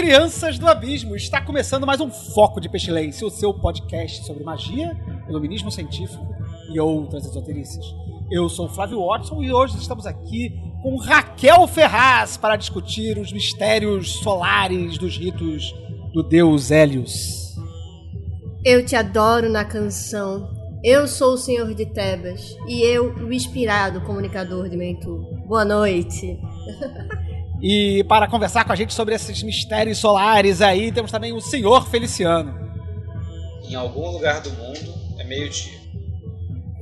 Crianças do abismo! Está começando mais um Foco de Pestilência, o seu podcast sobre magia, iluminismo científico e outras esoterices. Eu sou Flávio Watson e hoje estamos aqui com Raquel Ferraz para discutir os mistérios solares dos ritos do deus Hélios. Eu te adoro na canção. Eu sou o Senhor de Tebas e eu, o inspirado comunicador de Mentu. Boa noite. E para conversar com a gente sobre esses mistérios solares aí, temos também o Senhor Feliciano. Em algum lugar do mundo é meio-dia.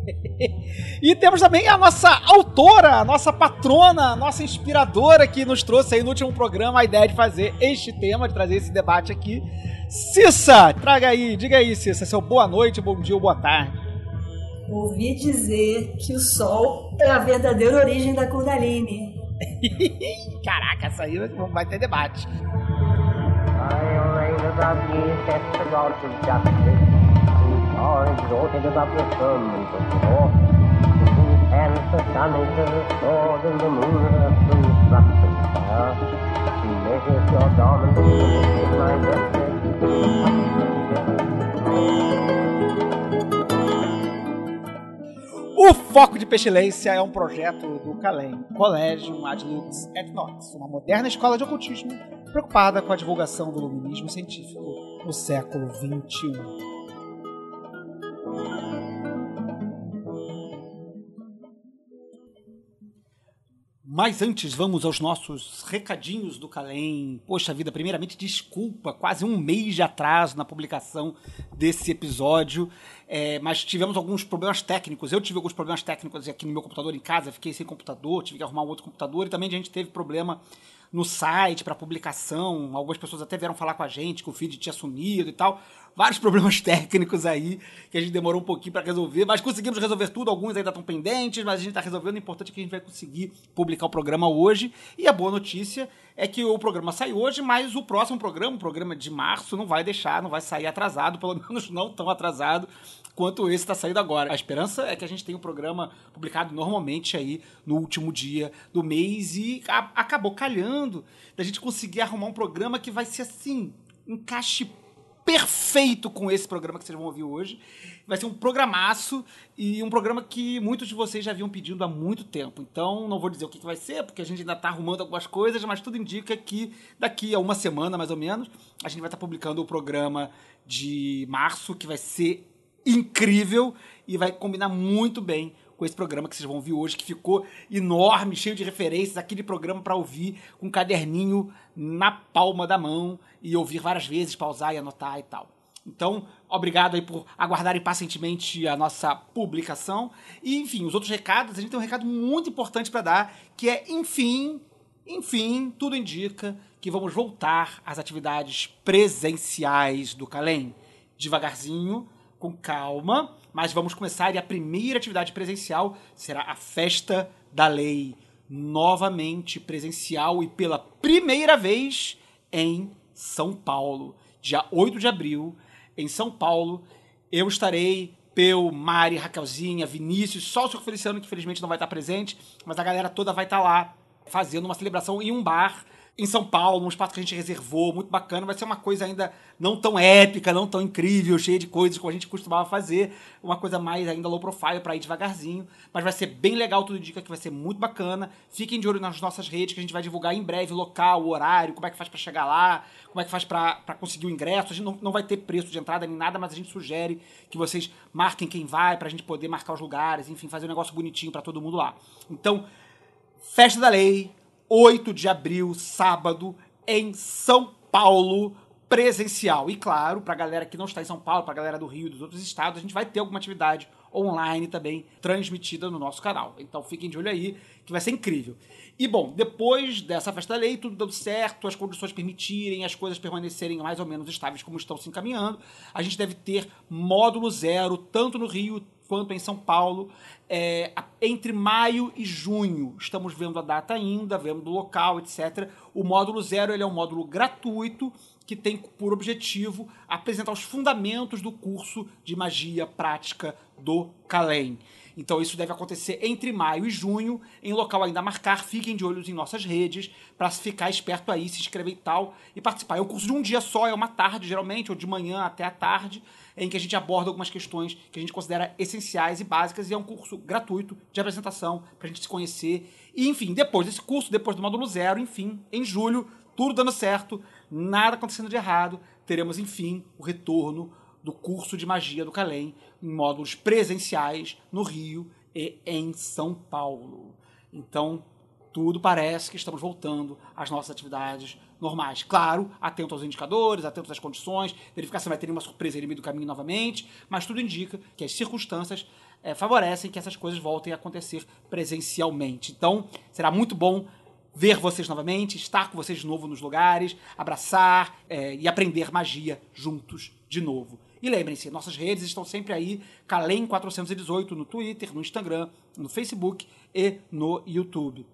E temos também a nossa autora, a nossa patrona, a nossa inspiradora que nos trouxe aí no último programa a ideia de fazer este tema, de trazer esse debate aqui. Cissa, traga aí, diga aí, Cissa, seu boa noite, bom dia ou boa tarde. Ouvi dizer que o Sol é a verdadeira origem da Kundalini. Caraca, essa vai ter debate. Foco de Pestilência é um projeto do Calem, Collegium Ad Lux et Nox, uma moderna escola de ocultismo preocupada com a divulgação do iluminismo científico no século. XXI. Mas antes, vamos aos nossos recadinhos do Calem. Poxa vida, primeiramente, desculpa, quase um mês de atraso na publicação desse episódio. É, mas tivemos alguns problemas técnicos. Eu tive alguns problemas técnicos aqui no meu computador em casa, fiquei sem computador, tive que arrumar um outro computador e também a gente teve problema no site para publicação. Algumas pessoas até vieram falar com a gente que o feed tinha sumido e tal. Vários problemas técnicos aí que a gente demorou um pouquinho para resolver, mas conseguimos resolver tudo. Alguns ainda estão pendentes, mas a gente está resolvendo. O importante é que a gente vai conseguir publicar o programa hoje. E a boa notícia é que o programa sai hoje, mas o próximo programa, o programa de março, não vai deixar, não vai sair atrasado, pelo menos não tão atrasado quanto esse está saindo agora. A esperança é que a gente tenha o um programa publicado normalmente aí no último dia do mês e acabou calhando da gente conseguir arrumar um programa que vai ser assim, encaixe perfeito com esse programa que vocês vão ouvir hoje. Vai ser um programaço e um programa que muitos de vocês já haviam pedindo há muito tempo. Então, não vou dizer o que vai ser, porque a gente ainda está arrumando algumas coisas, mas tudo indica que daqui a uma semana, mais ou menos, a gente vai estar tá publicando o programa de março, que vai ser incrível e vai combinar muito bem com esse programa que vocês vão ouvir hoje, que ficou enorme, cheio de referências, aquele programa para ouvir com um caderninho na palma da mão e ouvir várias vezes, pausar e anotar e tal. Então, obrigado aí por aguardarem pacientemente a nossa publicação. E, enfim, os outros recados, a gente tem um recado muito importante para dar, que é, enfim, enfim, tudo indica que vamos voltar às atividades presenciais do Calem. Devagarzinho, com calma, mas vamos começar e a primeira atividade presencial será a Festa da Lei, novamente presencial e pela primeira vez em São Paulo, dia 8 de abril, em São Paulo. Eu estarei, Peu, Mari, Raquelzinha, Vinícius, só o Sr. Feliciano que infelizmente não vai estar presente, mas a galera toda vai estar lá fazendo uma celebração em um bar em São Paulo, num espaço que a gente reservou, muito bacana. Vai ser uma coisa ainda não tão épica, não tão incrível, cheia de coisas como a gente costumava fazer. Uma coisa mais ainda low profile para ir devagarzinho. Mas vai ser bem legal, tudo indica que vai ser muito bacana. Fiquem de olho nas nossas redes que a gente vai divulgar em breve o local, o horário, como é que faz para chegar lá, como é que faz para conseguir o ingresso. A gente não, não vai ter preço de entrada nem nada, mas a gente sugere que vocês marquem quem vai pra gente poder marcar os lugares, enfim, fazer um negócio bonitinho para todo mundo lá. Então, Festa da Lei, 8 de abril, sábado, em São Paulo, presencial. E claro, pra galera que não está em São Paulo, pra galera do Rio e dos outros estados, a gente vai ter alguma atividade online também transmitida no nosso canal. Então fiquem de olho aí, que vai ser incrível. E bom, depois dessa festa da lei, tudo dando certo, as condições permitirem, as coisas permanecerem mais ou menos estáveis como estão se encaminhando, a gente deve ter módulo zero, tanto no Rio quanto em São Paulo, é, entre maio e junho. Estamos vendo a data ainda, vendo o local, etc. O módulo zero ele é um módulo gratuito que tem por objetivo apresentar os fundamentos do curso de magia prática do Calem. Então isso deve acontecer entre maio e junho, em local ainda a marcar. Fiquem de olhos em nossas redes para ficar esperto aí, se inscrever e tal e participar. É um curso de um dia só, é uma tarde geralmente, ou de manhã até a tarde, em que a gente aborda algumas questões que a gente considera essenciais e básicas e é um curso gratuito de apresentação para a gente se conhecer. E enfim, depois desse curso, depois do módulo zero, enfim, em julho, tudo dando certo, nada acontecendo de errado, teremos enfim o retorno do curso de magia do Calem em módulos presenciais no Rio e em São Paulo. Então, tudo parece que estamos voltando às nossas atividades normais. Claro, atento aos indicadores, atento às condições, verificar se vai ter uma surpresa no meio do caminho novamente, mas tudo indica que as circunstâncias eh, favorecem que essas coisas voltem a acontecer presencialmente. Então, será muito bom ver vocês novamente, estar com vocês de novo nos lugares, abraçar eh, e aprender magia juntos de novo. E lembrem-se, nossas redes estão sempre aí, Calem418 no Twitter, no Instagram, no Facebook e no YouTube.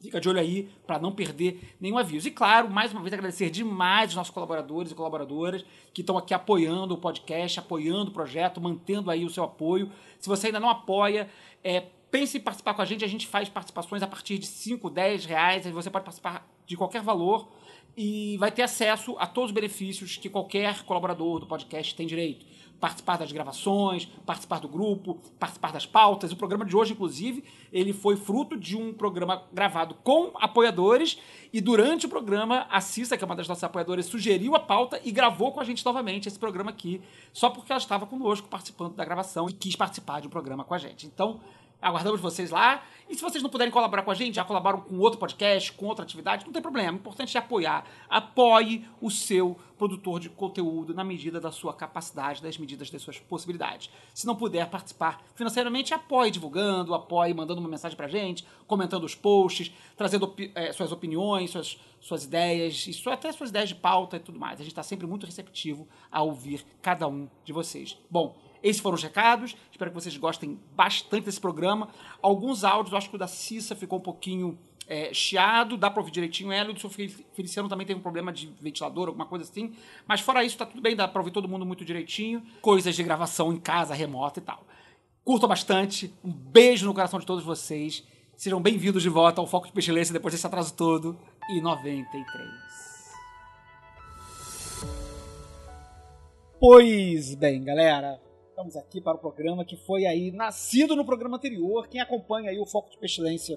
Fica de olho aí para não perder nenhum aviso. E claro, mais uma vez agradecer demais os nossos colaboradores e colaboradoras que estão aqui apoiando o podcast, apoiando o projeto, mantendo aí o seu apoio. Se você ainda não apoia, é, pense em participar com a gente. A gente faz participações a partir de 5, 10 reais. Você pode participar de qualquer valor e vai ter acesso a todos os benefícios que qualquer colaborador do podcast tem direito. Participar das gravações, participar do grupo, participar das pautas. O programa de hoje, inclusive, ele foi fruto de um programa gravado com apoiadores e durante o programa a Cissa, que é uma das nossas apoiadoras, sugeriu a pauta e gravou com a gente novamente esse programa aqui, só porque ela estava conosco participando da gravação e quis participar de um programa com a gente. Então, Aguardamos vocês lá. E se vocês não puderem colaborar com a gente, já colaboram com outro podcast, com outra atividade, não tem problema. O importante é apoiar. Apoie o seu produtor de conteúdo na medida da sua capacidade, das medidas das suas possibilidades. Se não puder participar financeiramente, apoie divulgando, apoie mandando uma mensagem pra gente, comentando os posts, trazendo opi- eh, suas opiniões, suas, suas ideias, sua- até suas ideias de pauta e tudo mais. A gente está sempre muito receptivo a ouvir cada um de vocês. Bom, esses foram os recados. Espero que vocês gostem bastante desse programa. Alguns áudios, eu acho que o da Cissa ficou um pouquinho é, chiado, dá pra ouvir direitinho ela. O do seu Fel- Feliciano também teve um problema de ventilador, alguma coisa assim. Mas fora isso, tá tudo bem, dá pra ouvir todo mundo muito direitinho. Coisas de gravação em casa, remota e tal. Curtam bastante. Um beijo no coração de todos vocês. Sejam bem-vindos de volta ao Foco de Pestilência depois desse atraso todo. E 93. Pois bem, galera, estamos aqui para o programa que foi aí nascido no programa anterior. Quem acompanha aí o Foco de Pestilência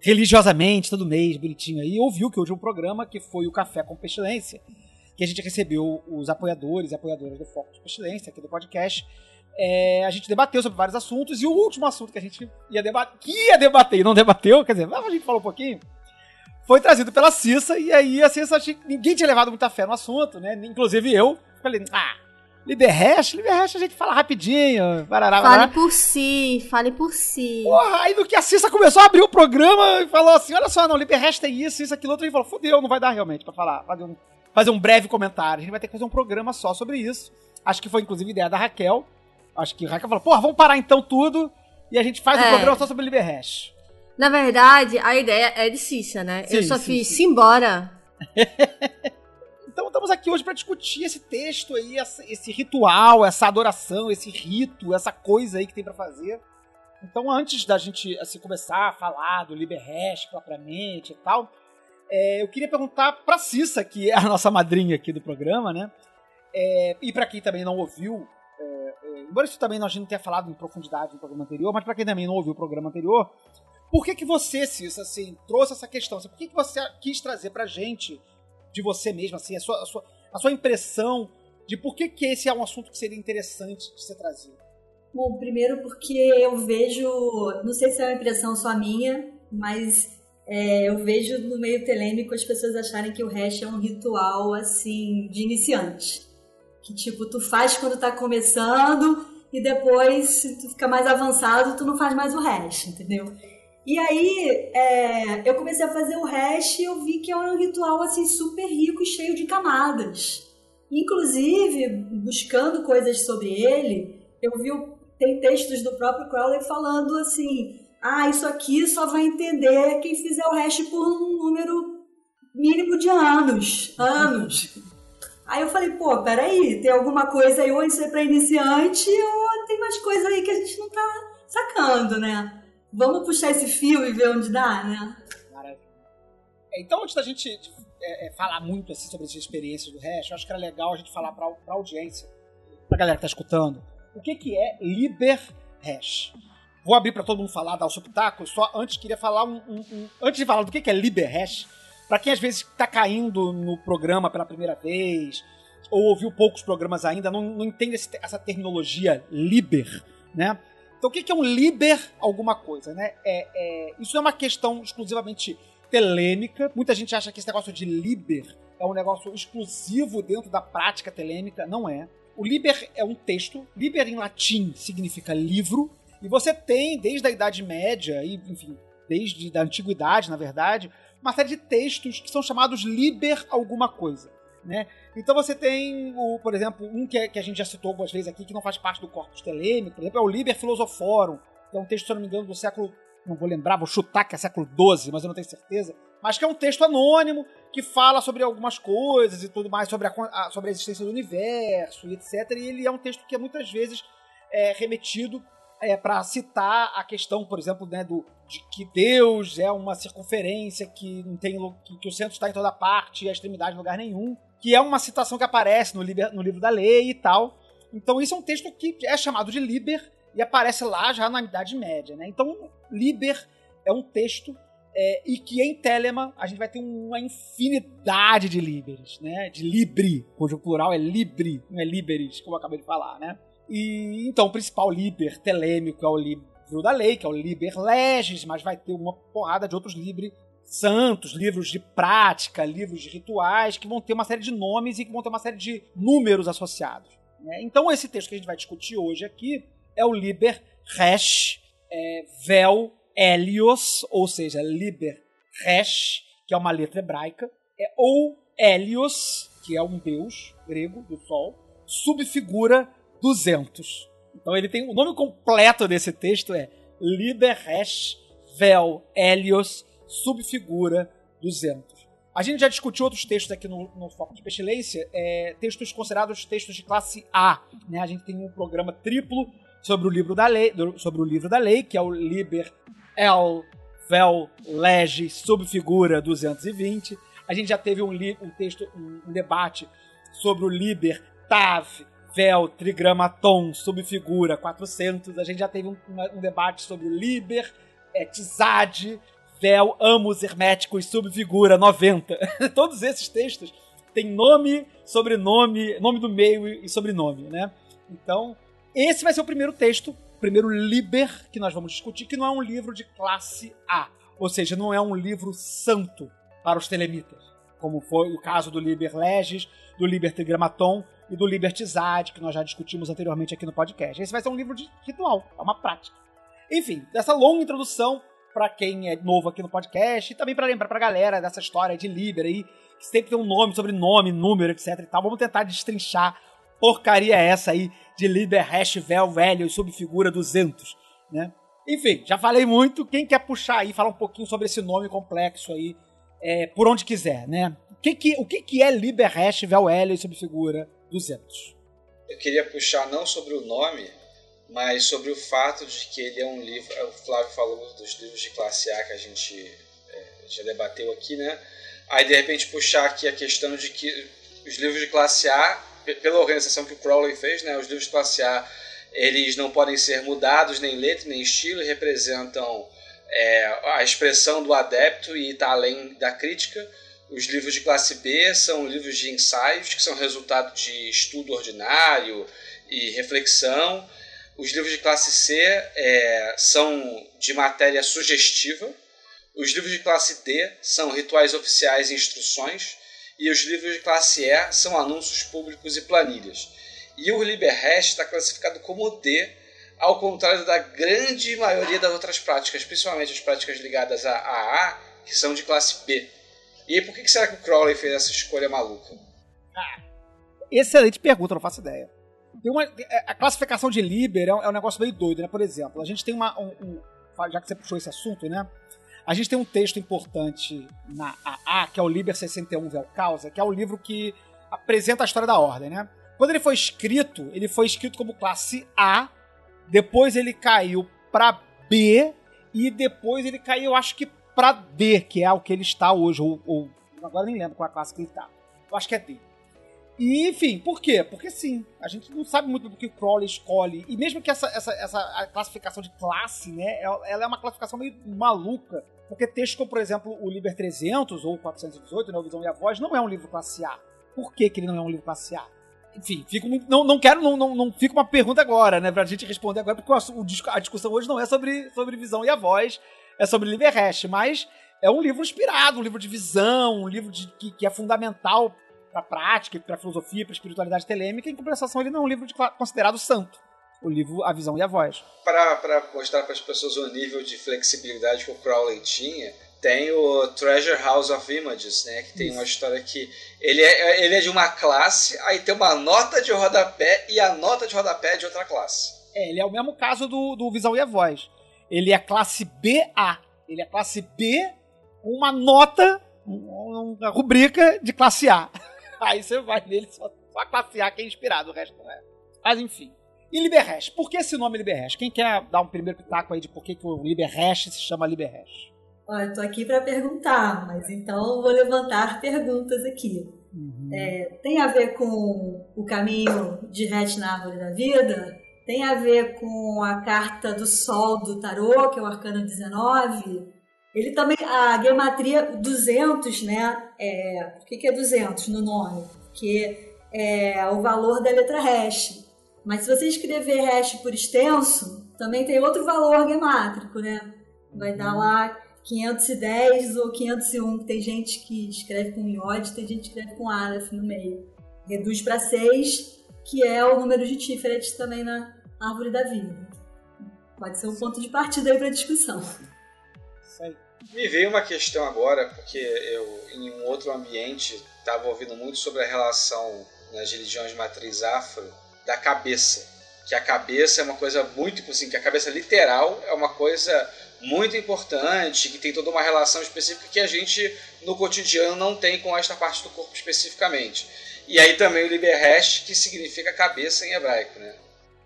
religiosamente, todo mês, bonitinho aí, ouviu que hoje é um programa que foi o Café com Pestilência, que a gente recebeu os apoiadores e apoiadoras do Foco de Pestilência aqui do podcast. É, a gente debateu sobre vários assuntos e o último assunto que a gente ia debater, que ia debater e não debateu, quer dizer, a gente falou um pouquinho, foi trazido pela Cissa, e aí a Cissa, ninguém tinha levado muita fé no assunto, né? Inclusive eu. Falei, ah, Liberhash, Liberhash a gente fala rapidinho. Barará, barará. Fale por si, fale por si. Porra, aí no que a Cissa começou a abrir o programa e falou assim: olha só, não, Liberhash tem isso, isso, aquilo, outro, e falou: fodeu, não vai dar realmente pra falar, fazer um, fazer um breve comentário. A gente vai ter que fazer um programa só sobre isso. Acho que foi inclusive ideia da Raquel. Acho que a Raquel falou: porra, vamos parar então tudo e a gente faz um É. programa só sobre Liberhash. Na verdade, a ideia é de Cissa, né? Sim, eu só sim, fiz sim. simbora. Então estamos aqui hoje para discutir esse texto aí, esse ritual, essa adoração, esse rito, essa coisa aí que tem para fazer. Então antes da gente assim, começar a falar do Liberhash propriamente e tal, é, eu queria perguntar para Cissa, que é a nossa madrinha aqui do programa, né? É, e para quem também não ouviu, é, é, embora isso também a gente não tenha falado em profundidade no programa anterior, mas para quem também não ouviu o programa anterior, por que que você, Cissa, assim, trouxe essa questão? Por que que você quis trazer pra gente de você mesmo, assim, a sua, a sua, a sua impressão de por que, que esse é um assunto que seria interessante de ser trazido. Bom, primeiro porque eu vejo, não sei se é uma impressão só minha, mas é, eu vejo no meio telêmico as pessoas acharem que o hash é um ritual assim de iniciante. Que tipo, tu faz quando tá começando e depois, se tu fica mais avançado, tu não faz mais o hash, entendeu? E aí, é, eu comecei a fazer o hash e eu vi que é um ritual assim super rico e cheio de camadas. Inclusive, buscando coisas sobre ele, eu vi tem textos do próprio Crowley falando assim: ah, isso aqui só vai entender quem fizer o hash por um número mínimo de anos. Anos. Aí eu falei, pô, peraí, tem alguma coisa aí, ou isso é pra iniciante, ou tem mais coisa aí que a gente não tá sacando, né? Vamos puxar esse fio e ver onde dá, né? Maravilha. É, Então, antes da gente é, é, falar muito assim, sobre as experiências do eu acho que era legal a gente falar pra, pra audiência, pra galera que tá escutando, o que, que é Liber Hash. Vou abrir pra todo mundo falar, dar o seu pitaco, só antes queria falar um, um- um- Antes de falar do que, que é Liber Hash, pra quem às vezes tá caindo no programa pela primeira vez, ou ouviu poucos programas ainda, não, não entende essa terminologia Liber, né? Então, o que é um Liber alguma coisa, né? É, é- isso é uma questão exclusivamente telêmica. Muita gente acha que esse negócio de Liber é um negócio exclusivo dentro da prática telêmica. Não é. O Liber é um texto. Liber em latim significa livro. E você tem, desde a Idade Média, e, enfim, desde a Antiguidade, na verdade, uma série de textos que são chamados Liber alguma coisa. Né? Então você tem, o, por exemplo, um que, é- que a gente já citou algumas vezes aqui, que não faz parte do corpus telêmico, por exemplo, é o Liber Philosophorum, que é um texto, se não me engano, do século. Não vou lembrar, vou chutar que é século XII, mas eu não tenho certeza. Mas que é um texto anônimo que fala sobre algumas coisas e tudo mais, sobre a, sobre a existência do universo e etc. E ele é um texto que é muitas vezes é, remetido é, para citar a questão, por exemplo, né, do, de que Deus é uma circunferência que não tem que, que o centro está em toda parte e a extremidade em lugar nenhum, que é uma citação que aparece no, liber- no livro da lei e tal. Então isso é um texto que é chamado de Liber e aparece lá já na Idade Média, né? Então Liber é um texto é, e que em Telema a gente vai ter uma infinidade de Liberes, né? De Libri, cujo plural é Libri, não é Liberes, como eu acabei de falar, né? E então o principal Liber telêmico é o livro da lei, que é o Liber Legis, mas vai ter uma porrada de outros Libre santos, livros de prática, livros de rituais, que vão ter uma série de nomes e que vão ter uma série de números associados. né? Então esse texto que a gente vai discutir hoje aqui é o Liber Resh é, Vel Helios, ou seja, Liber Resh, que é uma letra hebraica, é, ou Helios, que é um deus grego do sol, subfigura 200. Então ele tem o nome completo desse texto é Liber Resh Vel Helios subfigura 200. A gente já discutiu outros textos aqui no, no Foco de Pestilência, é, textos considerados textos de classe A. Né? A gente tem um programa triplo sobre o livro da lei, sobre o livro da lei, que é o Liber El Vel Lege subfigura 220. A gente já teve um, li- um texto, um, debate sobre o Liber Tav Vel Trigramaton subfigura 400. A gente já teve um, um debate sobre o Liber é, Tzad Vel Amos Herméticos subfigura 90. Todos esses textos têm nome, sobrenome, nome do meio e sobrenome, né? Então, esse vai ser o primeiro texto, o primeiro Liber que nós vamos discutir, que não é um livro de classe A. Ou seja, não é um livro santo para os telemitas, como foi o caso do Liber Legis, do Liber Trigramaton e do Liber Tzad, que nós já discutimos anteriormente aqui no podcast. Esse vai ser um livro de ritual, é uma prática. Enfim, dessa longa introdução para quem é novo aqui no podcast e também para lembrar pra galera dessa história de Liber aí, que sempre tem um nome, sobrenome, número, etc e tal. Vamos tentar destrinchar porcaria essa aí de Liber Hash Vel Velho e subfigura 200, né? Enfim, já falei muito. Quem quer puxar aí, falar um pouquinho sobre esse nome complexo aí, é, por onde quiser, né? O que, que, o que, que é Liber Hash Velho e subfigura 200? Eu queria puxar não sobre o nome, mas sobre o fato de que ele é um livro. O Flávio falou dos livros de classe A que a gente é, já debateu aqui, né? Aí de repente puxar aqui a questão de que os livros de classe A, pe- pela organização que o Crowley fez, né? Os livros de classe A eles não podem ser mudados nem em letra nem em estilo representam é, a expressão do adepto e está além da crítica. Os livros de classe B são livros de ensaios que são resultado de estudo ordinário e reflexão. Os livros de classe C é, são de matéria sugestiva. Os livros de classe D são rituais oficiais e instruções. E os livros de classe E são anúncios públicos e planilhas. E o Liber Hash está classificado como D, ao contrário da grande maioria das outras práticas, principalmente as práticas ligadas a AA, que são de classe B. E por que será que o Crowley fez essa escolha maluca? Excelente pergunta, não faço ideia. Tem uma, a classificação de Liber é um, é um negócio meio doido, né? Por exemplo, a gente tem uma. Um, um, já que você puxou esse assunto, né? A gente tem um texto importante na AA, que é o Liber 61 Vel Causa, que é o livro que apresenta a história da ordem, né? Quando ele foi escrito, ele foi escrito como classe A, depois ele caiu para B e depois ele caiu, acho que para D, que é o que ele está hoje, ou, ou agora nem lembro qual é a classe que ele está. Eu acho que é D. E, enfim, por quê? Porque sim, a gente não sabe muito do que o Crowley escolhe. E mesmo que essa, essa, essa classificação de classe, né, ela é uma classificação meio maluca. Porque textos como, por exemplo, o Liber 300 ou 418, né, o Visão e a Voz, não é um livro classe A. Por que, que ele não é um livro classe A? Enfim, fico, não, não quero, não, não, não fica uma pergunta agora, né, pra gente responder agora, porque o, a discussão hoje não é sobre, sobre Visão e a Voz, é sobre Liber Hash, mas é um livro inspirado, um livro de visão, um livro de, que, que é fundamental para prática, para filosofia, para espiritualidade telêmica. Em compensação, ele não é um livro de, considerado santo. O livro A Visão e a Voz. Para mostrar para as pessoas o nível de flexibilidade que o Crowley tinha, tem o Treasure House of Images, né? Que tem Isso. uma história que ele é, ele é de uma classe, aí tem uma nota de rodapé e a nota de rodapé é de outra classe. É, ele é o mesmo caso do, do Visão e a Voz. Ele é classe BA. Ele é classe B com uma nota, uma rubrica de classe A. Aí você vai nele só, só a classe A que é inspirado, o resto não é. Mas enfim. E Liberhash? Por que esse nome Liberhash? Quem quer dar um primeiro pitaco aí de por que, que o Liberhash se chama Liberhash? Olha, eu tô aqui para perguntar, mas então vou levantar perguntas aqui. Uhum. É, tem a ver com o caminho de Hash na árvore da vida? Tem a ver com a carta do Sol do Tarô, que é o Arcano 19? Ele também, a gematria 200, né? É, que, que é 200 no nome? Porque é o valor da letra hash. Mas se você escrever hash por extenso, também tem outro valor gemátrico, né? Vai dar lá 510 ou 501, que tem gente que escreve com iode, tem gente que escreve com aleph no meio. Reduz para 6, que é o número de Tiferet também na árvore da vida. Pode ser um ponto de partida aí para discussão. Isso aí. Me veio uma questão agora, porque eu, em um outro ambiente, estava ouvindo muito sobre a relação nas religiões de matriz afro da cabeça. Que a cabeça é uma coisa muito, tipo assim, que a cabeça literal é uma coisa muito importante, que tem toda uma relação específica que a gente no cotidiano não tem com esta parte do corpo especificamente. E aí também o Liberhash, que significa cabeça em hebraico, né?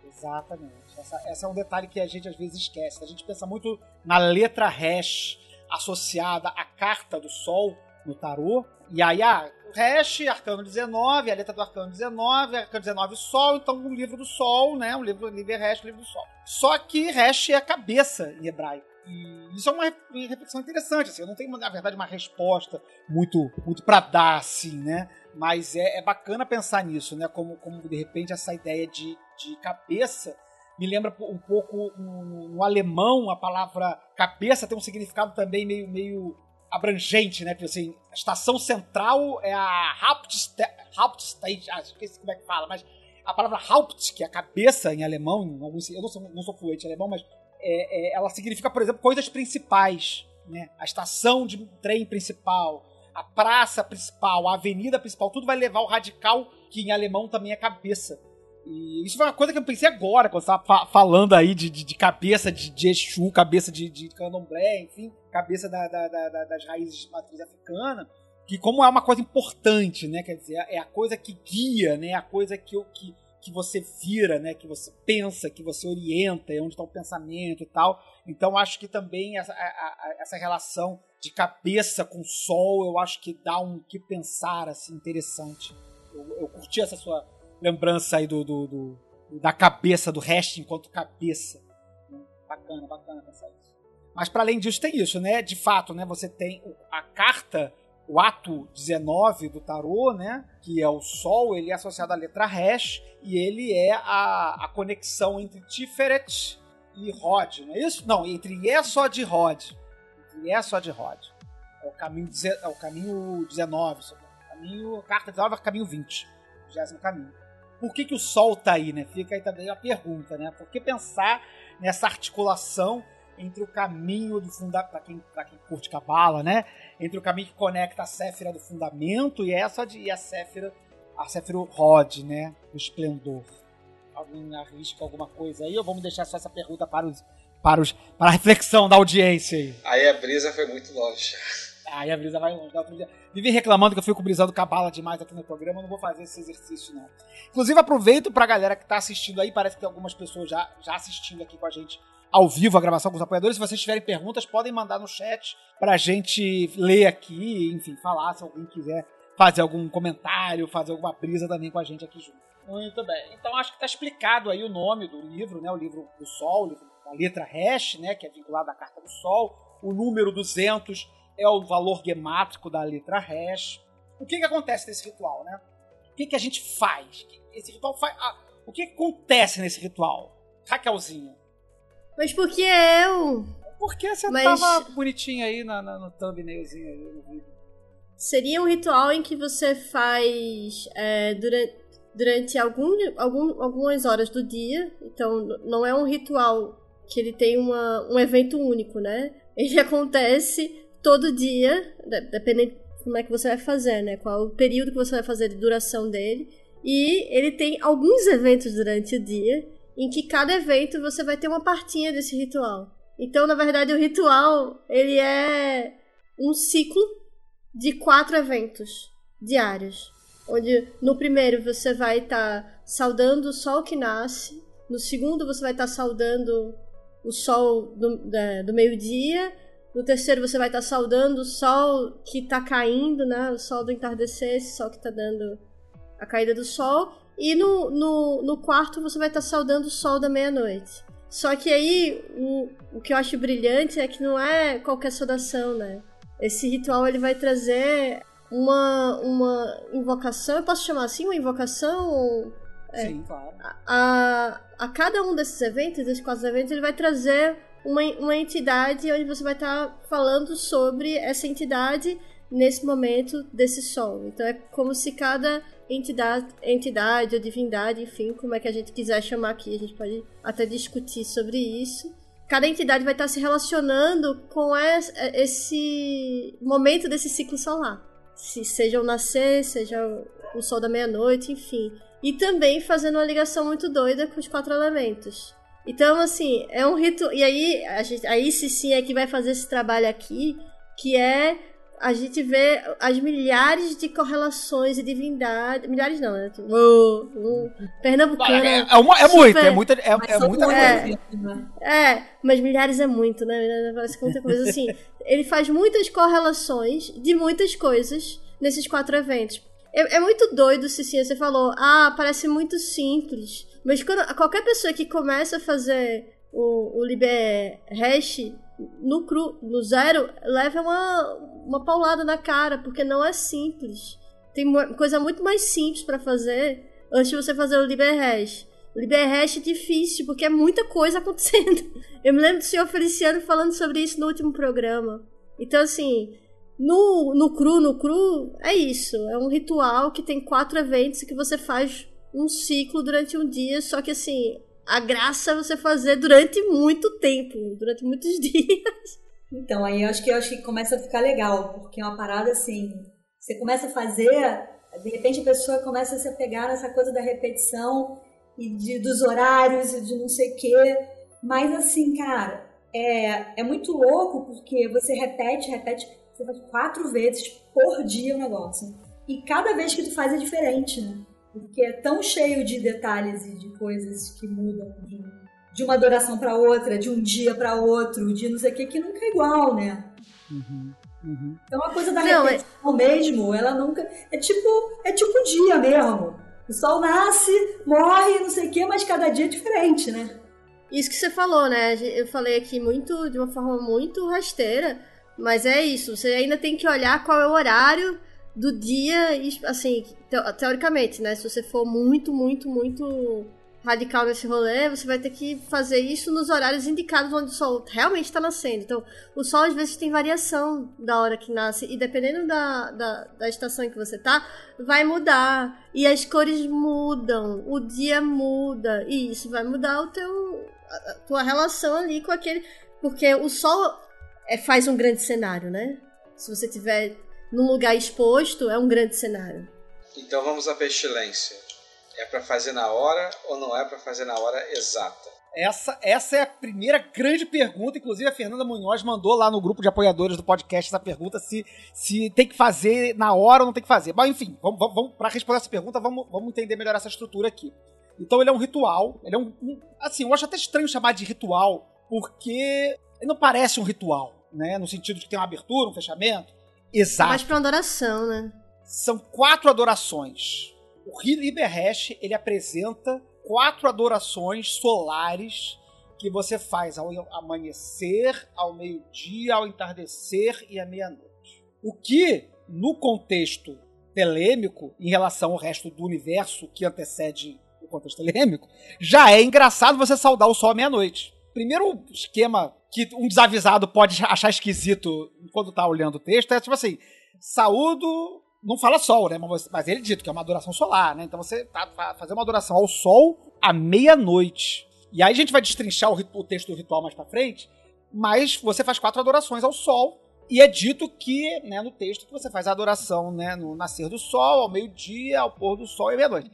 Exatamente. Essa, essa é um detalhe que a gente às vezes esquece. A gente pensa muito na letra hash associada à carta do Sol no tarô. E aí, ah, Hash, Arcano 19, a letra do Arcano 19, Arcano 19 Sol, então um livro do Sol, né? Um livro, livro Hash, livro do Sol. Só que Hash é a cabeça em hebraico. E isso é uma reflexão interessante, assim, eu não tenho, na verdade, uma resposta muito, muito para dar, assim, né? Mas é, é, bacana pensar nisso, né? Como, como de repente essa ideia de, de cabeça me lembra um pouco no, alemão a palavra cabeça tem um significado também meio, meio abrangente, né? Porque assim, a estação central é a Hauptstadt, Hauptstadt ah, esqueci como é que fala, mas a palavra Haupt, que é a cabeça em alemão, em alguns, eu não sou, não sou fluente em alemão, mas é, é, ela significa, por exemplo, coisas principais, né? A estação de trem principal, a praça principal, a avenida principal, tudo vai levar o radical, que em alemão também é cabeça. E isso foi uma coisa que eu pensei agora, quando você estava falando aí de, de, de, cabeça de, de Exu, cabeça de, de candomblé, enfim, cabeça da, da, da, das raízes de matriz africana, que como é uma coisa importante, né? Quer dizer, é a coisa que guia, né? A coisa que, que, que você vira, né? Que você pensa, que você orienta, é onde está o pensamento e tal. Então acho que também essa, a, a, essa relação de cabeça com sol, eu acho que dá um que pensar assim interessante. Eu, eu curti essa sua lembrança aí do, do, do da cabeça, do resto enquanto cabeça. Bacana, bacana pensar isso. Mas para além disso tem isso, né? De fato, né? Você tem a carta, o ato 19 do tarô, né? Que é o Sol, ele é associado à letra Hash e ele é a, a conexão entre Tiferet e Rod, não é isso? Não, entre é só de Rod. Entre é só de Rod. É o caminho, é o caminho 19, o caminho, carta 19 é o caminho 20. 20 caminho. Por que, que o Sol tá aí, né? Fica aí também a pergunta, né? Por que pensar nessa articulação entre o caminho do fundamento, para quem, quem curte cabala, né? Entre o caminho que conecta a Séfira do fundamento e essa de a Séfira, a Séfira Rod, né? Do esplendor. Alguém arrisca alguma coisa aí ou vamos deixar só essa pergunta para os para, os, para a reflexão da audiência aí? Aí a brisa foi muito longe. Aí a brisa vai longe. Vivi reclamando que eu fico brisando cabala demais aqui no programa, eu não vou fazer esse exercício, não. Inclusive, aproveito pra galera que tá assistindo aí, parece que tem algumas pessoas já, já assistindo aqui com a gente ao vivo a gravação com os apoiadores. Se vocês tiverem perguntas, podem mandar no chat pra gente ler aqui, enfim, falar se alguém quiser fazer algum comentário, fazer alguma brisa também com a gente aqui junto. Muito bem. Então acho que tá explicado aí o nome do livro, né? O livro do Sol, o livro letra hash, né? Que é vinculado à carta do Sol. O número 200 é o valor gemátrico da letra hash. O que, que acontece nesse ritual, né? O que, que a gente faz? Esse ritual faz. Ah, o que, que acontece nesse ritual? Raquelzinho. Mas por que eu? Por que você Mas- tava bonitinha aí na, na- no thumbnailzinho aí no vídeo? Seria um ritual em que você faz é, durante, durante algum, algum, algumas horas do dia. Então, não é um ritual que ele tem uma, um evento único, né? Ele acontece todo dia, de- dependendo de como é que você vai fazer, né? Qual o período que você vai fazer de duração dele. E ele tem alguns eventos durante o dia, em que cada evento você vai ter uma partinha desse ritual. Então, na verdade, o ritual, ele é um ciclo de quatro eventos diários. Onde no primeiro você vai estar saudando o sol que nasce, no segundo você vai estar saudando o sol do, do meio-dia, no terceiro você vai estar saudando o sol que está caindo, né? O sol do entardecer, esse sol que está dando a caída do sol. E no, no, no quarto você vai estar saudando o sol da meia-noite. Só que aí o, o que eu acho brilhante é que não é qualquer saudação, né? Esse ritual ele vai trazer uma, uma invocação, eu posso chamar assim, uma invocação? ou- Sim, claro. A, a cada um desses eventos, desses quatro eventos, ele vai trazer uma, uma entidade onde você vai estar falando sobre essa entidade nesse momento desse sol. Então é como se cada entidade, entidade ou divindade, enfim, como é que a gente quiser chamar aqui, a gente pode até discutir sobre isso. Cada entidade vai estar se relacionando com es- esse momento desse ciclo solar. Se seja o nascer, seja o sol da meia-noite, enfim. E também fazendo uma ligação muito doida com os quatro elementos. Então, assim, é um rito. E aí, a gente, aí sim, sim é que vai fazer esse trabalho aqui, que é a gente vê as milhares de correlações e divindades. Milhares não, né? Oh, oh, Pernambucana. É, é, uma- é muito, é super- muita, é, Mas é são muita coisa. né? É, mas milhares é muito, né? Parece que muita coisa assim. Ele faz muitas correlações de muitas coisas nesses quatro eventos. É, é muito doido, Cicinha, você falou, ah, parece muito simples. Mas quando, qualquer pessoa que começa a fazer o, o Liber Hash no cru, no zero, leva uma, uma paulada na cara, porque não é simples. Tem coisa muito mais simples pra fazer antes de você fazer o Liber Hash. O Liber Hash é difícil, porque é muita coisa acontecendo. Eu me lembro do senhor Feliciano falando sobre isso no último programa. Então, assim, no, no cru, no cru, é isso. É um ritual que tem quatro eventos que você faz um ciclo durante um dia, só que assim, a graça é você fazer durante muito tempo, durante muitos dias. Então, aí eu acho que eu acho que começa a ficar legal, porque é uma parada assim, você começa a fazer, de repente a pessoa começa a se apegar nessa coisa da repetição e de, dos horários e de não sei o quê. Mas assim, cara, é, é muito louco porque você repete, repete, você faz quatro vezes por dia o negócio. E cada vez que tu faz é diferente, né? Porque é tão cheio de detalhes e de coisas que mudam de, de uma adoração para outra, de um dia para outro, de não sei o que, que nunca é igual, né? Uhum, uhum. Então a coisa da Não, é- repetição mesmo, ela nunca. É tipo, é tipo um dia mesmo. O sol nasce, morre, não sei o que, mas cada dia é diferente, né? Isso que você falou, né? Eu falei aqui muito de uma forma muito rasteira, mas é isso. Você ainda tem que olhar qual é o horário do dia, assim, teo- teoricamente, né? Se você for muito, muito, muito radical nesse rolê, você vai ter que fazer isso nos horários indicados onde o sol realmente está nascendo. Então, o sol às vezes tem variação da hora que nasce, e dependendo da, da, da estação em que você tá, vai mudar. E as cores mudam, o dia muda, e isso vai mudar o teu, a tua relação ali com aquele. Porque o sol é, faz um grande cenário, né? Se você tiver num lugar exposto, é um grande cenário. Então vamos à pestilência. É para fazer na hora ou não é para fazer na hora exata? Essa, essa é a primeira grande pergunta. Inclusive, a Fernanda Munhoz mandou lá no grupo de apoiadores do podcast essa pergunta: se, se tem que fazer na hora ou não tem que fazer. Mas, enfim, vamos, vamos, para responder essa pergunta, vamos, vamos entender melhor essa estrutura aqui. Então, ele é um ritual. Ele é um, um. Assim, eu acho até estranho chamar de ritual, porque ele não parece um ritual, né? No sentido de que tem uma abertura, um fechamento. Exato. Mais pra uma adoração, né? São quatro adorações. O Liberhash, ele apresenta quatro adorações solares que você faz ao amanhecer, ao meio-dia, ao entardecer e à meia-noite. O que, no contexto telêmico, em relação ao resto do universo que antecede o contexto telêmico, já é engraçado você saudar o sol à meia-noite. Primeiro esquema que um desavisado pode achar esquisito quando tá olhando o texto é tipo assim: saúdo não fala sol, né? Mas, ele dito que é uma adoração solar, né? Então você tá fazer uma adoração ao sol à meia-noite. E aí a gente vai destrinchar o, o, texto do ritual mais pra frente, mas você faz quatro adorações ao sol. E é dito que, né, no texto, que você faz a adoração, né, no nascer do sol, ao meio-dia, ao pôr do sol e à meia-noite.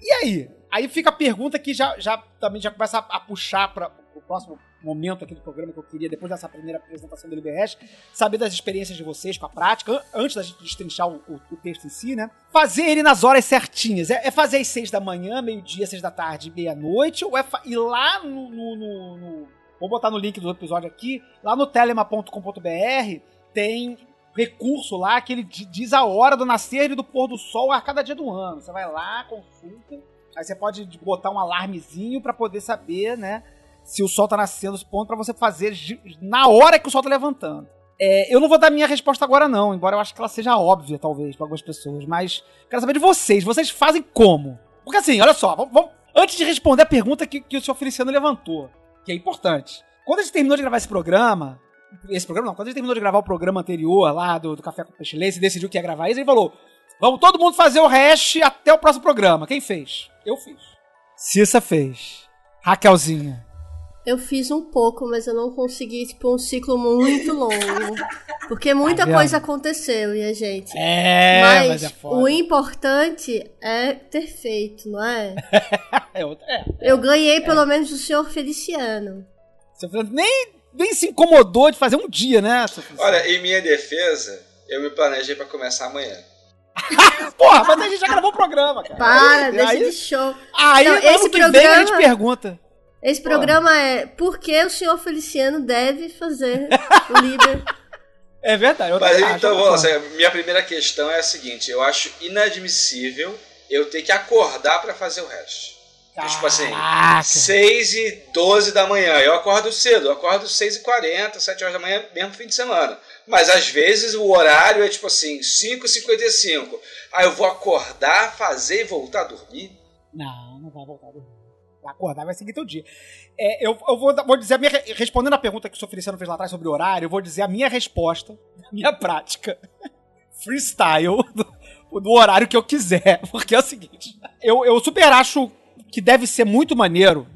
E aí? Aí fica a pergunta que já, já também já começa a, a puxar para o próximo momento aqui do programa que eu queria, depois dessa primeira apresentação do LBRS, saber das experiências de vocês com a prática, antes da gente destrinchar o, o, o texto em si, né? Fazer ele nas horas certinhas. É, é fazer às seis da manhã, meio-dia, seis da tarde, meia-noite, ou é ir lá no, no, no, no, Vou botar no link do episódio aqui, lá no telema.com.br tem recurso lá que ele diz a hora do nascer e do pôr do sol a cada dia do ano. Você vai lá, consulta, aí você pode botar um alarmezinho para poder saber, né? se o sol tá nascendo, os pontos para você fazer na hora que o sol tá levantando. É, eu não vou dar minha resposta agora, não, embora eu acho que ela seja óbvia, talvez, para algumas pessoas. Mas quero saber de vocês. Vocês fazem como? Porque assim, olha só, vamos, vamos, antes de responder a pergunta que, que o senhor Feliciano levantou, que é importante. Quando a gente terminou de gravar esse programa, esse programa não, quando a gente terminou de gravar o programa anterior lá do, do Café com Pestilência e decidiu que ia gravar isso, ele falou: vamos todo mundo fazer o hash até o próximo programa. Quem fez? Eu fiz. Cissa fez. Raquelzinha. Eu fiz um pouco, mas eu não consegui, tipo, um ciclo muito longo. Porque muita tá coisa aconteceu, minha gente. É, mas, mas é foda. o importante é ter feito, não é? é, outra, é, eu ganhei é. pelo menos do senhor Feliciano. nem, nem se incomodou de fazer um dia, né? Olha, em minha defesa, eu me planejei para começar amanhã. Porra, mas a gente já gravou o programa, cara. Para, aí, deixa aí, de show. Aí, então, esse programa... vem a gente pergunta. Esse programa Pô. é Por que o senhor Feliciano deve fazer o líder? É verdade. Mas então, vamos lá, minha primeira questão é a seguinte: eu acho inadmissível eu ter que acordar para fazer o resto. Caraca. Tipo assim, 6 e 12 da manhã. Eu acordo cedo, eu acordo 6 e 40, 7 horas da manhã, mesmo fim de semana. Mas às vezes o horário é tipo assim, 5 e 55. Aí eu vou acordar, fazer e voltar a dormir? Não, não vai voltar a dormir acordar vai seguir teu dia. É, eu, eu vou, vou, dizer, a minha, respondendo a pergunta que o. Feliciano fez lá atrás sobre o horário, eu vou dizer a minha resposta, a minha prática, freestyle, do, do, horário que eu quiser. Porque é o seguinte, eu, eu super acho que deve ser muito maneiro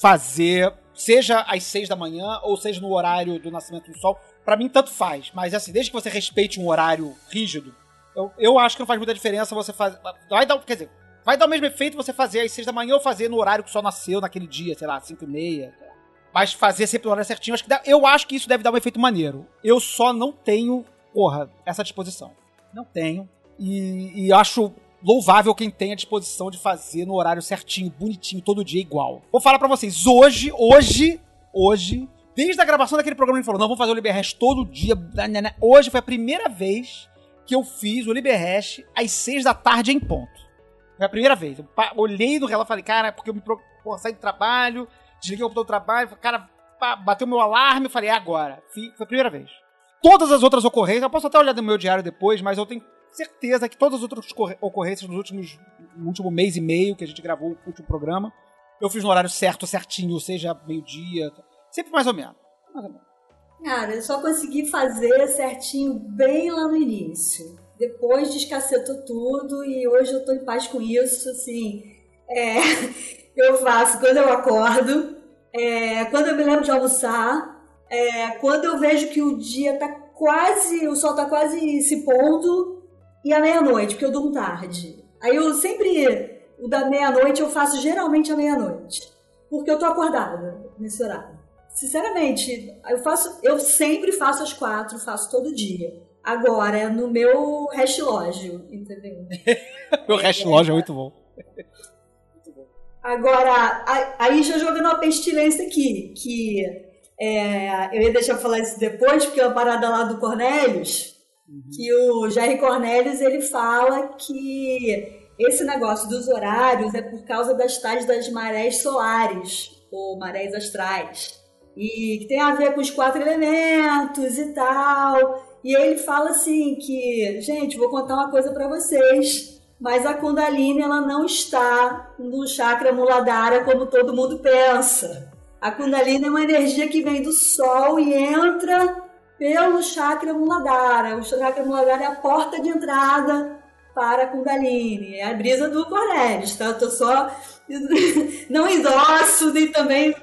fazer, seja às seis da manhã ou seja no horário do nascimento do sol. Para mim, tanto faz. Mas assim, desde que você respeite um horário rígido, eu, eu acho que não faz muita diferença você fazer. Vai dar, quer dizer, Vai dar o mesmo efeito você fazer às seis da manhã ou fazer no horário que só nasceu naquele dia, sei lá, cinco e meia. Mas fazer sempre no horário certinho, acho que dá, eu acho que isso deve dar um efeito maneiro. Eu só não tenho, porra, essa disposição. Não tenho. E, e acho louvável quem tem a disposição de fazer no horário certinho, bonitinho, todo dia igual. Vou falar para vocês, hoje, hoje, hoje, desde a gravação daquele programa ele falou, não, vamos fazer o Liberhash todo dia. Né, né, né. Hoje foi a primeira vez que eu fiz o Liberhash às seis da tarde em ponto. Foi a primeira vez. Eu olhei no relógio e falei, cara, porque eu me pô, saí do trabalho, desliguei o computador do trabalho, cara, bateu meu alarme, eu falei, é agora. Foi a primeira vez. Todas as outras ocorrências, eu posso até olhar no meu diário depois, mas eu tenho certeza que todas as outras ocorrências nos últimos no último mês e meio que a gente gravou o último programa, eu fiz no horário certo, certinho, ou seja, meio-dia. Sempre mais ou menos. Mais ou menos. Cara, eu só consegui fazer certinho bem lá no início. Depois descacetou tudo e hoje eu tô em paz com isso, assim. É, eu faço quando eu acordo, é, quando eu me lembro de almoçar, é, quando eu vejo que o dia tá quase, o sol tá quase se pondo, e à meia-noite, porque eu durmo tarde. Aí eu sempre, o da meia-noite eu faço geralmente à meia-noite, porque eu tô acordada nesse horário. Sinceramente, eu faço, eu sempre faço às quatro, faço todo dia. Agora, no meu relógio, entendeu? Meu relógio é muito bom. Agora, aí já jogando uma pestilência aqui, que é, eu ia deixar falar isso depois, porque é uma parada lá do Cornelius, uhum. que o Jair Cornelius ele fala que esse negócio dos horários é por causa das tais das marés solares, ou marés astrais, e que tem a ver com os quatro elementos e tal. E ele fala assim que, gente, vou contar uma coisa para vocês mas a Kundalini ela não está no chakra Muladhara como todo mundo pensa. A Kundalini é uma energia que vem do Sol e entra pelo chakra Muladhara. O chakra Muladhara é a porta de entrada para a Kundalini. É a brisa do Cornelius, tá? Eu tô só. Não endosso, nem também.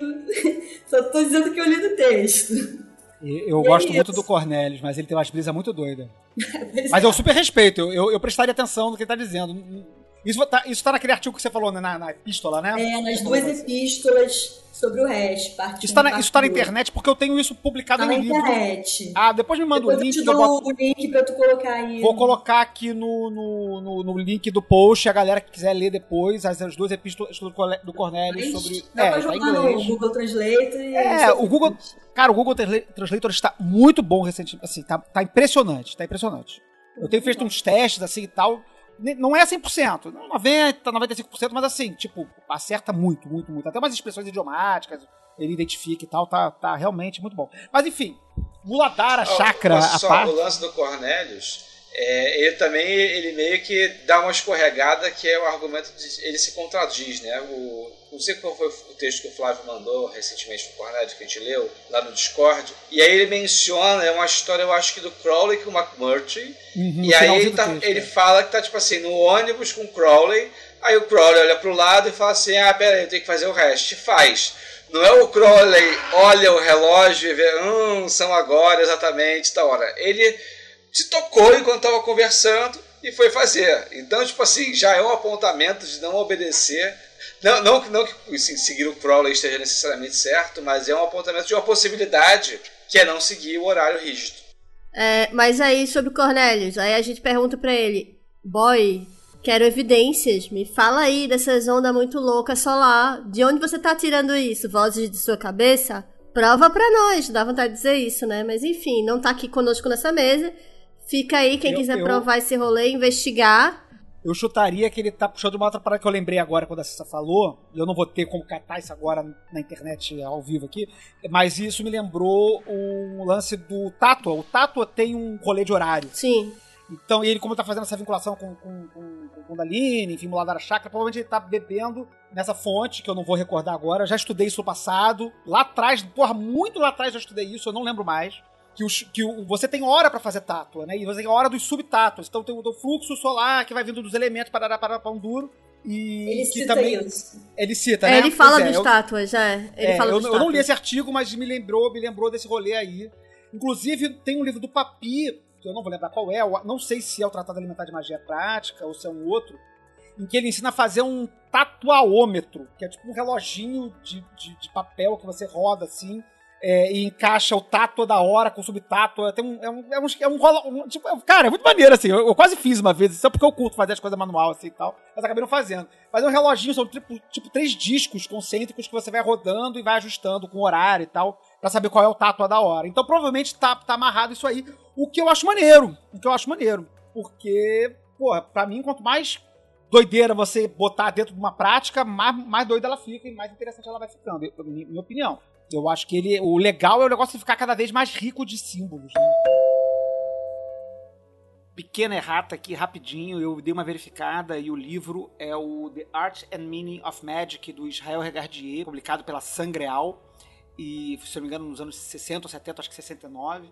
Só tô dizendo que eu li no texto. Eu gosto muito do Cornelius, mas ele tem umas brisas muito doidas. mas eu super respeito, eu, eu, eu, prestaria atenção no que ele está dizendo. Isso tá, isso tá naquele artigo que você falou, né, na, na epístola, né? É, nas duas epístolas sobre o resto. Isso tá, na, isso tá na internet porque eu tenho isso publicado tá no na livro. internet. Ah, depois me manda depois o link. Eu te dou boto... o link pra tu colocar aí. Vou colocar aqui no, no, no, no, link do post, a galera que quiser ler depois, as, as duas epístolas do Cornélio sobre... Dá é, pra tá inglês. no Google Translate e... É, o Google... Cara, o Google Translator está muito bom recentemente, assim, tá, tá impressionante, tá impressionante. Eu tenho feito uns testes, assim, e tal não é 100%, 90%, 95%, mas assim, tipo, acerta muito, muito, muito. Até umas expressões idiomáticas, ele identifica e tal, tá, tá realmente muito bom. Mas enfim, Muladhara, oh, Chakra, a só, parte... o lance do Cornelius, é, ele também, ele meio que dá uma escorregada que é o argumento de ele se contradiz, né? O, não sei qual foi o texto que o Flávio mandou recentemente no Cornélio, que a gente leu lá no Discord. E aí ele menciona, é uma história, eu acho que do Crowley com o McMurtry. Uhum, e aí ele, tá, texto, ele é. fala que tá tipo assim, no ônibus com o Crowley. Aí o Crowley olha pro lado e fala assim: Ah, pera aí, eu tenho que fazer o resto. E faz. Não é o Crowley olha o relógio e vê, hum, são agora exatamente da hora. Ele se tocou enquanto estava conversando e foi fazer. Então, tipo assim, já é um apontamento de não obedecer. Não, não, não que assim, seguir o Crowley esteja necessariamente certo, mas é um apontamento de uma possibilidade que é não seguir o horário rígido. É, mas aí, sobre Cornelius, aí a gente pergunta para ele, boy, quero evidências, me fala aí dessas ondas muito loucas solar, de onde você tá tirando isso? Vozes de sua cabeça? Prova pra nós, dá vontade de dizer isso, né? Mas enfim, não tá aqui conosco nessa mesa, Fica aí quem eu, quiser eu, provar esse rolê, investigar. Eu chutaria que ele tá puxando uma outra parada que eu lembrei agora quando a Cissa falou. Eu não vou ter como catar isso agora na internet ao vivo aqui. Mas isso me lembrou o lance do Tatua. O Tatua tem um rolê de horário. Sim. Então, ele, como tá fazendo essa vinculação com, com, com, com Kundalini, enfim, Muladhara Chakra, provavelmente ele tá bebendo nessa fonte, que eu não vou recordar agora. Eu já estudei isso no passado. Lá atrás, porra, muito lá atrás eu estudei isso, eu não lembro mais que, o, que o, você tem hora para fazer tátua, né? E você tem hora dos subtátuas. Então tem o, fluxo solar que vai vindo dos elementos para para pão duro. E ele cita também, isso. Ele cita, é, né? Ele fala é, dos tátuas, é. Ele é, fala eu, dos eu não li esse artigo, mas me lembrou, me lembrou desse rolê aí. Inclusive, tem um livro do Papi, que eu não vou lembrar qual é, não sei se é o Tratado Alimentar de Magia Prática ou se é um outro, em que ele ensina a fazer um tatuaômetro, que é tipo um reloginho de, de, de papel que você roda assim, é, e encaixa o tato da hora com o subtato. Tem um, é um, é um, é um, um tipo, cara, é muito maneiro, assim. Eu, eu, quase fiz uma vez, só porque eu curto fazer as coisas manual, assim e tal. Mas acabei não fazendo. Fazer um reloginho, são tipo, tipo três discos concêntricos que você vai rodando e vai ajustando com o horário e tal, para saber qual é o tato da hora. Então provavelmente tá, tá amarrado isso aí. O que eu acho maneiro. O que eu acho maneiro. Porque, porra, pra mim, quanto mais doideira você botar dentro de uma prática, mais, mais doida ela fica e mais interessante ela vai ficando, minha, minha opinião. Eu acho que ele. O legal é o negócio de ficar cada vez mais rico de símbolos. Né? pequena errata aqui, rapidinho. Eu dei uma verificada e o livro é o The Art and Meaning of Magic, do Israel Regardier, publicado pela Sangreal. E, se eu não me engano, nos anos 60 ou 70, acho que 69.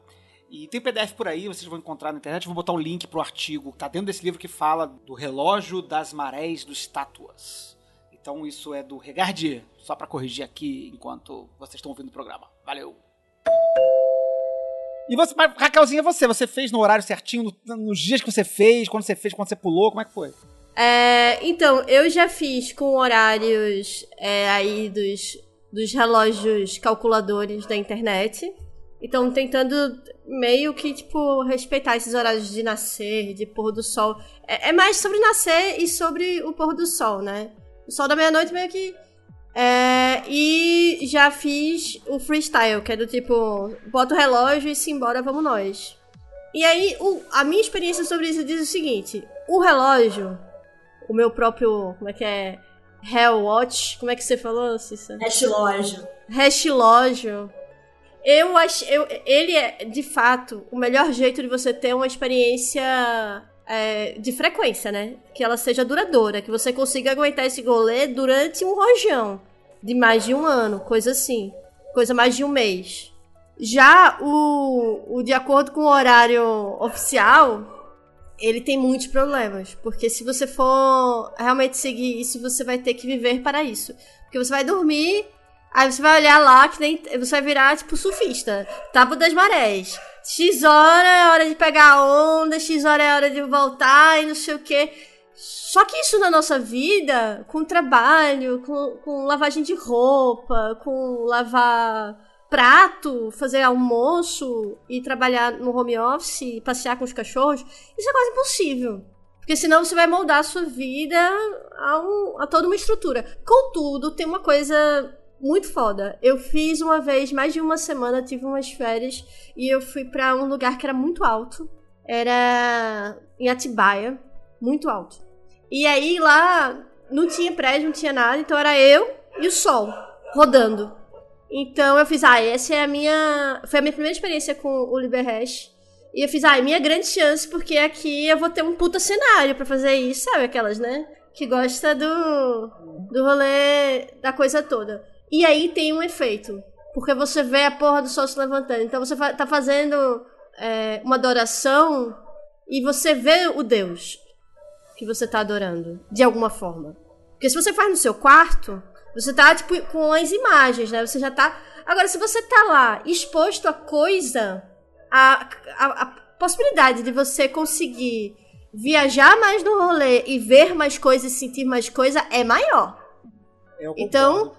E tem PDF por aí, vocês vão encontrar na internet. Vou botar um link pro artigo que tá dentro desse livro que fala do relógio das marés dos estátuas. Então isso é do Regardier, só para corrigir aqui enquanto vocês estão ouvindo o programa. Valeu! E você, Raquelzinha, você, você fez no horário certinho, no, nos dias que você fez, quando você fez, quando você pulou, como é que foi? É, então, eu já fiz com horários é, aí dos, dos relógios calculadores da internet. Então, tentando meio que, tipo, respeitar esses horários de nascer, de pôr do sol. É, é mais sobre nascer e sobre o pôr do sol, né? O sol da meia-noite meio que é, e já fiz o freestyle, que é do tipo, bota o relógio e simbora, vamos nós. E aí, o, a minha experiência sobre isso diz o seguinte: o relógio, o meu próprio, como é que é? Hell Watch, como é que você falou, Cissa? Hashlógio. Hashlógio. Eu acho, eu, ele é, de fato, o melhor jeito de você ter uma experiência é, de frequência, né? Que ela seja duradoura, que você consiga aguentar esse golê durante um rojão de mais de um ano, coisa assim, coisa mais de um mês. Já o, o de acordo com o horário oficial, ele tem muitos problemas, porque se você for realmente seguir isso, você vai ter que viver para isso, porque você vai dormir Aí você vai olhar lá, que nem. Você vai virar, tipo, surfista. Tábua das marés. X hora é hora de pegar a onda, X hora é hora de voltar e não sei o quê. Só que isso na nossa vida, com trabalho, com, com lavagem de roupa, com lavar prato, fazer almoço e trabalhar no home office, passear com os cachorros, isso é quase impossível. Porque senão você vai moldar a sua vida a, um, a toda uma estrutura. Contudo, tem uma coisa muito foda. Eu fiz uma vez, mais de uma semana, tive umas férias e eu fui para um lugar que era muito alto. Era em Atibaia, muito alto. E aí lá não tinha prédio, não tinha nada, então era eu e o sol rodando. Então eu fiz, ah, essa é a minha. Foi a minha primeira experiência com o Liberhash. E eu fiz, ah, é minha grande chance, porque aqui eu vou ter um puta cenário para fazer isso, sabe? Aquelas, né? Que gosta do, do rolê da coisa toda. E aí tem um efeito. Porque você vê a porra do sol se levantando. Então você tá fazendo é, uma adoração e você vê o Deus que você tá adorando, de alguma forma. Porque se você faz no seu quarto, você tá, tipo, com as imagens, né? Você já tá. Agora, se você tá lá exposto a coisa, a, a, a possibilidade de você conseguir viajar mais no rolê e ver mais coisas, sentir mais coisa é maior. então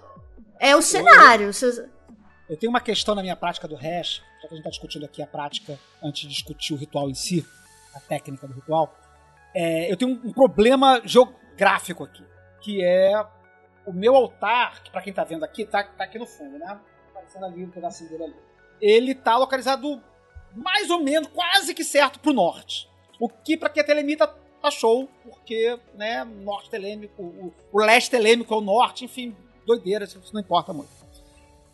é o cenário. Eu, eu, tenho uma questão na minha prática do hash, já que a gente está discutindo aqui a prática antes de discutir o ritual em si, a técnica do ritual. É, eu tenho um, um problema geográfico aqui, que é o meu altar, que para quem está vendo aqui, tá, tá aqui no fundo, né? Aparecendo ali um pedacinho dele ali. Ele tá localizado mais ou menos, quase que certo pro norte. O que para quem é telemita tá show, porque, né, norte telêmico, o, o leste telêmico é o norte, enfim, doideira, isso não importa muito.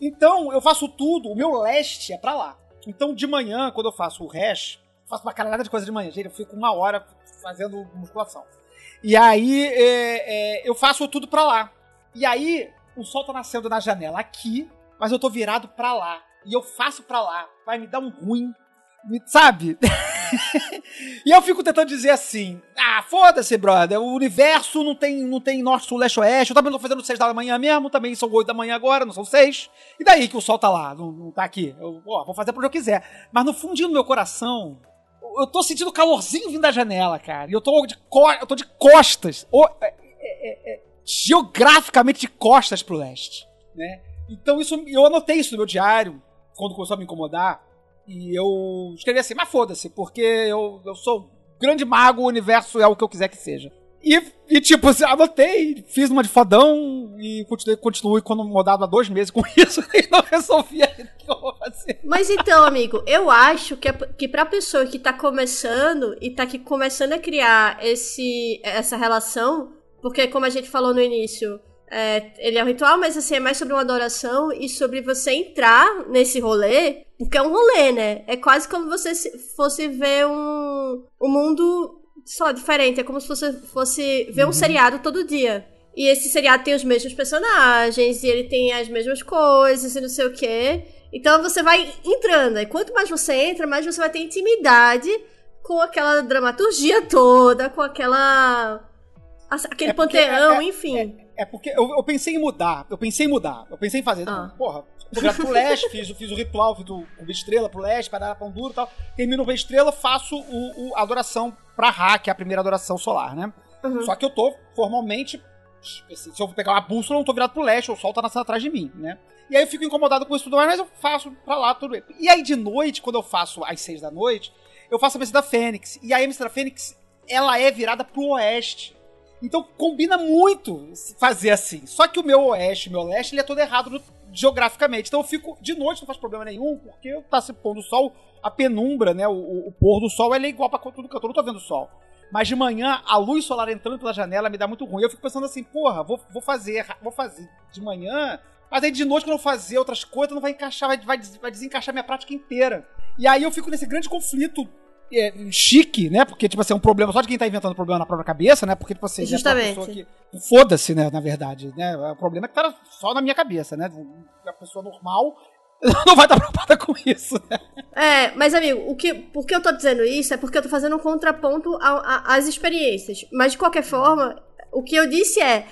Então, eu faço tudo, o meu leste é para lá. Então, de manhã, quando eu faço o hash, faço uma caralhada de coisa de manhã. Gente, eu fico uma hora fazendo musculação. E aí, é, é, eu faço tudo para lá. E aí, o sol tá nascendo na janela aqui, mas eu tô virado para lá. E eu faço para lá. Vai me dar um ruim Sabe? e eu fico tentando dizer assim: ah, foda-se, brother. O universo não tem, não tem norte, sul, leste, oeste. Eu também não tô fazendo seis da manhã mesmo. Também são oito da manhã agora, não são seis. E daí que o sol tá lá, não, não tá aqui? Eu ó, vou fazer pra onde eu quiser. Mas no fundinho do meu coração, eu tô sentindo calorzinho vindo da janela, cara. E eu tô de, co eu tô de costas. É, é, é, é, geograficamente de costas pro leste. Né? Então isso, eu anotei isso no meu diário, quando começou a me incomodar e eu escrevi assim, mas foda-se, porque eu, eu sou grande mago, o universo é o que eu quiser que seja. E, e tipo, assim, anotei, fiz uma de fodão e continuei, continuei quando mudado há dois meses com isso e não resolvi ainda que eu vou fazer. Mas então, amigo, eu acho que, é, que pra pessoa que tá começando e tá aqui começando a criar esse, essa relação, porque como a gente falou no início, É, ele é um ritual, mas assim, é mais sobre uma adoração e sobre você entrar nesse rolê, porque é um rolê, né? É quase como você se- fosse ver um, um mundo só diferente. É como se você fosse ver um seriado todo dia. E esse seriado tem os mesmos personagens, e ele tem as mesmas coisas e não sei o quê. Então você vai entrando. E quanto mais você entra, mais você vai ter intimidade com aquela dramaturgia toda, com aquela. aquele É panteão, é- enfim. É porque eu, eu pensei em mudar, eu pensei em mudar, eu pensei em fazer. Ah. Porra, vou virar pro leste, fiz, o- fiz o ritual, fiz o, o estrela pro leste, para dar pão duro e tal. Termino o estrela, faço o, o- a adoração pra Ra, que é a primeira adoração solar, né? Uhum. Só que eu tô formalmente. Se eu pegar uma bússola, eu não tô virado pro leste, o sol tá nascendo atrás de mim, né? E aí eu fico incomodado com isso tudo mais, mas eu faço pra lá tudo bem. E aí de noite, quando eu faço às seis da noite, eu faço a missa da Fênix. E a missa da Fênix, ela é virada pro oeste. Então combina muito fazer assim. Só que o meu oeste, meu leste, ele é todo errado no- geograficamente. Então eu fico de noite, não faz problema nenhum, porque tá se pondo o sol, a penumbra, né? O, o- o pôr do sol é igual pra tudo que eu tô, não tô vendo o sol. Mas de manhã, a luz solar entrando pela janela me dá muito ruim. Eu fico pensando assim, porra, vou, vou fazer, vou fazer de manhã, mas aí de noite, quando eu fazer outras coisas, não vai encaixar, vai, vai desencaixar minha prática inteira. E aí eu fico nesse grande conflito é, chique, né? Porque, tipo assim, é um problema só de quem tá inventando problema na própria cabeça, né? Porque, tipo assim, uma Justamente. pessoa que. Foda-se, né? Na verdade, né? O problema é que tá só na minha cabeça, né? A pessoa normal não vai estar preocupada com isso, né? É, mas amigo, o que, por que eu tô dizendo isso é porque eu tô fazendo um contraponto às experiências. Mas de qualquer forma, o que eu disse é,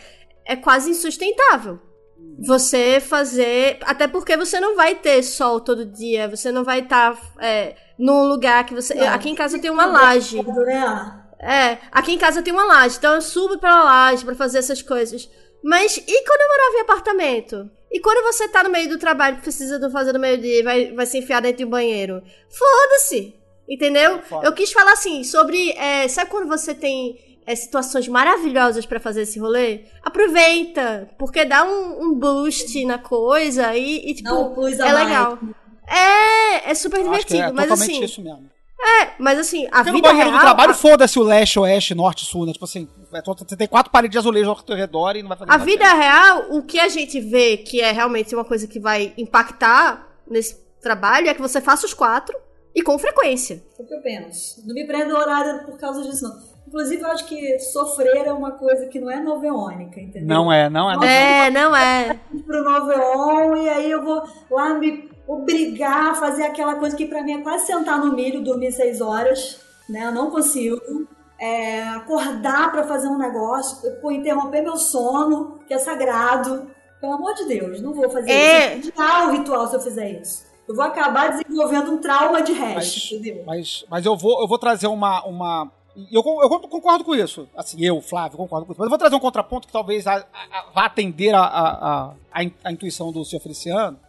é quase insustentável. Você fazer. Até porque você não vai ter sol todo dia, você não vai estar num lugar que você. Não. Aqui em casa tem uma laje. Né? É, aqui em casa tem uma laje, então eu subo pela laje pra fazer essas coisas. Mas e quando eu morava em apartamento? E quando você tá no meio do trabalho que precisa de fazer no meio-dia e vai, vai se enfiar dentro de um banheiro? Foda-se! Entendeu? Foda. Eu quis falar assim, sobre. é, sabe quando você tem é, situações maravilhosas pra fazer esse rolê? Aproveita! Porque dá um, um boost na coisa e, e, tipo, a é mais. legal. É, é super Eu que divertido, é mas assim. isso mesmo. É, mas assim, a Porque no vida banheiro real. do trabalho, a- foda-se o leste, oeste, norte, sul, né? Tipo assim, é você tem quatro paredes de azulejo ao teu redor e não vai fazer A nada. vida real, o que a gente vê que é realmente uma coisa que vai impactar nesse trabalho é que você faça os quatro e com frequência. É o que eu penso. Não me prenda o horário por causa disso, não. Inclusive, eu acho que sofrer é uma coisa que não é noveônica, entendeu? Não é, não é. Não É. É, não é. pro Noveon e aí eu vou lá me obrigar a fazer aquela coisa que pra mim é quase sentar no milho, dormir seis horas, né? Eu não consigo. É, acordar pra fazer um negócio, pô, interromper meu sono, que é sagrado. Pelo amor de Deus, não vou fazer É. isso. O ritual se eu fizer isso. Eu vou acabar desenvolvendo um trauma de resto, Mas- entendeu? Mas, mas eu, vou, eu vou trazer uma. uma eu, eu con- concordo com isso. Assim, eu, Flávio, concordo com isso. Mas eu vou trazer um contraponto que talvez a- a- vá atender a, a, a, a in- a intuição do senhor Feliciano.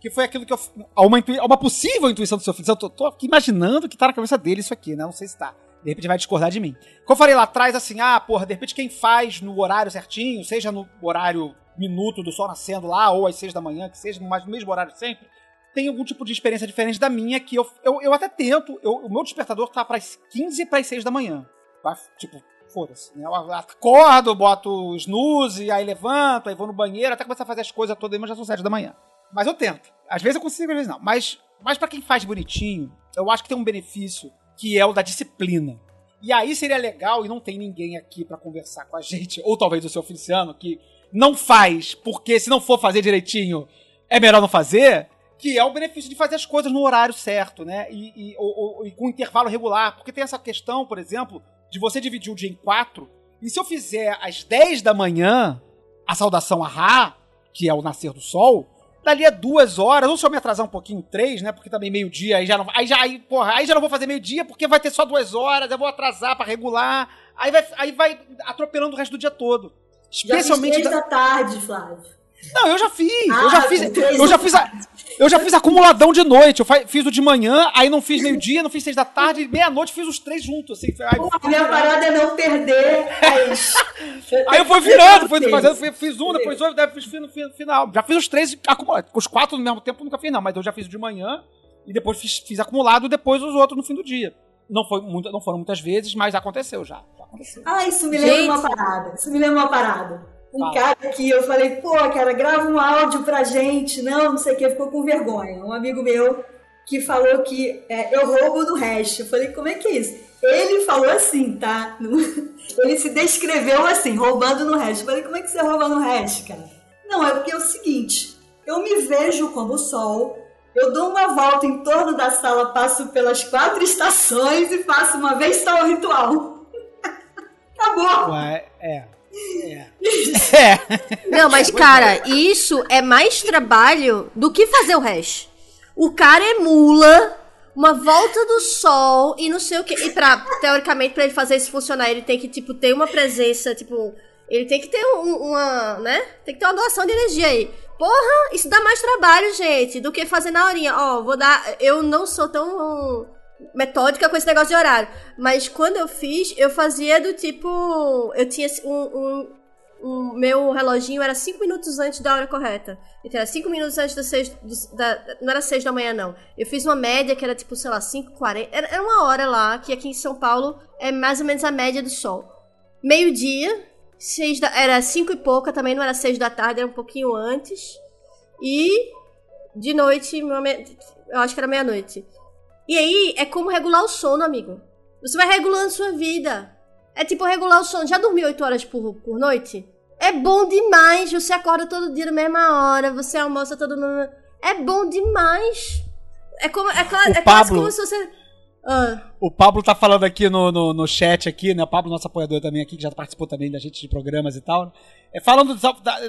Que foi aquilo que eu. A uma, uma possível intuição do senhor Feliciano. Eu tô, tô imaginando que tá na cabeça dele isso aqui, né? Não sei se tá. De repente vai discordar de mim. Como eu falei lá atrás, assim, ah, porra, de repente quem faz no horário certinho, seja no horário minuto do sol nascendo lá, ou às seis da manhã, que seja, mas no mesmo horário sempre, tem algum tipo de experiência diferente da minha que eu, eu, eu até tento. eu- o meu despertador tá para 15 para 6 da manhã. Tá? Tipo, foda-se. Né? Eu acordo, boto snooze, aí levanto, aí vou no banheiro, até começar a fazer as coisas todas, mas já são 7 da manhã. Mas eu tento. Às vezes eu consigo, às vezes não. Mas, mas para quem faz bonitinho, eu acho que tem um benefício que é o da disciplina. E aí seria legal, e não tem ninguém aqui pra conversar com a gente, ou talvez o seu Feliciano, que não faz, porque se não for fazer direitinho, é melhor não fazer, que é o benefício de fazer as coisas no horário certo, né? E, e- ou- ou- e com intervalo regular. Porque tem essa questão, por exemplo, de você dividir o dia em quatro, e se eu fizer às 10 da manhã a saudação a Ra, que é o nascer do sol, dali a duas horas, ou se eu me atrasar um pouquinho, três, né? Porque também meio-dia, aí já não. Aí já, aí, porra, aí já não vou fazer meio-dia, porque vai ter só duas horas, eu vou atrasar pra regular. Aí vai, aí vai atropelando o resto do dia todo. Já Especialmente. fiz três da- da tarde, Flávio. Não, eu já fiz. eu Ah, já fiz. três Eu já fiz. A, eu já fiz acumuladão de noite. Eu fiz o de manhã, aí não fiz meio-dia, não fiz seis da tarde, e meia-noite fiz os três juntos. Assim, aí, A minha parada é não perder as... Aí eu fui virando, fui fazendo, fui- fiz um, depois outro, depois fiz no fi- no final. Já fiz os três acumulados. Os quatro no mesmo tempo nunca fiz, não, mas eu já fiz o de manhã e depois fiz, fiz acumulado e depois os outros no fim do dia. Não, foi muito, não foram muitas vezes, mas aconteceu já. já aconteceu. Ah, isso me lembra Gente. uma parada. Isso me lembra uma parada. Um cara que eu falei, pô, cara, grava um áudio pra gente. Não, não sei o que, ficou com vergonha. Um amigo meu que falou que é, eu roubo do resto. Eu falei, como é que é isso? Ele falou assim, tá? Ele se descreveu assim, roubando no resto. Eu falei, como é que você rouba no resto, cara? Não, é porque é o seguinte, eu me vejo como o sol, eu dou uma volta em torno da sala, passo pelas quatro estações e faço uma vez só o ritual. Acabou. Ué, é. É. é. Não, mas cara, isso é mais trabalho do que fazer o resto. O cara emula uma volta do sol e não sei o que. E pra, teoricamente, pra ele fazer isso funcionar, ele tem que, tipo, ter uma presença, tipo. Ele tem que ter um- uma, né? Tem que ter uma doação de energia aí. Porra, isso dá mais trabalho, gente, do que fazer na horinha. Ó, vou dar. Eu não sou tão metódica com esse negócio de horário. Mas quando eu fiz, eu fazia do tipo. Eu tinha um. um meu reloginho era 5 minutos antes da hora correta. Então era 5 minutos antes das 6. Da, não era 6 da manhã, não. Eu fiz uma média que era tipo, sei lá, 5h40. Era, era uma hora lá, que aqui em São Paulo é mais ou menos a média do sol. Meio-dia, seis era 5 e pouca, também não era 6 da tarde, era um pouquinho antes. E de noite, eu acho que era meia-noite. E aí é como regular o sono, amigo. Você vai regulando sua vida. É tipo regular o sono. Já dormiu 8 horas por, por noite? É bom demais. Você acorda todo dia na mesma hora. Você almoça todo no... É bom demais. É como. É, cla- é quase como se você. Ah, O Pablo tá falando aqui no, no, no chat aqui, né? O Pablo, nosso apoiador também aqui, que já participou também da gente de programas e tal. É, falando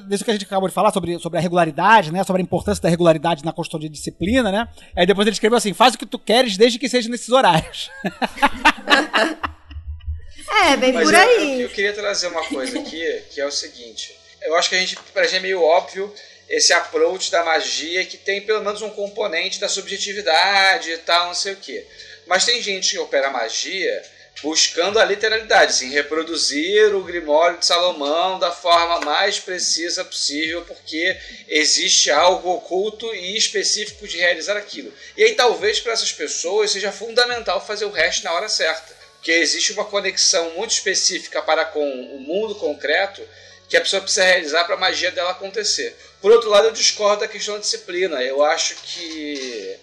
disso que a gente acabou de falar, sobre, sobre a regularidade, né? Sobre a importância da regularidade na construção de disciplina, né? Aí depois ele escreveu assim, faz o que tu queres desde que seja nesses horários. é, bem Mas por eu, aí. eu- eu queria trazer uma coisa aqui, que é o seguinte. Eu acho que a gente, pra gente é meio óbvio esse approach da magia que tem pelo menos um componente da subjetividade e tal, não sei o quê. Mas tem gente que opera magia buscando a literalidade, assim, reproduzir o Grimório de Salomão da forma mais precisa possível, porque existe algo oculto e específico de realizar aquilo. E aí talvez para essas pessoas seja fundamental fazer o resto na hora certa, porque existe uma conexão muito específica para com o mundo concreto que a pessoa precisa realizar para a magia dela acontecer. Por outro lado, eu discordo da questão da disciplina. Eu acho que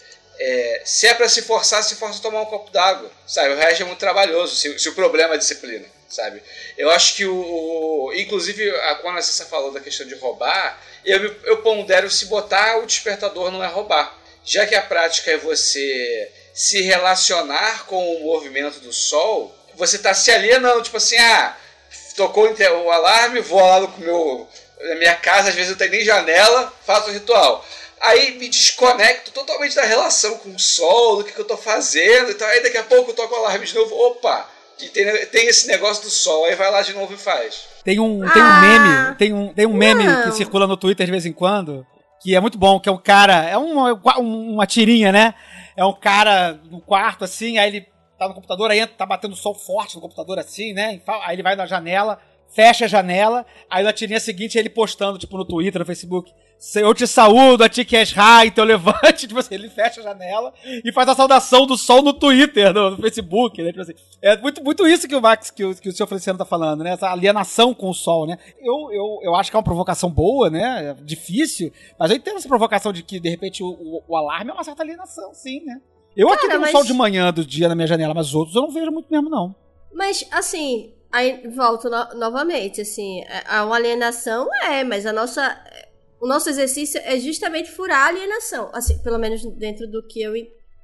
é, se é para se forçar, se força a tomar um copo d'água, sabe? O resto é muito trabalhoso, se, se o problema é disciplina, sabe? Eu acho que o... o- inclusive, a, quando a Cissa falou da questão de roubar, eu, eu pondero se botar o despertador não é roubar. Já que a prática é você se relacionar com o movimento do sol, você está se alienando, tipo assim, ah, tocou o alarme, vou lá no meu, na minha casa, às vezes não tem nem janela, faço o ritual. Aí me desconecto totalmente da relação com o sol, do que, que eu tô fazendo e tal. Aí daqui a pouco eu toco o alarme de novo, opa, e tem, tem esse negócio do sol, aí vai lá de novo e faz. Tem um, tem um Ah, meme, tem um, tem um meme não. que circula no Twitter de vez em quando, que é muito bom, que é um cara, é uma, uma tirinha, né? É um cara no quarto, assim, aí ele tá no computador, aí entra, tá batendo sol forte no computador, assim, né? Aí ele vai na janela, fecha a janela, aí na tirinha seguinte ele postando, tipo, no Twitter, no Facebook, eu te saúdo, a ti que és raio, teu levante, tipo assim, ele fecha a janela e faz a saudação do sol no Twitter, no, Facebook, né? Tipo assim, é muito, muito isso que o Max, que o, que o senhor Feliciano tá falando, né? Essa alienação com o sol, né? Eu, eu, eu acho que é uma provocação boa, né? É difícil, mas eu entendo essa provocação de que, de repente, o, o, o alarme é uma certa alienação, sim, né? Eu aqui Cara, tenho um mas- sol de manhã do dia na minha janela, mas os outros eu não vejo muito mesmo, não. Mas, assim, aí volto no- novamente, assim, a, a uma alienação é, mas a nossa. O nosso exercício é justamente furar a alienação. Assim, pelo menos dentro do que eu,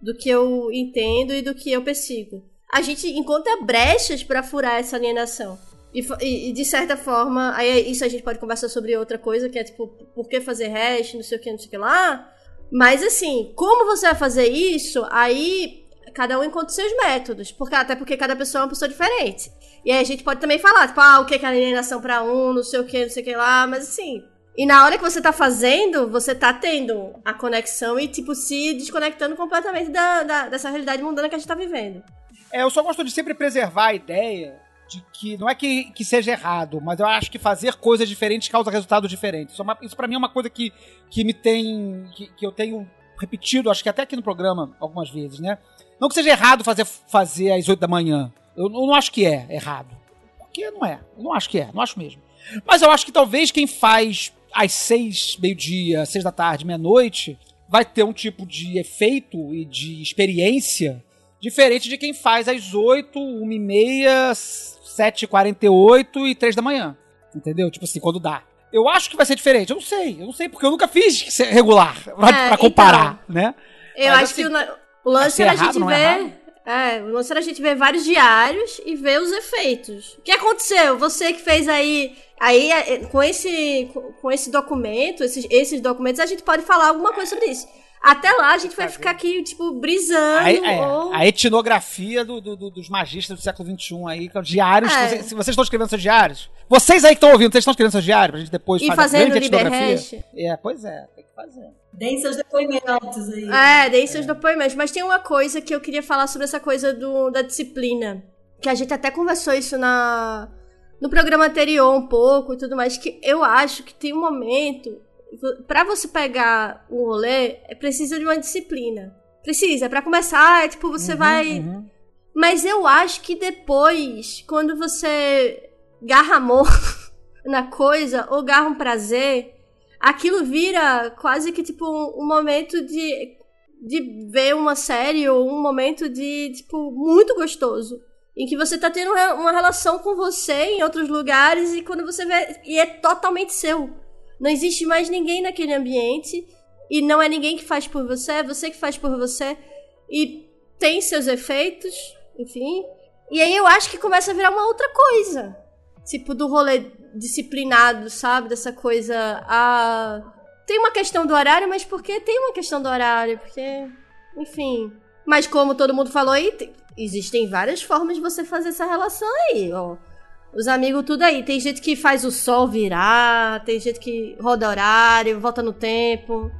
do que eu entendo e do que eu persigo. A gente encontra brechas pra furar essa alienação. E, e- de certa forma, aí isso a gente pode conversar sobre outra coisa, que é tipo, por que fazer hash, não sei o que, não sei o que lá. Mas assim, como você vai fazer isso, aí cada um encontra seus métodos. Porque, até porque cada pessoa é uma pessoa diferente. E aí a gente pode também falar, tipo, ah, o que é alienação pra um, não sei o que, não sei o que lá, mas assim. E na hora que você tá fazendo, você tá tendo a conexão e, tipo, se desconectando completamente da, da- dessa realidade mundana que a gente tá vivendo. É, eu só gosto de sempre preservar a ideia de que não é que, que seja errado, mas eu acho que fazer coisas diferentes causa resultados diferentes. Isso, é isso para mim é uma coisa que, que me tem. Que, que eu tenho repetido, acho que até aqui no programa algumas vezes, né? Não que seja errado fazer, fazer às 8 da manhã. Eu, eu não acho que é errado. Porque não é. Eu não acho que é, não acho mesmo. Mas eu acho que talvez quem faz às seis, meio-dia, seis da tarde, meia-noite, vai ter um tipo de efeito e de experiência diferente de quem faz às oito, uma e meia, sete e quarenta e oito e três da manhã. Entendeu? Tipo assim, quando dá. Eu acho que vai ser diferente. Eu não sei. Eu não sei, porque eu nunca fiz regular pra, É, pra comparar, né? Eu Mas, acho assim, que o, o lance era a gente não é ver. errado? O lance era a gente ver vários diários e ver os efeitos. O que aconteceu? Você que fez aí. Aí, é, com esse, com- esse documento, esses, esses documentos, a gente pode falar alguma coisa sobre isso. Até lá, a gente vai ficar aqui, tipo, brisando. A, é, ou... a etnografia do- do- do- dos magistas do século XXI aí, que é o diários. É. Vocês, se vocês estão escrevendo seus diários. Vocês aí que estão ouvindo, vocês estão escrevendo seus diários pra gente depois E fazer fazendo grande etnografia? É, pois é, tem que fazer. Deem seus depoimentos aí. É, dei seus depoimentos. Mas tem uma coisa que eu queria falar sobre essa coisa do, da disciplina. Que a gente até conversou isso na, no programa anterior um pouco e tudo mais. Que eu acho que tem um momento. Pra você pegar um rolê, é preciso de uma disciplina. Precisa. Pra começar, é tipo, você Uhum, vai. uhum. Mas eu acho que depois, quando você garra amor na coisa, ou garra um prazer, aquilo vira quase que tipo um momento de, de ver uma série ou um momento de, tipo, muito gostoso. Em que você tá tendo uma relação com você em outros lugares e quando você vê. E é totalmente seu. Não existe mais ninguém naquele ambiente. E não é ninguém que faz por você, é você que faz por você. E tem seus efeitos, enfim. E aí eu acho que começa a virar uma outra coisa. Tipo, do rolê disciplinado, sabe? Dessa coisa. Ah, tem uma questão do horário, mas por que tem uma questão do horário? Porque. Enfim. Mas como todo mundo falou aí, te- existem várias formas de você fazer essa relação aí, ó. Os amigos tudo aí. Tem gente que faz o sol virar, tem gente que roda horário, volta no tempo.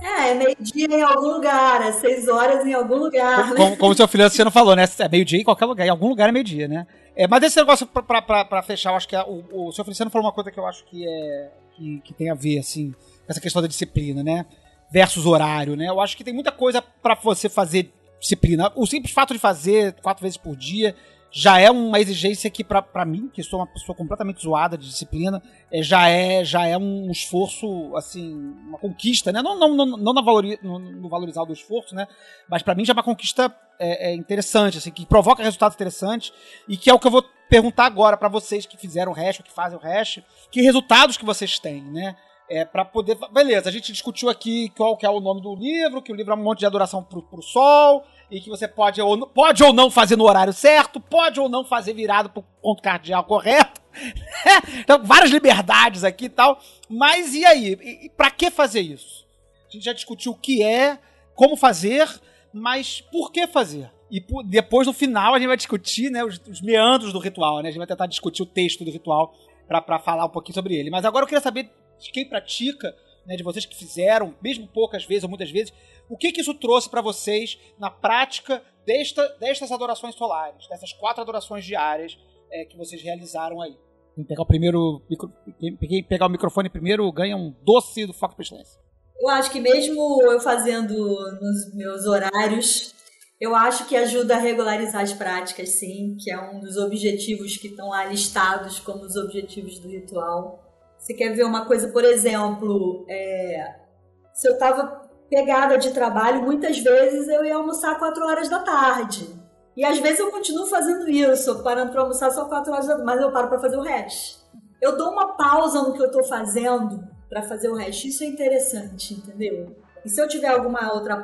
É, é meio-dia em algum lugar, é seis horas em algum lugar. Como, como, como o seu filho Luciano falou, né? É meio-dia em qualquer lugar. Em algum lugar é meio-dia, né? É, mas esse negócio, pra, pra, pra, fechar, eu acho que é, o, o seu Feliciano falou uma coisa que eu acho que é. que, que tem a ver, assim, essa questão da disciplina, né? Versus horário, né? Eu acho que tem muita coisa pra você fazer disciplina. O simples fato de fazer quatro vezes por dia já é uma exigência que, pra mim, que sou uma pessoa completamente zoada de disciplina, é, já, é, já é um esforço, assim, uma conquista, né? Não, não, não, não na valori, no, no valorizar do esforço, né? Mas pra mim já é uma conquista é, é interessante, assim, que provoca resultados interessantes e que é o que eu vou perguntar agora pra vocês que fizeram o hash, que fazem o hash, que resultados que vocês têm, né? É, para poder. Beleza, a gente discutiu aqui qual que é o nome do livro, que o livro é um monte de adoração pro, pro sol, e que você pode ou, pode ou não fazer no horário certo, pode ou não fazer virado pro ponto cardial correto. então, várias liberdades aqui e tal. Mas e aí? E, e pra que fazer isso? A gente já discutiu o que é, como fazer, mas por que fazer? E po- depois, no final, a gente vai discutir né, os, os meandros do ritual, né? A gente vai tentar discutir o texto do ritual pra falar um pouquinho sobre ele. Mas agora eu queria saber de quem pratica, né, de vocês que fizeram, mesmo poucas vezes ou muitas vezes, o que, que isso trouxe pra vocês na prática desta, destas adorações solares, dessas quatro adorações diárias é, que vocês realizaram aí. Quem pegar o primeiro. quem pegar o microfone primeiro ganha um doce do Foco Pestilência. Eu acho que mesmo eu fazendo nos meus horários, eu acho que ajuda a regularizar as práticas, sim, que é um dos objetivos que estão lá listados como os objetivos do ritual. Você quer ver uma coisa, por exemplo, é, se eu estava pegada de trabalho, muitas vezes eu ia almoçar 4 horas da tarde. E às vezes eu continuo fazendo isso, parando para almoçar só 4 horas da tarde, mas eu paro para fazer o resto. Eu dou uma pausa no que eu estou fazendo para fazer o resto. Isso é interessante, entendeu? E se eu tiver alguma outra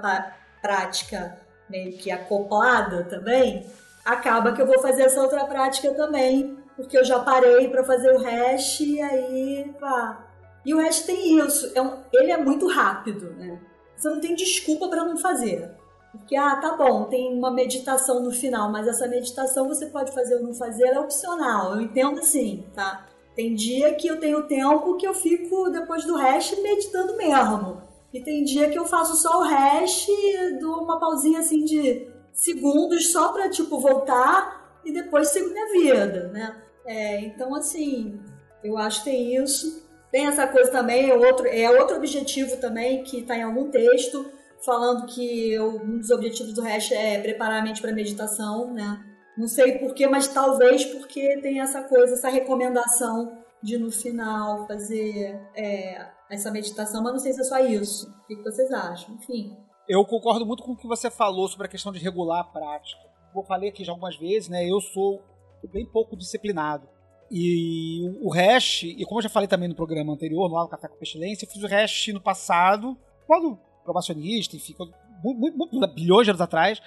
prática meio que acoplada também, acaba que eu vou fazer essa outra prática também, porque eu já parei para fazer o hash e aí, pá. E o hash tem isso, é um- ele é muito rápido, né? Você não tem desculpa para não fazer. Porque, ah, tá bom, tem uma meditação no final, mas essa meditação você pode fazer ou não fazer, é opcional. Eu entendo assim, tá? Tem dia que eu tenho tempo que eu fico, depois do hash, meditando mesmo. E tem dia que eu faço só o hash, dou uma pausinha assim de segundos só pra, tipo, voltar e depois sigo minha vida, né? É, então, assim, eu acho que tem isso. Tem essa coisa também, é outro, é outro objetivo também que está em algum texto, falando que eu- um dos objetivos do hash é preparar a mente para meditação, né? Não sei porquê, mas talvez porque tem essa coisa, essa recomendação de no final fazer é, essa meditação, mas não sei se é só isso. O que vocês acham? Enfim. Eu concordo muito com o que você falou sobre a questão de regular a prática. Eu falei aqui já algumas vezes, né? Eu sou bem pouco disciplinado. E o hash, e como eu já falei também no programa anterior, no Café com Pestilência, eu fiz o hash no passado, quando probacionista, enfim, muito, muito, bilhões de anos atrás.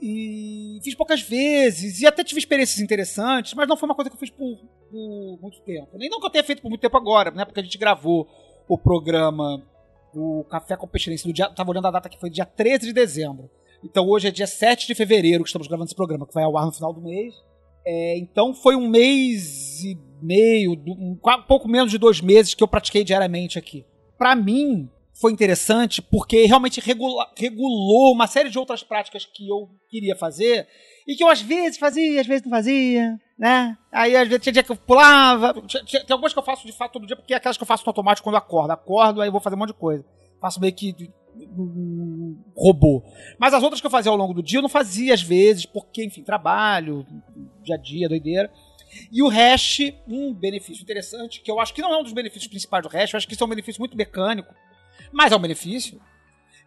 E fiz poucas vezes, e até tive experiências interessantes, mas não foi uma coisa que eu fiz por, por muito tempo. Nem não que eu tenha feito por muito tempo agora, né? Porque a gente gravou o programa do Café com Pestilência, no dia, tava olhando a data que foi dia 13 de dezembro. Então hoje é dia 7 de fevereiro que estamos gravando esse programa, que vai ao ar no final do mês. É, então foi um mês e meio, um, pouco menos de dois meses que eu pratiquei diariamente aqui. Para mim, foi interessante porque realmente regula, regulou uma série de outras práticas que eu queria fazer e que eu às vezes fazia, às vezes não fazia, né? Aí às vezes tinha dia que eu pulava. Tinha, tinha, tem algumas que eu faço de fato todo dia, porque é aquelas que eu faço no automático quando eu acordo. Acordo, aí eu vou fazer um monte de coisa. Faço meio que robô. Mas as outras que eu fazia ao longo do dia eu não fazia às vezes, porque, enfim, trabalho, dia a dia, doideira. E o hash, um benefício interessante, que eu acho que não é um dos benefícios principais do hash, eu acho que isso é um benefício muito mecânico, mas é um benefício,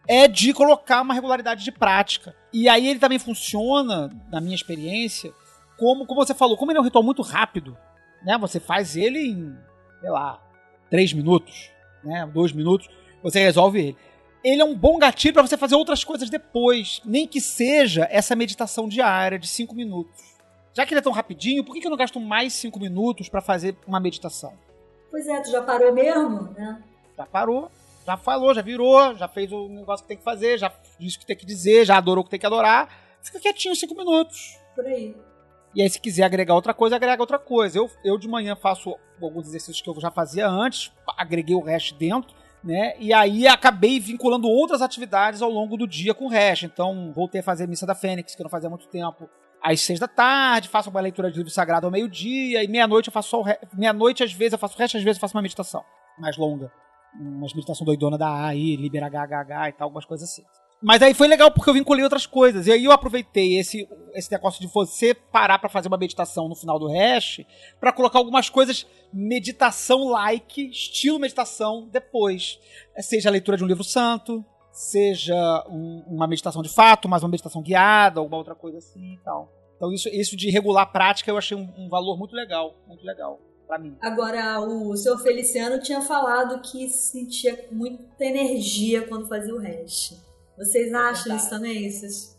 é de colocar uma regularidade de prática. E aí ele também funciona, na minha experiência, como, como você falou, como ele é um ritual muito rápido, né? Você faz ele em, sei lá, três minutos, né? Dois minutos, você resolve ele ele é um bom gatilho para você fazer outras coisas depois. Nem que seja essa meditação diária de 5 minutos. Já que ele é tão rapidinho, por que eu não gasto mais 5 minutos para fazer uma meditação? Pois é, tu já parou mesmo, né? Já parou, já falou, já virou, já fez o negócio que tem que fazer, já disse o que tem que dizer, já adorou o que tem que adorar. Fica quietinho 5 minutos. Por aí. E aí, se quiser agregar outra coisa, agrega outra coisa. Eu, eu de manhã faço alguns exercícios que eu já fazia antes, agreguei o resto dentro né? E aí acabei vinculando outras atividades ao longo do dia com o hash. Então, voltei a fazer Missa da Fênix, que eu não fazia há muito tempo, às seis da tarde, faço uma leitura de livro sagrado ao meio-dia, e meia-noite eu faço só o Meia-noite, às vezes, eu faço o resto, às vezes eu faço uma meditação mais longa. Uma meditação doidona da A aí, libera HHH e tal, algumas coisas assim. Mas aí foi legal porque eu vinculei outras coisas. E aí eu aproveitei esse, esse negócio de você parar para fazer uma meditação no final do hash para colocar algumas coisas meditação like, estilo meditação depois. Seja a leitura de um livro santo, seja um, uma meditação de fato, mas uma meditação guiada, alguma outra coisa assim e tal. Então isso, isso de regular a prática eu achei um, um valor muito legal, muito legal mim. Agora, o seu Feliciano tinha falado que sentia muita energia quando fazia o hash. Vocês acham isso também? Vocês...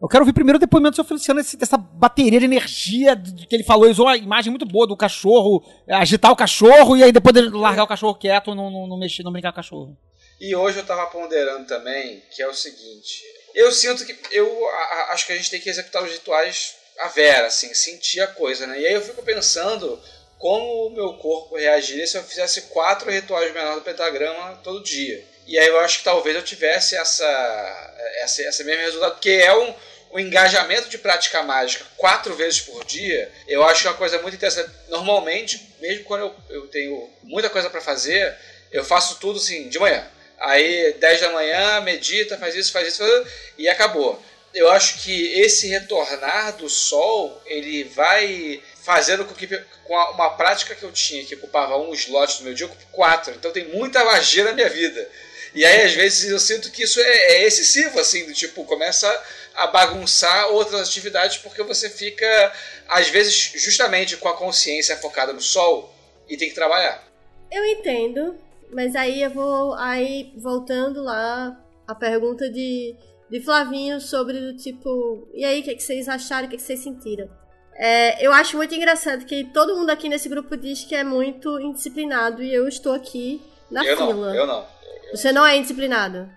Eu quero ouvir primeiro o depoimento do seu Feliciano desse, dessa bateria de energia de, que ele falou. Ele usou uma imagem muito boa do cachorro, agitar o cachorro e aí depois de largar o cachorro quieto, não, não, não mexer, não brincar com o cachorro. E hoje eu tava ponderando também que é o seguinte: eu sinto que eu a, acho que a gente tem que executar os rituais a vera, assim, sentir a coisa, né? E aí eu fico pensando como o meu corpo reagiria se eu fizesse quatro rituais menores do pentagrama todo dia. E aí eu acho que talvez eu tivesse essa, essa, esse mesmo resultado, porque é um, um engajamento de praticar mágica quatro vezes por dia, eu acho uma coisa muito interessante. Normalmente, mesmo quando eu, eu tenho muita coisa para fazer, eu faço tudo assim, de manhã. Aí, 10 da manhã, medita, faz isso, faz isso, faz isso e acabou. Eu acho que esse retornar do sol, ele vai fazendo com que com uma prática que eu tinha que ocupava um slot do meu dia, eu ocupo quatro. Então tem muita magia na minha vida. E aí, às vezes, eu sinto que isso é, é excessivo, assim, do tipo, começa a bagunçar outras atividades porque você fica, às vezes, justamente com a consciência focada no sol e tem que trabalhar. Eu entendo, mas aí eu vou, aí, voltando lá, a pergunta de, de Flavinho sobre o tipo, e aí, o que, é que vocês acharam, o que, é que vocês sentiram? É, eu acho muito engraçado que todo mundo aqui nesse grupo diz que é muito indisciplinado e eu estou aqui na eu fila. Não, eu não. Você não é indisciplinado.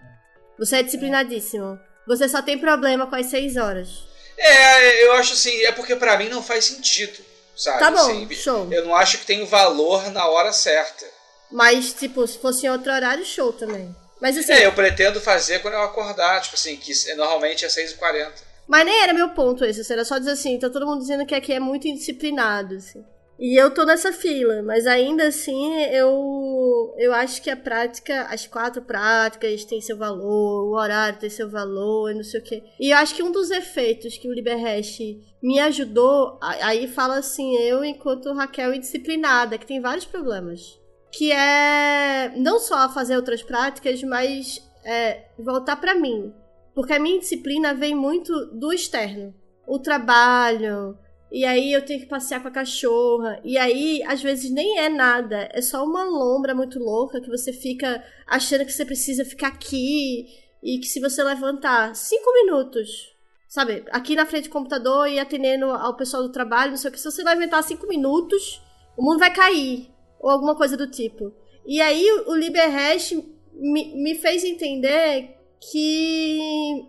Você é disciplinadíssimo. Você só tem problema com as seis horas. É, eu acho assim, é porque para mim não faz sentido, sabe? Tá bom, assim, show. Eu não acho que tem valor na hora certa. Mas, tipo, se fosse em outro horário, show também. Mas assim. É, eu pretendo fazer quando eu acordar, tipo assim, que normalmente é 6h40. Mas nem era meu ponto esse, era só dizer assim, tá todo mundo dizendo que aqui é muito indisciplinado, assim. E eu tô nessa fila, mas ainda assim eu, eu acho que a prática, as quatro práticas têm seu valor, o horário tem seu valor, não sei o quê. E eu acho que um dos efeitos que o Liberhash me ajudou, aí fala assim, eu enquanto Raquel indisciplinada, que tem vários problemas. Que é não só fazer outras práticas, mas é, voltar para mim. Porque a minha disciplina vem muito do externo. O trabalho, e aí eu tenho que passear com a cachorra. E aí, às vezes, nem é nada. É só uma lombra muito louca que você fica achando que você precisa ficar aqui. E que se você levantar cinco minutos, sabe, aqui na frente do computador e atendendo ao pessoal do trabalho, não sei o que, se você levantar cinco minutos, o mundo vai cair. Ou alguma coisa do tipo. E aí o LiberHash me, me fez entender que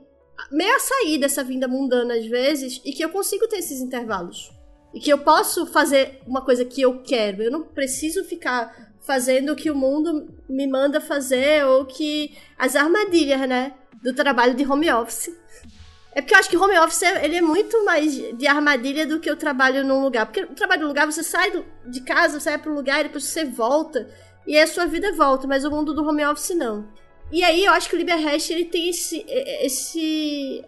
meio a sair dessa vinda mundana às vezes e que eu consigo ter esses intervalos. E que eu posso fazer uma coisa que eu quero. Eu não preciso ficar fazendo o que o mundo me manda fazer ou que as armadilhas, né, do trabalho de home office. É porque eu acho que home office ele é muito mais de armadilha do que o trabalho num lugar. Porque o trabalho no lugar você sai de casa, você vai para o lugar e depois você volta e a sua vida volta, mas o mundo do home office não. E aí eu acho que o LibreHash ele tem esse, esse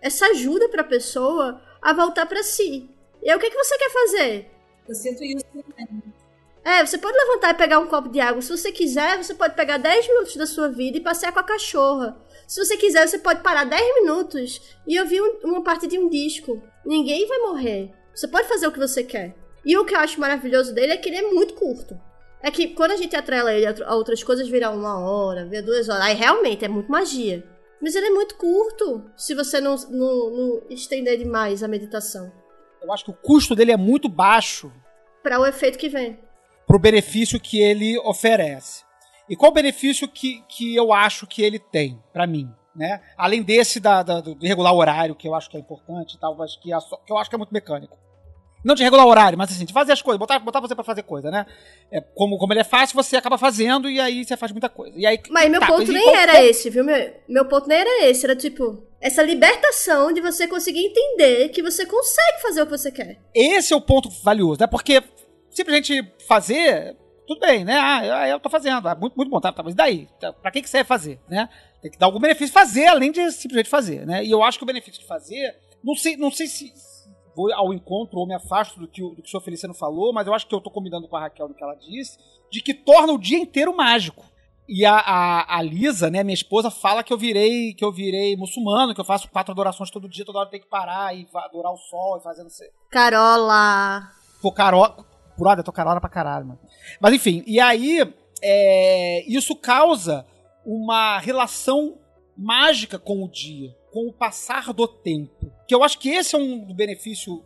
essa ajuda para a pessoa a voltar para si. E aí, o que, que você quer fazer? Eu sinto isso também. É, você pode levantar e pegar um copo de água. Se você quiser, você pode pegar 10 minutos da sua vida e passear com a cachorra. Se você quiser, você pode parar 10 minutos e ouvir um, uma parte de um disco. Ninguém vai morrer. Você pode fazer o que você quer. E o que eu acho maravilhoso dele é que ele é muito curto. É que quando a gente atrela ele a outras coisas, vira uma hora, vira duas horas. Aí realmente é muito magia. Mas ele é muito curto se você não, não, não estender demais a meditação. Eu acho que o custo dele é muito baixo. Para o efeito que vem. Para o benefício que ele oferece. E qual o benefício que, que eu acho que ele tem, para mim? Né? Além desse da, da, do regular horário, que eu acho que é importante, tal, mas que, é que eu acho que é muito mecânico. Não de regular horário, mas assim, de fazer as coisas, botar, botar você para fazer coisa, né? É, como, como ele é fácil, você acaba fazendo e aí você faz muita coisa. E aí, mas meu tá, ponto nem era esse, viu? Meu, meu ponto nem era esse. Era tipo, essa libertação de você conseguir entender que você consegue fazer o que você quer. Esse é o ponto valioso, né? Porque simplesmente fazer, tudo bem, né? Ah, eu tô fazendo, ah, muito, muito bom, tá, tá, mas daí? Tá, pra que, que você vai fazer, né? Tem que dar algum benefício fazer, além de simplesmente fazer, né? E eu acho que o benefício de fazer, não sei, não sei se vou ao encontro ou me afasto do que, do que o senhor Feliciano falou, mas eu acho que eu tô combinando com a Raquel no que ela disse, de que torna o dia inteiro mágico. E a, a, a, Lisa, né, minha esposa, fala que eu virei que eu virei muçulmano, que eu faço quatro adorações todo dia, toda hora tem que parar e adorar o sol e fazendo. Carola! Pô, Carola. Brother, eu tô carola pra caralho, mano. Mas enfim, e aí é, isso causa uma relação mágica com o dia com o passar do tempo. Que eu acho que esse é um benefício,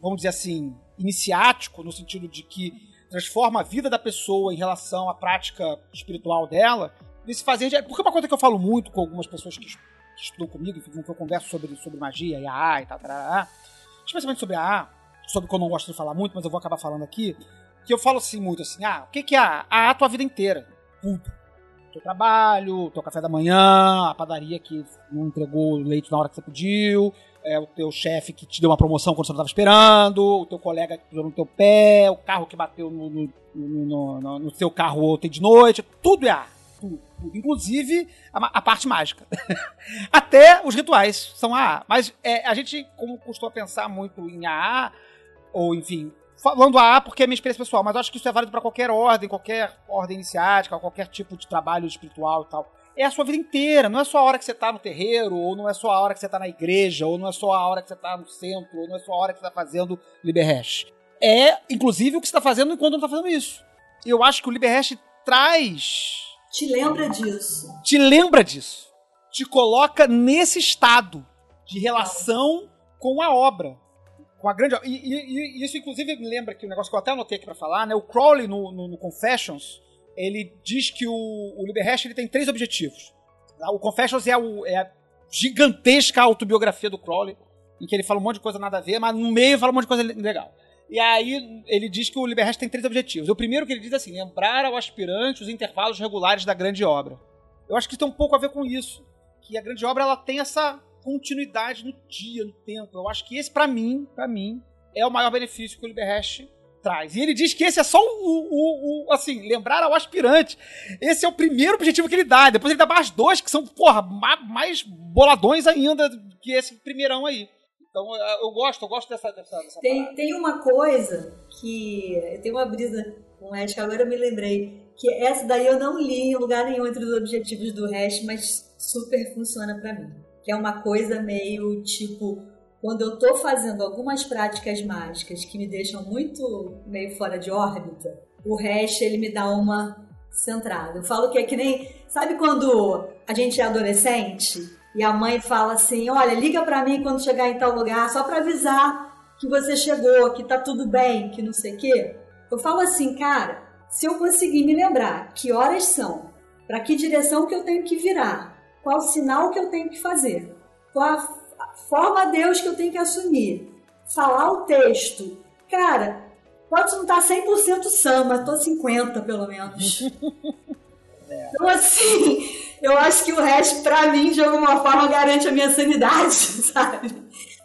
vamos dizer assim, iniciático, no sentido de que transforma a vida da pessoa em relação à prática espiritual dela, nesse fazer. De... Porque é uma coisa que eu falo muito com algumas pessoas que, estudam comigo, que eu converso sobre, sobre magia e AA e tal, tarará, especialmente sobre AA, sobre que eu não gosto de falar muito, mas eu vou acabar falando aqui, que eu falo assim muito assim, ah, o que, é AA? AA a tua vida inteira. Tudo teu trabalho, teu café da manhã, a padaria que não entregou o leite na hora que você pediu, é, o teu chefe que te deu uma promoção quando você não estava esperando, o teu colega que pisou no teu pé, o carro que bateu no, no, no, no, no seu carro ontem de noite, tudo é ar. Tudo. Inclusive a, a, parte mágica. Até os rituais são AA. Mas é, a gente, como costuma pensar muito em AA, ou enfim, falando A porque é minha experiência pessoal, mas acho que isso é válido para qualquer ordem, qualquer ordem iniciática, qualquer tipo de trabalho espiritual e tal. É a sua vida inteira, não é só a hora que você tá no terreiro, ou não é só a hora que você tá na igreja, ou não é só a hora que você tá no centro, ou não é só a hora que você tá fazendo Liberhash. É, inclusive, o que você tá fazendo enquanto não tá fazendo isso. E eu acho que o Liberhash traz. Te lembra disso. Te lembra disso. Te coloca nesse estado de relação com a obra com a grande. E, e, e, isso, inclusive, me lembra que o negócio que eu até anotei aqui pra falar, né? O Crowley no, no, no Confessions, ele diz que o, o Liberhash ele tem três objetivos. O Confessions é, o, é a gigantesca autobiografia do Crowley, em que ele fala um monte de coisa nada a ver, mas no meio fala um monte de coisa legal. E aí ele diz que o Liberhash tem três objetivos. O primeiro que ele diz é assim, lembrar ao aspirante os intervalos regulares da grande obra. Eu acho que tem um pouco a ver com isso. Que a grande obra ela tem essa continuidade no dia, no tempo. Eu acho que esse, para mim, para mim, é o maior benefício que o Liberhash traz. E ele diz que esse é só o, o, o, assim, lembrar ao aspirante. Esse é o primeiro objetivo que ele dá. Depois ele dá mais dois que são, porra, ma- mais boladões ainda que esse primeirão aí. Então eu eu gosto, eu gosto dessa, dessa, dessa Tem, parada. tem uma coisa que. Tem uma brisa com o Hash que agora eu me lembrei. Que essa daí eu não li em lugar nenhum entre os objetivos do Hash, mas super funciona pra mim. Que é uma coisa meio tipo. Quando eu tô fazendo algumas práticas mágicas que me deixam muito meio fora de órbita, o Hash ele me dá uma centrada. Eu falo que é que nem. Sabe quando a gente é adolescente e a mãe fala assim: olha, liga pra mim quando chegar em tal lugar, só pra avisar que você chegou, que tá tudo bem, que não sei o quê. Eu falo assim, cara, se eu conseguir me lembrar que horas são, pra que direção que eu tenho que virar, qual sinal que eu tenho que fazer, qual a forma a Deus que eu tenho que assumir, falar o texto, cara, pode não estar 100% sã, mas tô 50 pelo menos. Então, assim, eu acho que o resto, pra mim, de alguma forma, garante a minha sanidade, sabe?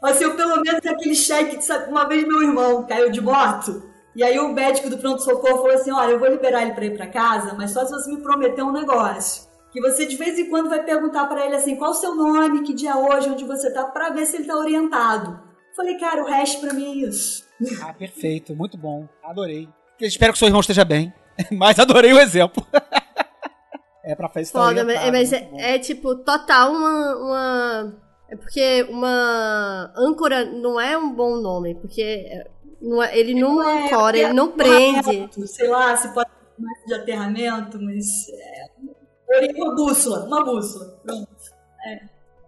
Assim, eu pelo menos aquele cheque, sabe? Uma vez meu irmão caiu de moto, e aí o médico do pronto-socorro falou assim: olha, eu vou liberar ele pra ir pra casa, mas só se você me prometer um negócio. Que você de vez em quando vai perguntar pra ele assim: qual o seu nome, que dia é hoje, onde você tá, pra ver se ele tá orientado. Falei, cara, o resto pra mim é isso. Ah, perfeito, muito bom. Adorei. Eu espero que seu irmão esteja bem, mas adorei o exemplo. é pra fazer estar Foda, mas, é, é, tipo total uma, uma. É porque uma âncora não é um bom nome, porque é- não é- ele não É, ancora, ele não é prende. aterramento, Sei lá, se pode chamar de aterramento, mas. É, uma bússola, uma bússola. Pronto.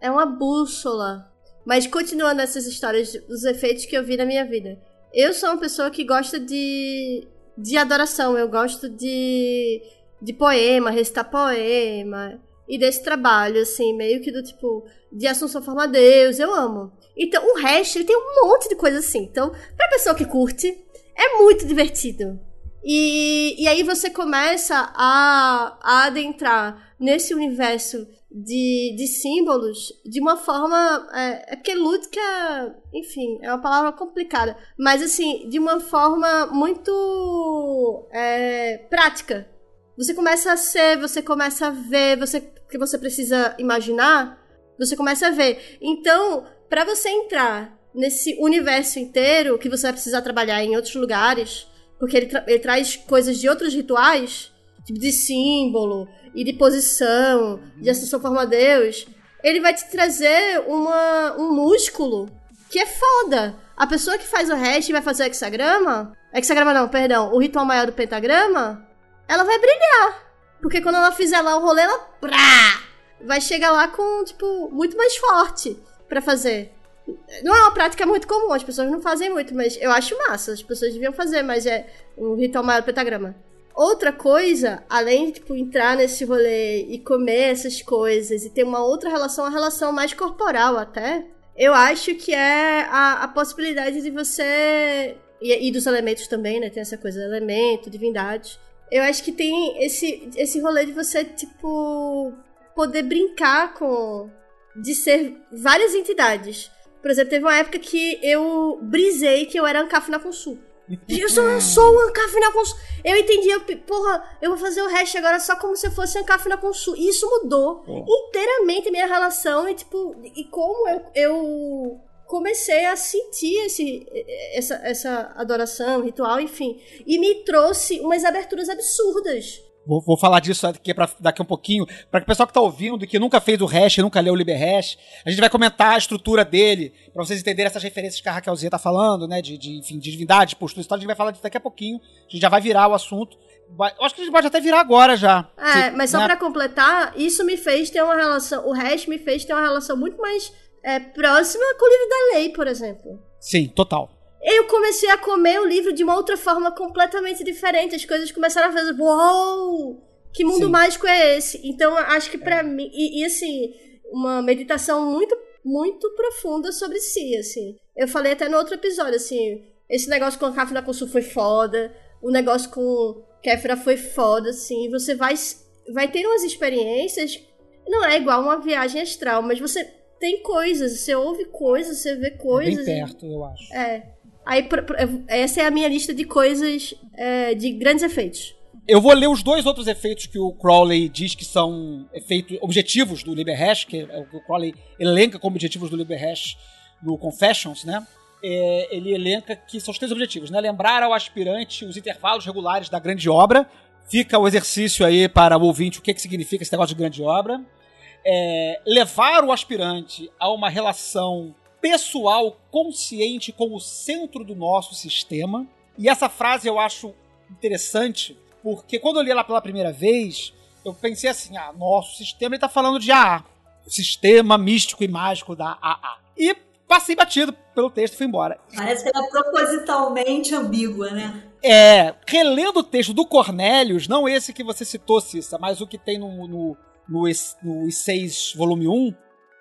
É uma bússola. Mas continuando essas histórias dos efeitos que eu vi na minha vida. Eu sou uma pessoa que gosta de, de adoração. Eu gosto de, de poema, recitar poema. E desse trabalho, assim, meio que do tipo, de Assunção Forma Deus. Eu amo. Então, o resto, ele tem um monte de coisa assim. Então, pra pessoa que curte, é muito divertido. E, e aí você começa a, a adentrar nesse universo de, de símbolos de uma forma. É, é porque lúdica, enfim, é uma palavra complicada. Mas assim, de uma forma muito é, prática. Você começa a ser, você começa a ver, você que você precisa imaginar, você começa a ver. Então, para você entrar nesse universo inteiro, que você vai precisar trabalhar em outros lugares, porque ele, tra- ele traz coisas de outros rituais, tipo de símbolo e de posição, de associação forma a Deus, ele vai te trazer uma, um músculo que é foda. A pessoa que faz o hash e vai fazer o hexagrama, hexagrama não, perdão, o ritual maior do pentagrama, ela vai brilhar. Porque quando ela fizer lá o rolê, ela prá, vai chegar lá com, tipo, muito mais forte pra fazer. Não é uma prática muito comum, as pessoas não fazem muito, mas eu acho massa. As pessoas deviam fazer, mas é um ritual maior pentagrama. Outra coisa, além de tipo, entrar nesse rolê e comer essas coisas e ter uma outra relação, uma relação mais corporal até, eu acho que é a, a possibilidade de você. E, e dos elementos também, né? Tem essa coisa, elemento, divindade. Eu acho que tem esse, esse rolê de você, tipo, poder brincar com. de ser várias entidades. Por exemplo, teve uma época que eu brisei que eu era Ancafina Consul. Eu sou, eu sou o Ancafina Consul. Eu entendi, eu, porra, eu vou fazer o hash agora só como se eu fosse Ancafina Consul. E isso mudou inteiramente a minha relação e, tipo, e como eu, eu comecei a sentir esse, essa, essa adoração, ritual, enfim. E me trouxe umas aberturas absurdas. Vou, vou falar disso daqui, pra, daqui a um pouquinho, para o pessoal que tá ouvindo, que nunca fez o hash, nunca leu o Liber Hash, a gente vai comentar a estrutura dele, para vocês entenderem essas referências que a Raquelzinha tá falando, né, de, de, enfim, de divindade, postura, história, a gente vai falar disso daqui a pouquinho, a gente já vai virar o assunto. Eu acho que a gente pode até virar agora já. É, Se- mas só né? pra completar, isso me fez ter uma relação. O hash me fez ter uma relação muito mais é, próxima com o livro da lei, por exemplo. Sim, total. Eu comecei a comer o livro de uma outra forma completamente diferente. As coisas começaram a fazer. Uou! Que mundo Sim. mágico é esse? Então, acho que pra mim. E, e, assim, uma meditação muito, muito profunda sobre si, assim. Eu falei até no outro episódio, assim. Esse negócio com a Kafna Consul foi foda. O negócio com Kéfera foi foda, assim. Você vai, vai ter umas experiências. Não é igual uma viagem astral, mas você tem coisas, você ouve coisas, você vê É Bem coisas. perto, eu acho. é. Aí, essa é a minha lista de coisas, é, de grandes efeitos. Eu vou ler os dois outros efeitos que o Crowley diz que são efeitos objetivos do LibreHash, que é o que o Crowley elenca como objetivos do LibreHash no Confessions, né? É, ele elenca que são os três objetivos, né? Lembrar ao aspirante os intervalos regulares da grande obra. Fica o exercício aí para o ouvinte o que, que significa esse negócio de grande obra. É, levar o aspirante a uma relação pessoal consciente com o centro do nosso sistema. E essa frase eu acho interessante, porque quando eu li ela pela primeira vez, eu pensei assim: ah, nosso sistema ele tá falando de AA, o sistema místico e mágico da AA. E passei batido pelo texto e fui embora. Parece que ela é propositalmente ambígua, né? É, relendo o texto do Cornélios, não esse que você citou, Cissa, mas o que tem no, no, no, no I6 volume 1,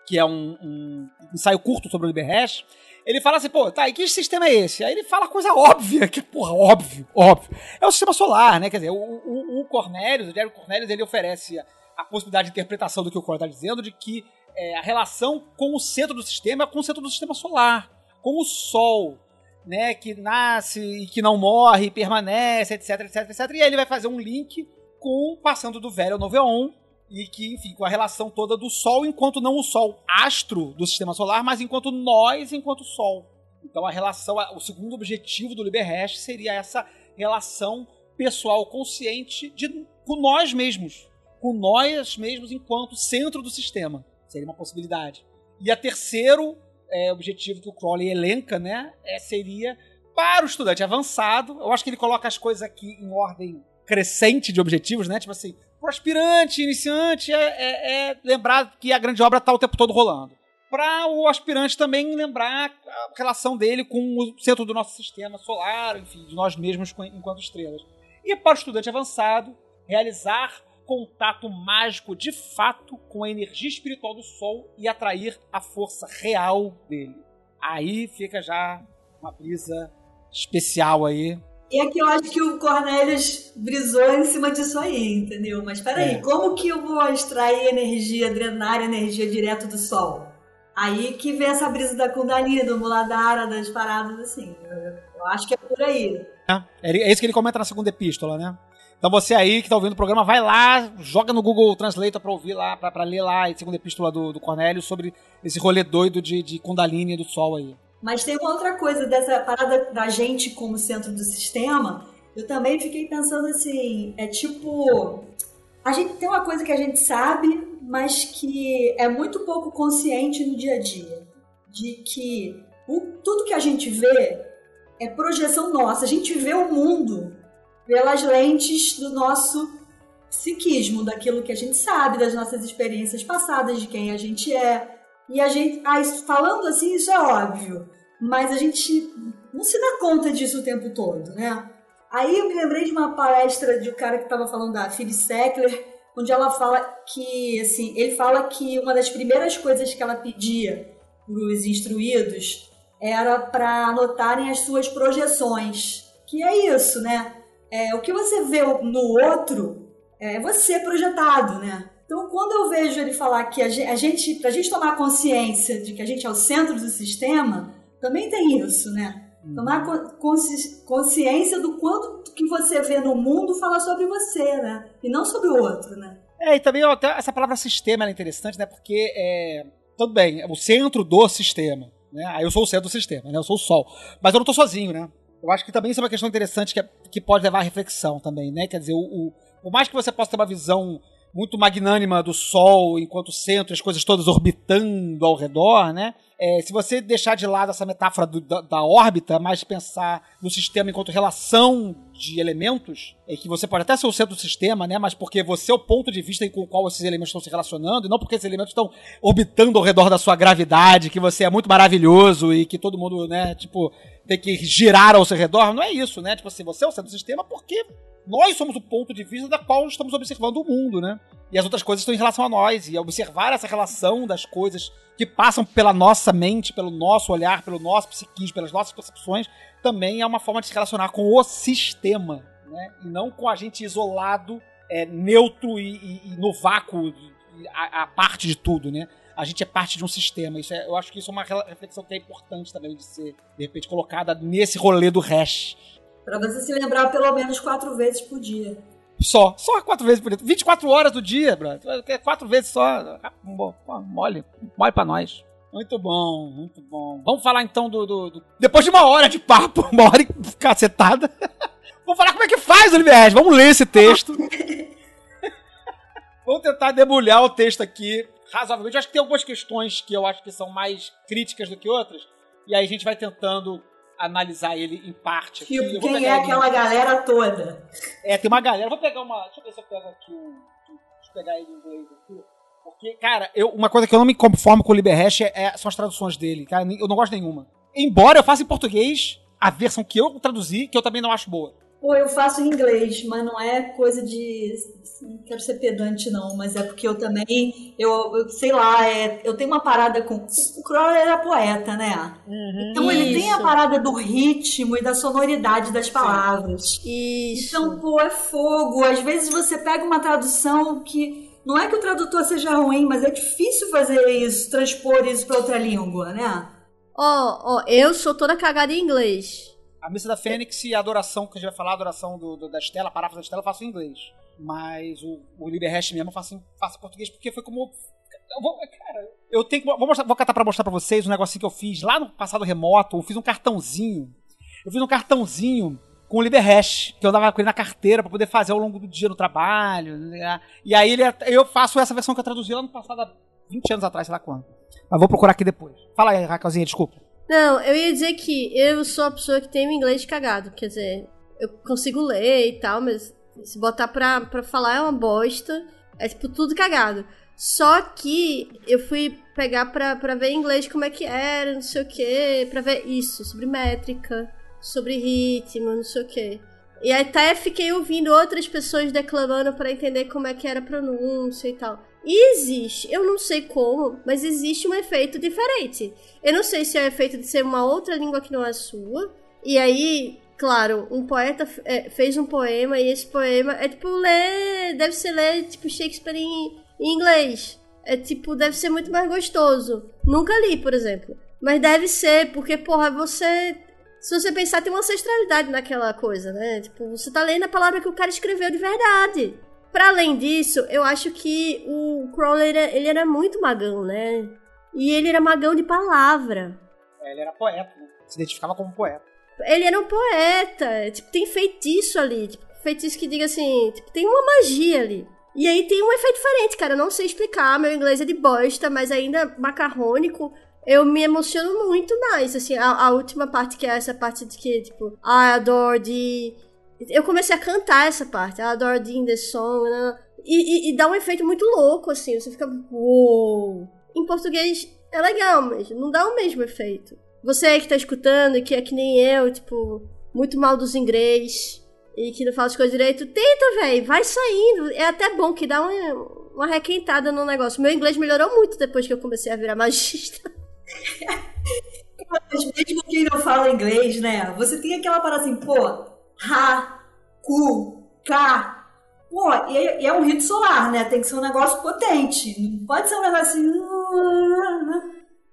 que é um, um ensaio curto sobre o LibreHash, ele fala assim, pô, tá, e que sistema é esse? Aí ele fala coisa óbvia, que porra, óbvio, óbvio. É o sistema solar, né? Quer dizer, o, o, o Cornélios, o Jerry Cornélios, ele oferece a, a possibilidade de interpretação do que o Cornélios está dizendo, de que é, a relação com o centro do sistema é com o centro do sistema solar, com o Sol, né, que nasce e que não morre, permanece, etc, etc, etc. E aí ele vai fazer um link com passando do velho ao novo Eon, e que, enfim, com a relação toda do Sol, enquanto não o Sol astro do sistema solar, mas enquanto nós, enquanto Sol. Então a relação, o segundo objetivo do LibreHash seria essa relação pessoal consciente de, com nós mesmos, com nós mesmos enquanto centro do sistema. Seria uma possibilidade. E a terceiro é, objetivo que o Crowley elenca, né, é, seria para o estudante avançado. Eu acho que ele coloca as coisas aqui em ordem crescente de objetivos, né? Tipo assim, pro aspirante, iniciante, é, é- é lembrar que a grande obra tá o tempo todo rolando. Para o aspirante também lembrar a relação dele com o centro do nosso sistema solar, enfim, de nós mesmos enquanto estrelas. E para o estudante avançado, realizar contato mágico de fato com a energia espiritual do Sol e atrair a força real dele. Aí fica já uma brisa especial aí. E aqui eu acho que o Cornelius brisou em cima disso aí, entendeu? Mas peraí, É. como que eu vou extrair energia, drenar energia direto do Sol? Aí que vem essa brisa da Kundalini, do Muladhara, das paradas assim. Eu, eu acho que é por aí. É é isso que ele comenta na segunda epístola, né? Então você aí que tá ouvindo o programa, vai lá, joga no Google Translator pra ouvir lá, pra, pra ler lá a segunda epístola do, do Cornélio sobre esse rolê doido de, de Kundalini do Sol aí. Mas tem uma outra coisa dessa parada da gente como centro do sistema. Eu também fiquei pensando assim, é tipo, a gente tem uma coisa que a gente sabe, mas que é muito pouco consciente no dia a dia, de que o, tudo que a gente vê é projeção nossa. A gente vê o mundo pelas lentes do nosso psiquismo, daquilo que a gente sabe, das nossas experiências passadas, de quem a gente é. E a gente, ah, falando assim, isso é óbvio, mas a gente não se dá conta disso o tempo todo, né? Aí eu me lembrei de uma palestra de um cara que estava falando da Phyllis Sackler, onde ela fala que, assim, ele fala que uma das primeiras coisas que ela pedia para os instruídos era para anotarem as suas projeções, que é isso, né? É, o que você vê no outro é você projetado, né? Então, quando eu vejo ele falar que a gen- a gente, gente tomar consciência de que a gente é o centro do sistema, também tem isso, né? Tomar co- consci- consciência do quanto que você vê no mundo fala sobre você, né? E não sobre o outro, né? É, e também até essa palavra sistema é interessante, né? Porque é. Tudo bem, é o centro do sistema. Né? Aí eu sou o centro do sistema, né? Eu sou o Sol. Mas eu não tô sozinho, né? Eu acho que também isso é uma questão interessante que, é- que pode levar à reflexão também, né? Quer dizer, o, o- por mais que você possa ter uma visão muito magnânima do Sol enquanto centro, as coisas todas orbitando ao redor, né? É, se você deixar de lado essa metáfora do- da, da órbita, mas pensar no sistema enquanto relação de elementos, é que você pode até ser o centro do sistema, né? Mas porque você é o ponto de vista com o qual esses elementos estão se relacionando, e não porque esses elementos estão orbitando ao redor da sua gravidade, que você é muito maravilhoso e que todo mundo, né, tipo, tem que girar ao seu redor. Não é isso, né? Tipo assim, você é o centro do sistema porque nós somos o ponto de vista da qual estamos observando o mundo, né? E as outras coisas estão em relação a nós. E observar essa relação das coisas que passam pela nossa mente, pelo nosso olhar, pelo nosso psiquismo, pelas nossas percepções, também é uma forma de se relacionar com o sistema, né? E não com a gente isolado, é, neutro e, e- e no vácuo, e a, a parte de tudo, né? a gente é parte de um sistema. Isso é, eu acho que isso é uma reflexão que é importante também de ser, de repente, colocada nesse rolê do hash. Pra você se lembrar pelo menos quatro vezes por dia. Só, só quatro vezes por dia. 24 horas do dia, brother. É Quatro vezes só. Bom, pô, Mole, mole pra nós. Muito bom, muito bom. Vamos falar então do, do- do- Depois de uma hora de papo, uma hora e cacetada. Vamos falar como é que faz o Liberhash. Vamos ler esse texto. Vamos tentar debulhar o texto aqui razoavelmente. Eu acho que tem algumas questões que eu acho que são mais críticas do que outras. E aí a gente vai tentando analisar ele em parte. aqui. Tipo, vou quem é aquela galera toda? é, tem uma galera. Vou pegar uma. Deixa eu ver se eu pego aqui um. Deixa eu pegar ele em inglês aqui. Porque, cara, eu, uma coisa que eu não me conformo com o Liberhash é, é- são as traduções dele. Cara, eu não gosto nenhuma. Embora eu faça em português a versão que eu traduzi, que eu também não acho boa. Pô, eu faço em inglês, mas não é coisa de. Não quero ser pedante, não, mas é porque eu também. Eu, eu sei lá, é, eu tenho uma parada com. O Crowley era poeta, né? Então ele tem a Isso. parada do ritmo e da sonoridade das palavras. Isso. Então, pô, é fogo. Às vezes você pega uma tradução que. Não é que o tradutor seja ruim, mas é difícil fazer isso, transpor isso para outra língua, né? Ó, ó, eu sou toda cagada em inglês. A Missa da Fênix e a adoração, que a gente vai falar, a adoração do, do- da Estela, a paráfrase da Estela, eu faço em inglês. Mas o, o Liberhash mesmo eu faço em, faço em português, porque foi como. Eu vou, cara, eu tenho. Vou, mostrar, vou catar pra mostrar pra vocês um negocinho que eu fiz lá no passado remoto. Eu fiz um cartãozinho. Eu fiz um cartãozinho com o Liberhash, que eu dava com ele na carteira pra poder fazer ao longo do dia no trabalho. né? E aí ele, eu faço essa versão que eu traduzi lá no passado, há 20 anos atrás, sei lá quando. Mas vou procurar aqui depois. Fala aí, Raquelzinha, desculpa. Não, eu ia dizer que eu sou a pessoa que tem o inglês cagado. Quer dizer, eu consigo ler e tal, mas se botar pra, pra falar é uma bosta. É tipo tudo cagado. Só que eu fui pegar pra, pra ver inglês como é que era, não sei o que, pra ver isso, sobre métrica, sobre ritmo, não sei o que. E até fiquei ouvindo outras pessoas declamando pra entender como é que era a pronúncia e tal. E existe, eu não sei como, mas existe um efeito diferente. Eu não sei se é o efeito de ser uma outra língua que não é sua. E aí, claro, um poeta é, fez um poema e esse poema é tipo ler. Deve ser ler tipo Shakespeare em, em inglês. É tipo, deve ser muito mais gostoso. Nunca li, por exemplo. Mas deve ser, porque, porra, você. Se você pensar, tem uma ancestralidade naquela coisa, né? Tipo, você tá lendo a palavra que o cara escreveu de verdade. Para além disso, eu acho que o Crowley ele, ele era muito magão, né? E ele era magão de palavra. É, ele era poeta, né? Se identificava como poeta. Ele era um poeta. Tipo, tem feitiço ali. Tipo, feitiço que diga assim, tipo, tem uma magia ali. E aí tem um efeito diferente, cara. Eu não sei explicar. Meu inglês é de bosta, mas ainda macarrônico. Eu me emociono muito mais. Assim, a, a última parte, que é essa parte de que, tipo, I adore the. Eu comecei a cantar essa parte. I adore the the song. Né? E, e, e dá um efeito muito louco, assim. Você fica. Uou! Em português é legal, mas não dá o mesmo efeito. Você aí que tá escutando que é que nem eu, tipo, muito mal dos inglês e que não fala as coisas direito, tenta, velho, vai saindo. É até bom que dá uma, uma requentada no negócio. Meu inglês melhorou muito depois que eu comecei a virar magista. Mas mesmo quem não fala inglês, né? Você tem aquela parada assim, pô, ra, cu, ca. Pô, e é, e é um rito solar, né? Tem que ser um negócio potente. Não pode ser um negócio assim.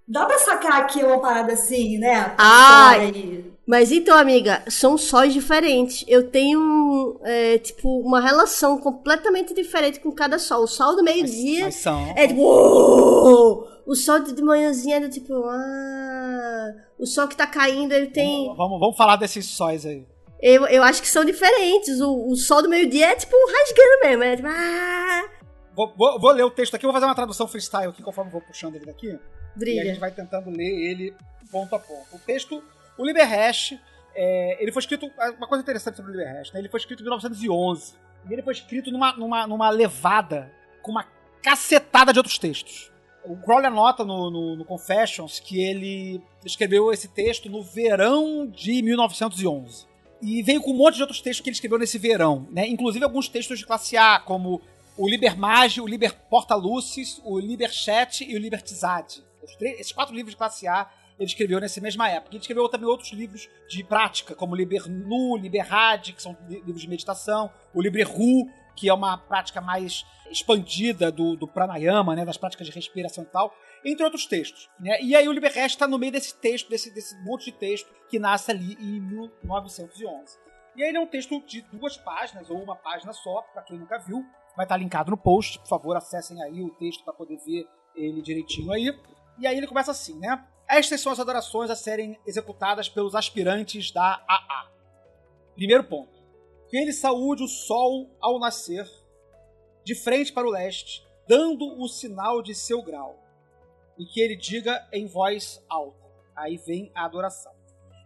Dá pra sacar que é uma parada assim, né? Ai. Aí. Mas então, amiga, são sóis diferentes. Eu tenho, é, tipo, uma relação completamente diferente com cada sol. O sol do meio-dia é tipo. "Uou!" O sol de manhãzinha é do tipo. Ah, o sol que tá caindo, ele tem. Vamos, vamos, vamos falar desses sóis aí. Eu, eu acho que são diferentes. O, o sol do meio-dia é tipo rasgando mesmo. É tipo. Ah, Vou, vou- vou ler o texto aqui, vou fazer uma tradução freestyle aqui, conforme eu vou puxando ele daqui. E a brilha. gente vai tentando ler ele ponto a ponto. O texto, o Liberhash, é, ele foi escrito. Uma coisa interessante sobre o Liberhash, né? Ele foi escrito em 1911. E ele foi escrito numa, numa, numa levada com uma cacetada de outros textos. O Crowley anota no, no, no Confessions que ele escreveu esse texto no verão de 1911. E veio com um monte de outros textos que ele escreveu nesse verão, né? Inclusive alguns textos de classe A, como o Liber Mage, o Liber Porta Lucis, o Liber Chat e o Liber Tizade. Os três- Esses quatro livros de classe A ele escreveu nessa mesma época. Ele escreveu também outros livros de prática, como Liber Nu, Liber Rad, que são li- livros de meditação, o Liber Ru, que é uma prática mais expandida do, do pranayama, né, das práticas de respiração e tal, entre outros textos. Né? E aí o Liber Resto está no meio desse texto, desse, desse monte de texto que nasce ali em 1911. E aí ele é um texto de duas páginas, ou uma página só, para quem nunca viu. Vai estar tá linkado no post, por favor, acessem aí o texto para poder ver ele direitinho aí. E aí ele começa assim, né? Estas são as adorações a serem executadas pelos aspirantes da AA. Primeiro ponto. Que ele saúde o sol ao nascer, de frente para o leste, dando o sinal de seu grau. E que ele diga em voz alta. Aí vem a adoração.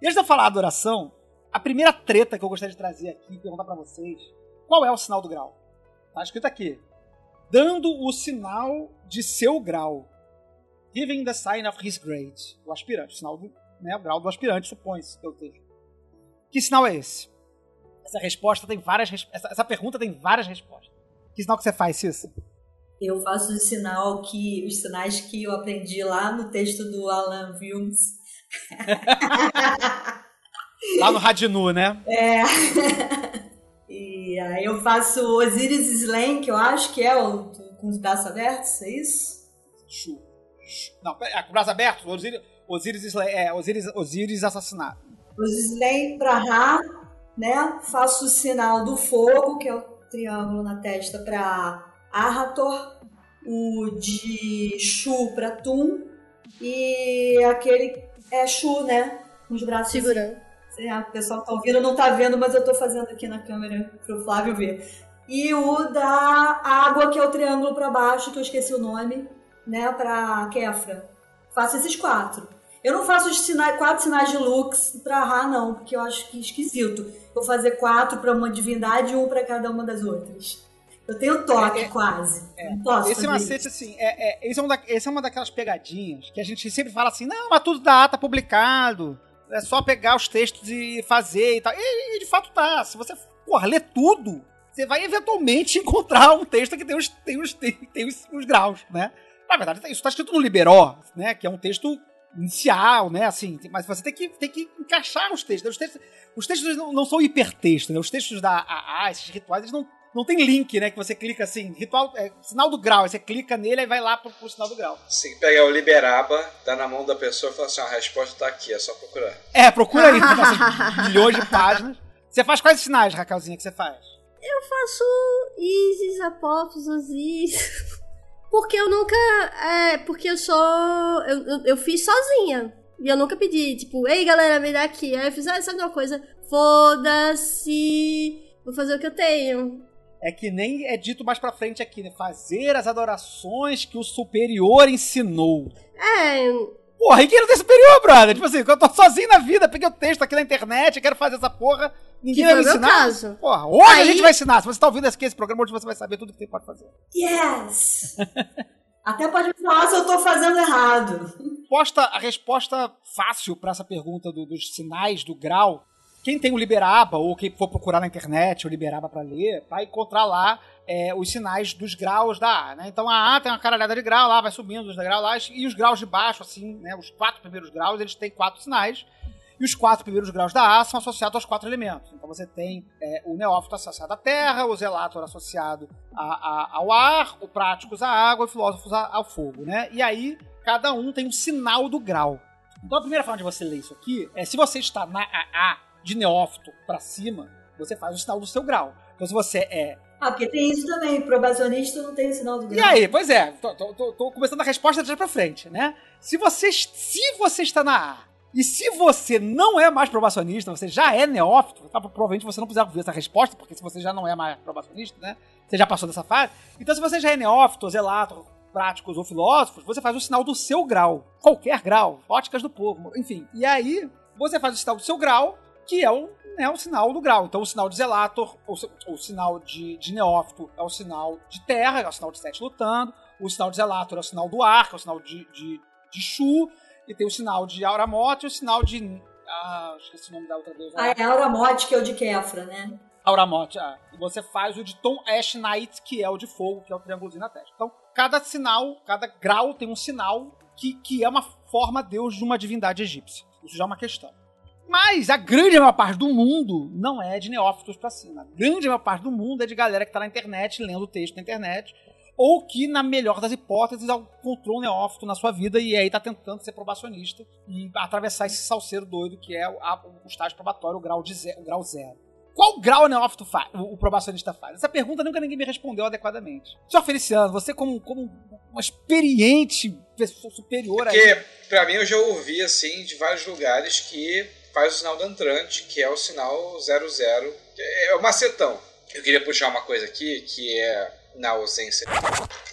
E antes de eu falar a adoração, a primeira treta que eu gostaria de trazer aqui e perguntar para vocês: qual é o sinal do grau? Tá escrito aqui. Dando o sinal de seu grau. Giving the sign of his grade. O aspirante. O sinal do né, o grau do aspirante, supõe-se, pelo texto. Que sinal é esse? Essa resposta tem várias essa, essa pergunta tem várias respostas. Que sinal que você faz, Cissa? Eu faço o sinal que. os sinais que eu aprendi lá no texto do Alan Wilms. Lá no Radinu, né? É. E aí eu faço Osiris Slam, que eu acho que é o com os braços abertos, é isso? Não, é, com os braços abertos, Osiris, Osiris, Slam, é, Osiris, Osiris assassinado. Osiris Slam pra Ra, né? Faço o sinal do fogo, que é o triângulo na testa pra Arhator, o de Shu pra Tum, e aquele é Shu, né? Com os braços. Segurando. Assim. O pessoal tá ouvindo, não tá vendo, mas eu tô fazendo aqui na câmera pro Flávio ver. E o da água, que é o triângulo para baixo, que eu esqueci o nome, né, pra Kefra. Faço esses quatro. Eu não faço os sinais, quatro sinais de Lux pra Ra, não, porque eu acho que é esquisito. Vou fazer quatro para uma divindade e um para cada uma das outras. Eu tenho toque, É, é, quase. É. Posso Esse fazer macete, isso. assim, é, é, esse, é um da, esse é uma daquelas pegadinhas que a gente sempre fala assim, não, mas tudo da tá publicado. É só pegar os textos e fazer e tal. E, e de fato tá. Se você porra, ler tudo, você vai eventualmente encontrar um texto que tem os, tem os, tem, tem os, os graus, né? Na verdade, isso está escrito no Liberó, né? Que é um texto inicial, né? Assim, mas você tem que, tem que encaixar os textos. Os textos, os textos não, não são hipertexto, né? Os textos da AA, esses rituais, eles não, não tem link, né? Que você clica assim, ritual, é, sinal do grau, aí você clica nele e vai lá pro, pro sinal do grau. Você tem que pegar o Liberaba, dar na mão da pessoa e falar assim: "Ó, a resposta tá aqui, é só procurar. É, procura aí, milhões de páginas. Você faz quais sinais, Raquelzinha, que você faz? Eu faço Isis, Apophis, Osiris. Porque eu nunca. É, porque eu sou. Eu, eu, eu fiz sozinha. E eu nunca pedi, tipo, ei galera, me dá aqui. Aí eu fiz, ah, sabe uma coisa? Foda-se. Vou fazer o que eu tenho. É que nem é dito mais pra frente aqui, né? Fazer as adorações que o superior ensinou. É, Porra, e quem não tem superior, brother? Tipo assim, eu tô sozinho na vida, peguei o texto aqui na internet, quero fazer essa porra, ninguém Que vai me ensinar. caso. Porra, hoje a Aí- gente vai ensinar. Se você tá ouvindo aqui esse programa, hoje você vai saber tudo que você pode fazer. Yes! Até pode me falar se eu tô fazendo errado. Resposta, a resposta fácil pra essa pergunta do- dos sinais do grau, quem tem o Liberaba, ou quem for procurar na internet o Liberaba pra ler, vai encontrar lá é, os sinais dos graus da A, né? Então a A tem uma caralhada de grau lá, vai subindo os graus lá, e os graus de baixo, assim, né? Os quatro primeiros graus, eles têm quatro sinais. E os quatro primeiros graus da A são associados aos quatro elementos. Então você tem é, o neófito associado à terra, o zelator associado a- a- ao ar, o práticos à água e o filósofos ao fogo, né? E aí, cada um tem um sinal do grau. Então a primeira forma de você ler isso aqui é se você está na AA de neófito pra cima, você faz o sinal do seu grau. Então se você é Ah, porque tem isso também. Probacionista não tem sinal do e grau. aí, pois é, tô, tô- tô- tô começando a resposta de pra frente, né? Se você, se você está na A, e se você não é mais probacionista, você já é neófito, tá? provavelmente você não precisa ouvir essa resposta, porque se você já não é mais probacionista, né? Você já passou dessa fase. Então, se você já é neófito, zelato, práticos ou filósofos, você faz o sinal do seu grau. Qualquer grau. Óticas do povo, enfim. E aí, você faz o sinal do seu grau, que é o, né, o sinal do grau. Então, o sinal de zelator, o, si- o sinal de, de neófito é o sinal de terra, é o sinal de sete lutando. O sinal de zelator é o sinal do ar, que é o sinal de, de, de Shu. E tem o sinal de Auramote e o sinal de. Ah, esqueci o nome da outra deusa. Ah, é Auramote, que é o de Kefra, né? Auramote, ah. E você faz o de Tom Ash Knight, que é o de fogo, que é o triângulozinho na testa. Então, cada sinal, cada grau tem um sinal que, que é uma forma deus de uma divindade egípcia. Isso já é uma questão. Mas a grande maior parte do mundo não é de neófitos pra cima. A grande maior parte do mundo é de galera que tá na internet, lendo texto na internet, ou que, na melhor das hipóteses, encontrou um neófito na sua vida e aí tá tentando ser probacionista e atravessar esse salseiro doido que é o, a- o estágio probatório, o grau, de ze- o grau zero. Qual grau o neófito faz, o, o probacionista faz? Essa pergunta nunca ninguém me respondeu adequadamente. Senhor Feliciano, você como, como uma experiente pessoa superior a Porque, pra mim, eu já ouvi, assim, de vários lugares que faz o sinal do entrante, que é o sinal 00, que é o macetão. Eu queria puxar uma coisa aqui, que é, na ausência,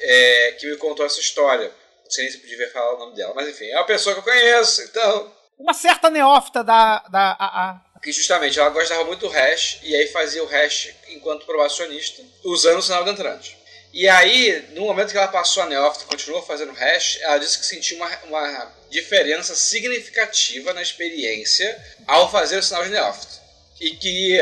é, que me contou essa história. Não sei nem se podia falar o nome dela, mas enfim, é uma pessoa que eu conheço, então... uma certa neófita da, da AA. Que justamente ela gostava muito do hash, e aí fazia o hash enquanto probacionista, usando o sinal do entrante. E aí, no momento que ela passou a neófita e continuou fazendo hash, ela disse que sentiu uma, uma diferença significativa na experiência ao fazer o sinal de neófito. E que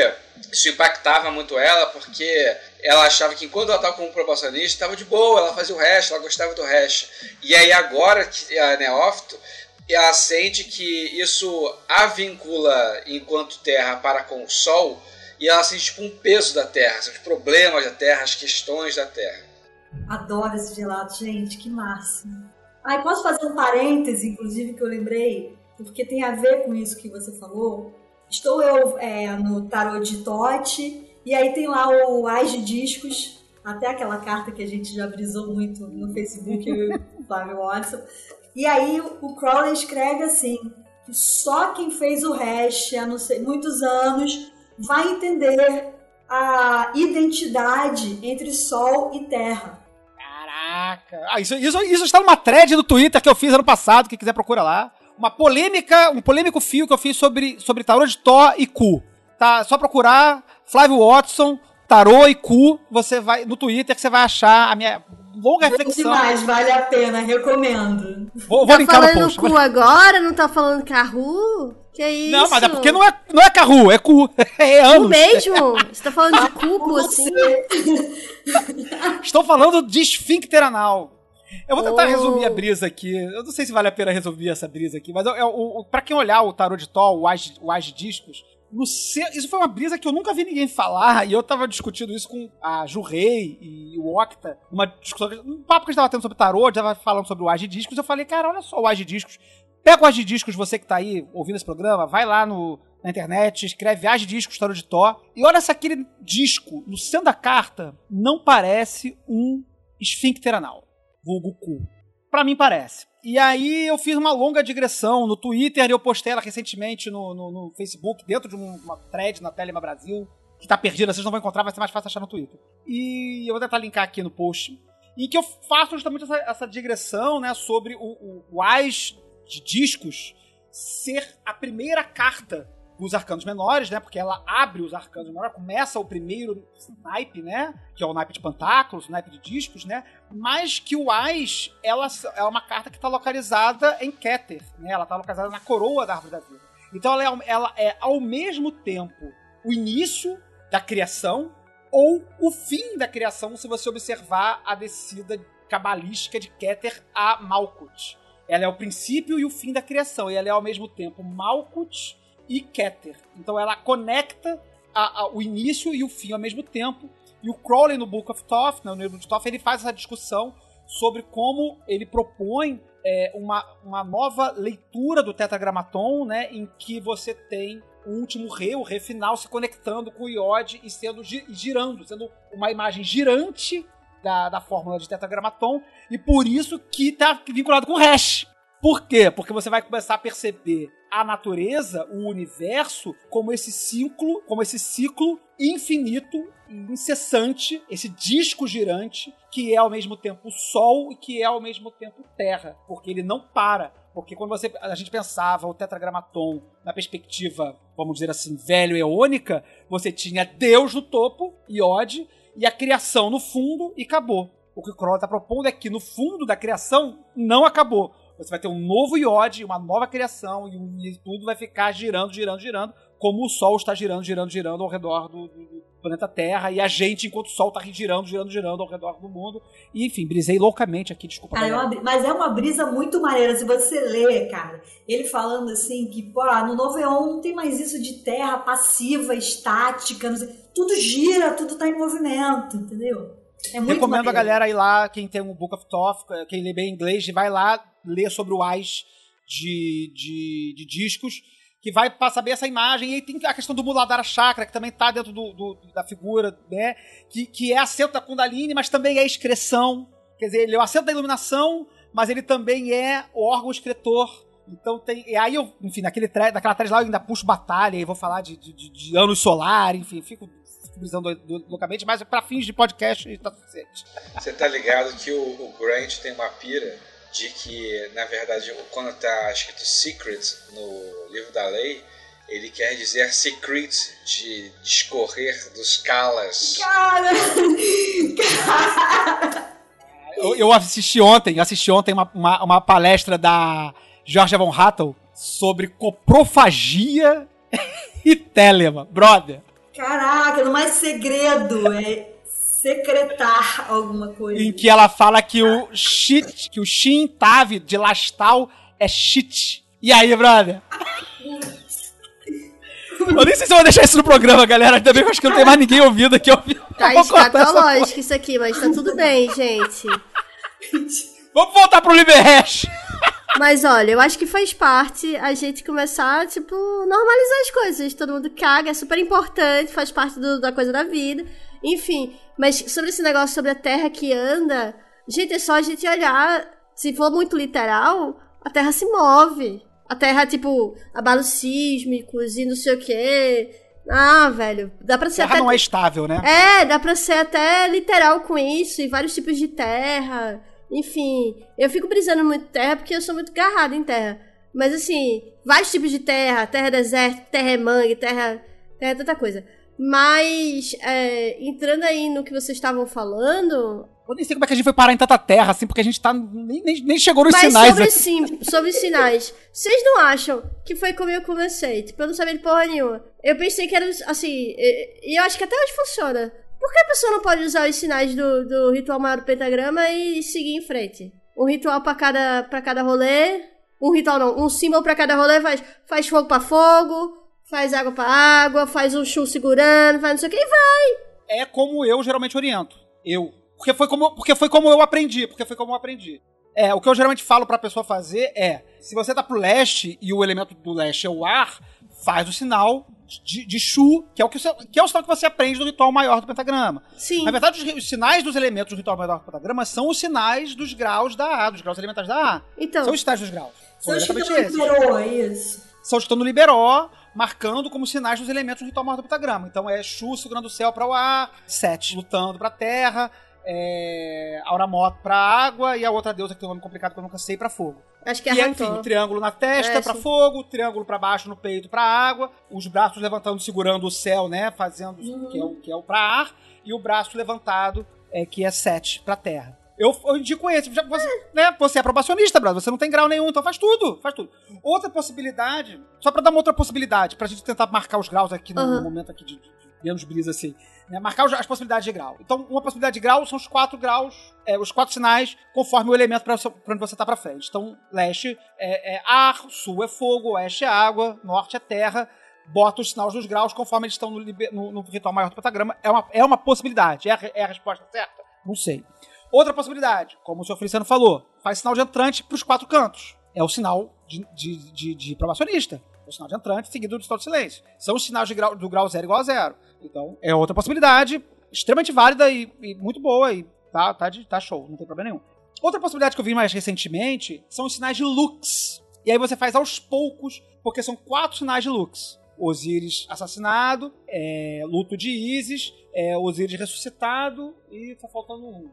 isso impactava muito ela, porque ela achava que enquanto ela estava como probacionista, estava de boa, ela fazia o hash, ela gostava do hash. E aí agora que é neófito, ela sente que isso a vincula enquanto Terra para com o Sol e ela sente tipo um peso da Terra, os problemas da Terra, as questões da Terra. Adoro esse gelato, gente, que máximo. Ai, posso fazer um parêntese, inclusive, que eu lembrei, porque tem a ver com isso que você falou. Estou eu é, no tarot de Tote, e aí tem lá o Ais de Discos, até aquela carta que a gente já brisou muito no Facebook, eu e o Flávio Watson. E aí o Crowley escreve assim, só quem fez o hash há não sei, muitos anos vai entender a identidade entre Sol e Terra. Caraca. Ah, isso, isso, isso está numa thread do Twitter que eu fiz ano passado, quem quiser procura lá. Uma polêmica, um polêmico fio que eu fiz sobre, sobre tarô de Tó e Cu. Tá, só procurar Flávio Watson, tarô e Cu, você vai no Twitter que você vai achar a minha longa Bom reflexão. demais, vale a pena, recomendo. Vou, vou Tá linkar no falando post. cu agora? Não tá falando carru? Que isso? Não, mas é porque não é, não é carru, é cu. É Cu anos. mesmo? Você tá falando de cuco, assim? Estou falando de esfíncter anal. Eu vou tentar Oh. resumir a brisa aqui. Eu não sei se vale a pena resumir essa brisa aqui, mas eu, eu, o- pra quem olhar o tarô de Tó, o Age, o Age Discos, ce- isso foi uma brisa que eu nunca vi ninguém falar, e eu tava discutindo isso com a Ju Rei e o Octa, uma discussão, um papo que a gente tava tendo sobre gente tava falando sobre o Age Discos, eu falei, cara, olha só o Age Discos, pega o Age Discos, você que tá aí ouvindo esse programa, vai lá no, na internet, escreve Age Discos Tarô de Tó, e olha se aquele disco, no centro da carta, não parece um esfíncter anal, vulgo cu. Pra mim parece. E aí eu fiz uma longa digressão no Twitter eu postei ela recentemente no, no, no Facebook, dentro de um- uma thread na Telema Brasil, que tá perdida, vocês não vão encontrar, vai ser mais fácil achar no Twitter. E eu vou tentar linkar aqui no post. Em que eu faço justamente essa, essa digressão, né, sobre o, o, o Ais de discos ser a primeira carta dos arcanos menores, né? Porque ela abre os arcanos menores, começa o primeiro naipe, né? Que é o naipe de pantáculos, o naipe de discos, né? Mas que o Ais, ela é uma carta que está localizada em Keter, né? Ela está localizada na coroa da árvore da vida. Então ela é, ela é ao mesmo tempo o início da criação ou o fim da criação, se você observar a descida cabalística de Keter a Malkuth. Ela é o princípio e o fim da criação, e ela é ao mesmo tempo Malkuth e Keter. Então ela conecta a- a- o início e o fim ao mesmo tempo. E o Crowley no Book of Thoth, né, no livro de Thoth, ele faz essa discussão sobre como ele propõe é, uma, uma nova leitura do Tetragrammaton, né, em que você tem o último rei, o rei final, se conectando com o Iod e sendo gi- girando, sendo uma imagem girante da, da fórmula de Tetragrammaton, e por isso que está vinculado com o hash. Por quê? Porque você vai começar a perceber a natureza, o universo, como esse ciclo, como esse ciclo infinito, incessante, esse disco girante, que é ao mesmo tempo o Sol e que é ao mesmo tempo Terra, porque ele não para. Porque quando você, a gente pensava o tetragramaton na perspectiva, vamos dizer assim, velho eônica, você tinha Deus no topo, Iod, e a criação no fundo e acabou. O que o Crowley está propondo é que no fundo da criação não acabou. Você vai ter um novo iode, uma nova criação, e, e tudo vai ficar girando, girando, girando, como o Sol está girando, girando, girando ao redor do, do- planeta Terra e a gente, enquanto o Sol tá girando, girando, girando ao redor do mundo. E, enfim, brisei loucamente aqui, desculpa. Cara, é uma mas é uma brisa muito maneira. Se você lê, cara, ele falando assim que, pô, ah, no Novo Eon não tem mais isso de terra passiva, estática, não sei. Tudo gira, tudo tá em movimento, entendeu? É muito Recomendo a maneiro. galera ir lá, quem tem um Book of Thoth, quem lê bem inglês, vai lá ler sobre o AIS de, de, de discos, que vai saber essa imagem. E aí tem a questão do Muladhara Chakra, que também tá dentro do, do- da figura, né? Que, que é assento da Kundalini, mas também é excreção. Quer dizer, ele é o assento da iluminação, mas ele também é o órgão excretor. Então tem. E aí eu, enfim, naquele tre- naquela thread lá eu ainda puxo batalha, e vou falar de, de, de- de anos solar, enfim, fico, fico brisando do- do- loucamente, mas pra fins de podcast tá suficiente. Você tá ligado que o, o Grant tem uma pira de que, na verdade, quando tá escrito secret no livro da lei, ele quer dizer secret de discorrer dos calas. Cara! cara! Eu, eu assisti ontem, assisti ontem uma, uma, uma palestra da Georgia Von Hattel sobre coprofagia e telema. Brother, Caraca, não é segredo, é secretar alguma coisa. em que ela fala que o shit, que o Shin Tav de Lastal é shit. E aí, brother? Eu nem sei se eu vou deixar isso no programa, galera. Ainda bem que eu acho que não tem mais ninguém ouvindo aqui. Eu Tá porra. escatológico isso aqui, mas tá tudo bem, gente. Vamos voltar pro Liberhash. Mas olha, eu acho que faz parte a gente começar, tipo, normalizar as coisas. Todo mundo caga, é super importante, faz parte do- da coisa da vida. Enfim, mas sobre esse negócio sobre a terra que anda, gente, é só a gente olhar. Se for muito literal, a terra se move. A terra, tipo, abalos sísmicos e não sei o quê. Ah, velho, dá pra ser Terra até. não é estável, né? É, dá pra ser até literal com isso, e vários tipos de terra. Enfim, eu fico brisando muito terra porque eu sou muito garrada em terra. Mas assim, vários tipos de terra, terra deserto, terra é mangue, terra. terra é tanta coisa. Mas, é, entrando aí no que vocês estavam falando, Eu nem sei como é que a gente foi parar em tanta terra, assim, porque a gente tá. Nem, nem, nem chegou nos mas sinais sobre, sim, sobre os sinais, vocês não acham que foi como eu comecei? Tipo, eu não sabia de porra nenhuma. Eu pensei que era, assim, e e eu acho que até hoje funciona. Por que a pessoa não pode usar os sinais do, do ritual maior do pentagrama e seguir em frente? Um ritual pra cada, pra cada rolê, um ritual não, um símbolo pra cada rolê faz, faz fogo pra fogo, faz água pra água, faz um chu segurando, faz não sei o que, e vai. é como eu geralmente oriento. Eu. Porque foi como, porque foi como eu aprendi. Porque foi como eu aprendi. É, o que eu geralmente falo pra pessoa fazer é: se você tá pro leste e o elemento do leste é o ar, faz o sinal de, de Shu, que é, o que, você- que é o sinal que você aprende do ritual maior do pentagrama. Sim. Na verdade, os, os sinais dos elementos do ritual maior do pentagrama são os sinais dos graus da A, dos graus elementares da A. Então, São os sinais dos graus. São os que esses liberou, é isso. são os que estão no Liberó, marcando como sinais dos elementos do ritual maior do pentagrama. Então é Shu segurando o céu para o ar, Sete lutando para a terra, é, Auramoto para a água e a outra deusa que tem um nome complicado que eu nunca sei para fogo. acho que é E a enfim, triângulo na testa É, sim. fogo, o triângulo para baixo no peito para água, os braços levantando segurando o céu, né, fazendo que é o que é o para ar e o braço levantado é que é Sete para terra. Eu, eu indico esse. Já, você, né, você é probacionista, brother. Você não tem grau nenhum, então faz tudo. Faz tudo. Outra possibilidade, só pra dar uma outra possibilidade, pra gente tentar marcar os graus aqui no, Aham. no momento aqui de, de menos brisa assim. Né, marcar as possibilidades de grau. Então, uma possibilidade de grau são os quatro graus, é, os quatro sinais, conforme o elemento pra onde você tá pra frente. Então, leste é, é ar, sul é fogo, oeste é água, norte é terra. Bota os sinais dos graus conforme eles estão no, no- no ritual maior do pentagrama. É uma, é uma possibilidade. É a, é a resposta certa? Não sei. Outra possibilidade, como o senhor Feliciano falou, faz sinal de entrante para os quatro cantos. É o sinal de, de, de, de probacionista. O sinal de entrante seguido do sinal de silêncio. São os sinais de grau, do grau zero igual a zero. Então, é outra possibilidade extremamente válida e, e muito boa. E tá, tá, de, tá show, não tem problema nenhum. Outra possibilidade que eu vi mais recentemente são os sinais de Lux. E aí você faz aos poucos, porque são quatro sinais de Lux. Osíris assassinado, é, luto de Isis, é, Osíris ressuscitado e tá faltando um.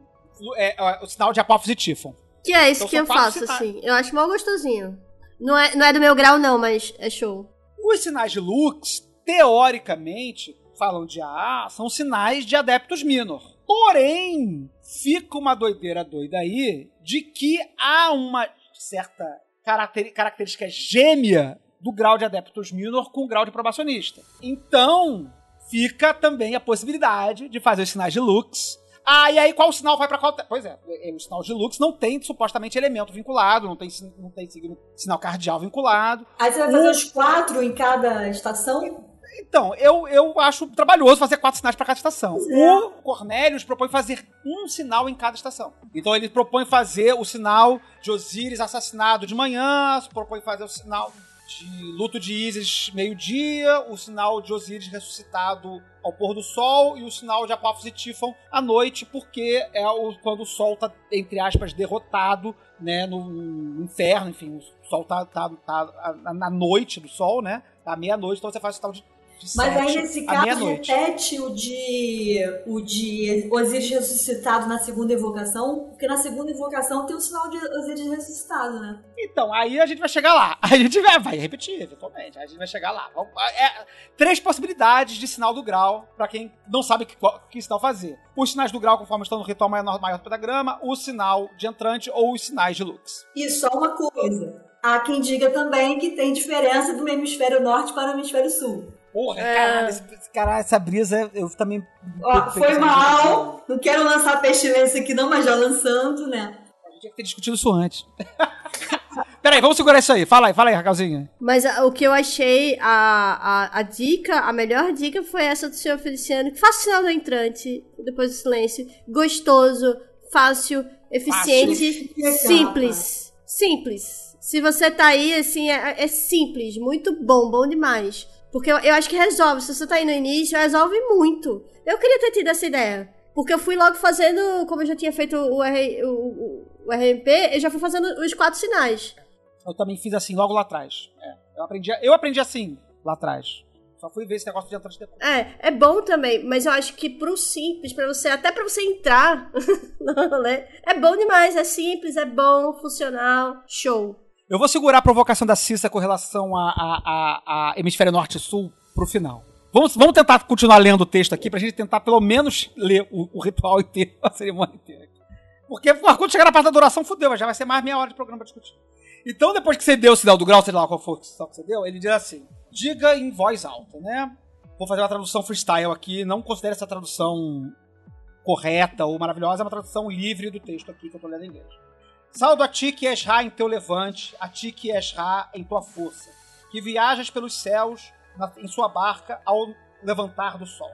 É, é, o sinal de Apófise e Tifon. Que é isso Então que eu faço, sinais. assim. Eu acho mal gostosinho. Não é, não é do meu grau, não, mas é show. Os sinais de Lux, teoricamente, falam de AA, são sinais de Adeptus Minor. Porém, fica uma doideira doida aí de que há uma certa característica gêmea do grau de Adeptus Minor com o grau de probacionista. Então, fica também a possibilidade de fazer os sinais de Lux. Ah, e aí qual sinal vai pra qual. Pois é, o sinal de Lux não tem supostamente elemento vinculado, não tem, não tem sinal cardial vinculado. Aí você vai fazer os quatro em cada estação? Então, eu, eu acho trabalhoso fazer quatro sinais para cada estação. É. O Cornelius propõe fazer um sinal em cada estação. Então ele propõe fazer o sinal de Osíris assassinado de manhã, propõe fazer o sinal de luto de Ísis meio-dia, o sinal de Osíris ressuscitado ao pôr do sol e o sinal de Apophis e Tifon à noite, porque é o, quando o sol tá, entre aspas, derrotado, né, no, no inferno, enfim, o sol tá, tá, tá na- noite do sol, né, tá à meia-noite, então você faz o sinal de Mas aí nesse caso repete o de o de Osíris ressuscitado na segunda invocação, porque na segunda invocação tem o sinal de Osíris ressuscitado, né? Então, aí a gente vai chegar lá. A gente vai, vai repetir, eventualmente. A gente vai chegar lá. Vamos- é, três possibilidades de sinal do grau, pra quem não sabe que, que sinal fazer. Os sinais do grau, conforme estão no ritual maior, maior do pentagrama, o sinal de entrante ou os sinais de lux. E só uma coisa. Há quem diga também que tem diferença do hemisfério norte para o hemisfério sul. Porra, É. caralho, esse, caralho, essa brisa, eu também. Ó, eu- foi mal. Não quero lançar pestilência aqui não, mas já lançando, né? A gente tinha que ter discutido isso antes. Peraí, vamos segurar isso aí. Fala aí, fala aí, Raquelzinha. Mas a- o que eu achei, a, a, a dica, a melhor dica foi essa do senhor Feliciano, que faça sinal do entrante, depois do silêncio, gostoso, fácil, eficiente, Fácil. simples. Simples. Se você tá aí, assim, é, é simples, muito bom, bom demais. Porque eu, eu acho que resolve. Se você tá aí no início, resolve muito. Eu queria ter tido essa ideia. Porque eu fui logo fazendo, como eu já tinha feito o, R, o, o, RMP, eu já fui fazendo os quatro sinais. Eu também fiz assim logo lá atrás. É, eu, aprendi, eu aprendi assim lá atrás. Só fui ver esse negócio de entrante depois. É, é bom também, mas eu acho que pro simples, pra você, até pra você entrar, né? É bom demais, é simples, é bom, funcional, show. Eu vou segurar a provocação da Cissa com relação a, a, a, a Hemisfério Norte e Sul pro final. Vamos, vamos tentar continuar lendo o texto aqui pra gente tentar pelo menos ler o, o ritual inteiro, a cerimônia inteira. Porque quando chegar na parte da duração, fudeu, já vai ser mais meia hora de programa pra discutir. Então, depois que você deu o sinal do grau, sei lá qual foi o sinal que você deu, ele diz assim: diga em voz alta, né? Vou fazer uma tradução freestyle aqui, não considere essa tradução correta ou maravilhosa, é uma tradução livre do texto aqui que eu tô lendo em inglês. Saldo a ti que és Ra em teu levante, a ti que és Ra em tua força, que viajas pelos céus na- em sua barca ao levantar do sol.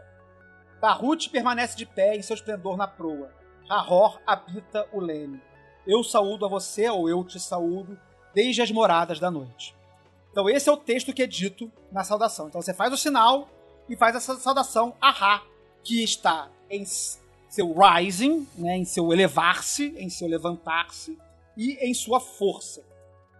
Tarut permanece de pé em seu esplendor na proa. Rahor habita o leme. Eu saúdo a você, ou eu te saúdo, desde as moradas da noite. Então esse é o texto que é dito na saudação. Então você faz o sinal e faz essa saudação a Ra, que está em seu rising, né, em seu elevar-se, em seu levantar-se e em sua força.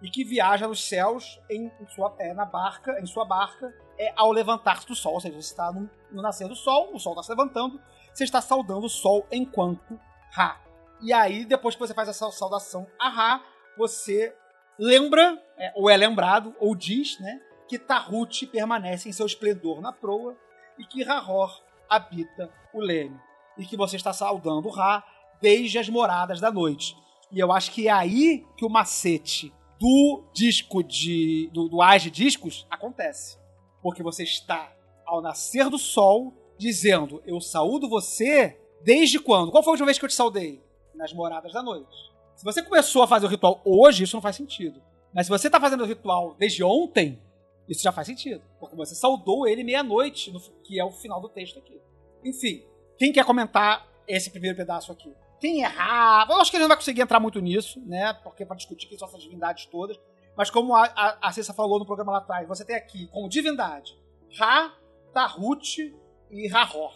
E que viaja nos céus em, em sua, é, na barca, em sua barca, é, ao levantar-se do sol. Ou seja, você está no, no nascer do sol, o sol está se levantando, você está saudando o sol enquanto Ra. E aí, depois que você faz essa saudação a Ra, você lembra, é, ou é lembrado, ou diz, né, que Tarut permanece em seu esplendor na proa e que Rahor habita o leme. E que você está saudando Ra desde as moradas da noite. E eu acho que é aí que o macete do disco de. do, do Age Discos acontece. Porque você está, ao nascer do sol, dizendo: Eu saúdo você desde quando? Qual foi a última vez que eu te saudei? Nas moradas da noite. Se você começou a fazer o ritual hoje, isso não faz sentido. Mas se você está fazendo o ritual desde ontem, isso já faz sentido. Porque você saudou ele meia-noite, no- que é o final do texto aqui. Enfim, quem quer comentar esse primeiro pedaço aqui? Quem errar. Eu acho que a gente não vai conseguir entrar muito nisso, né? Porque para discutir quem são essas divindades todas. Mas como a, a, a falou no programa lá atrás, você tem aqui como divindade Ra, Tarut e Rahor.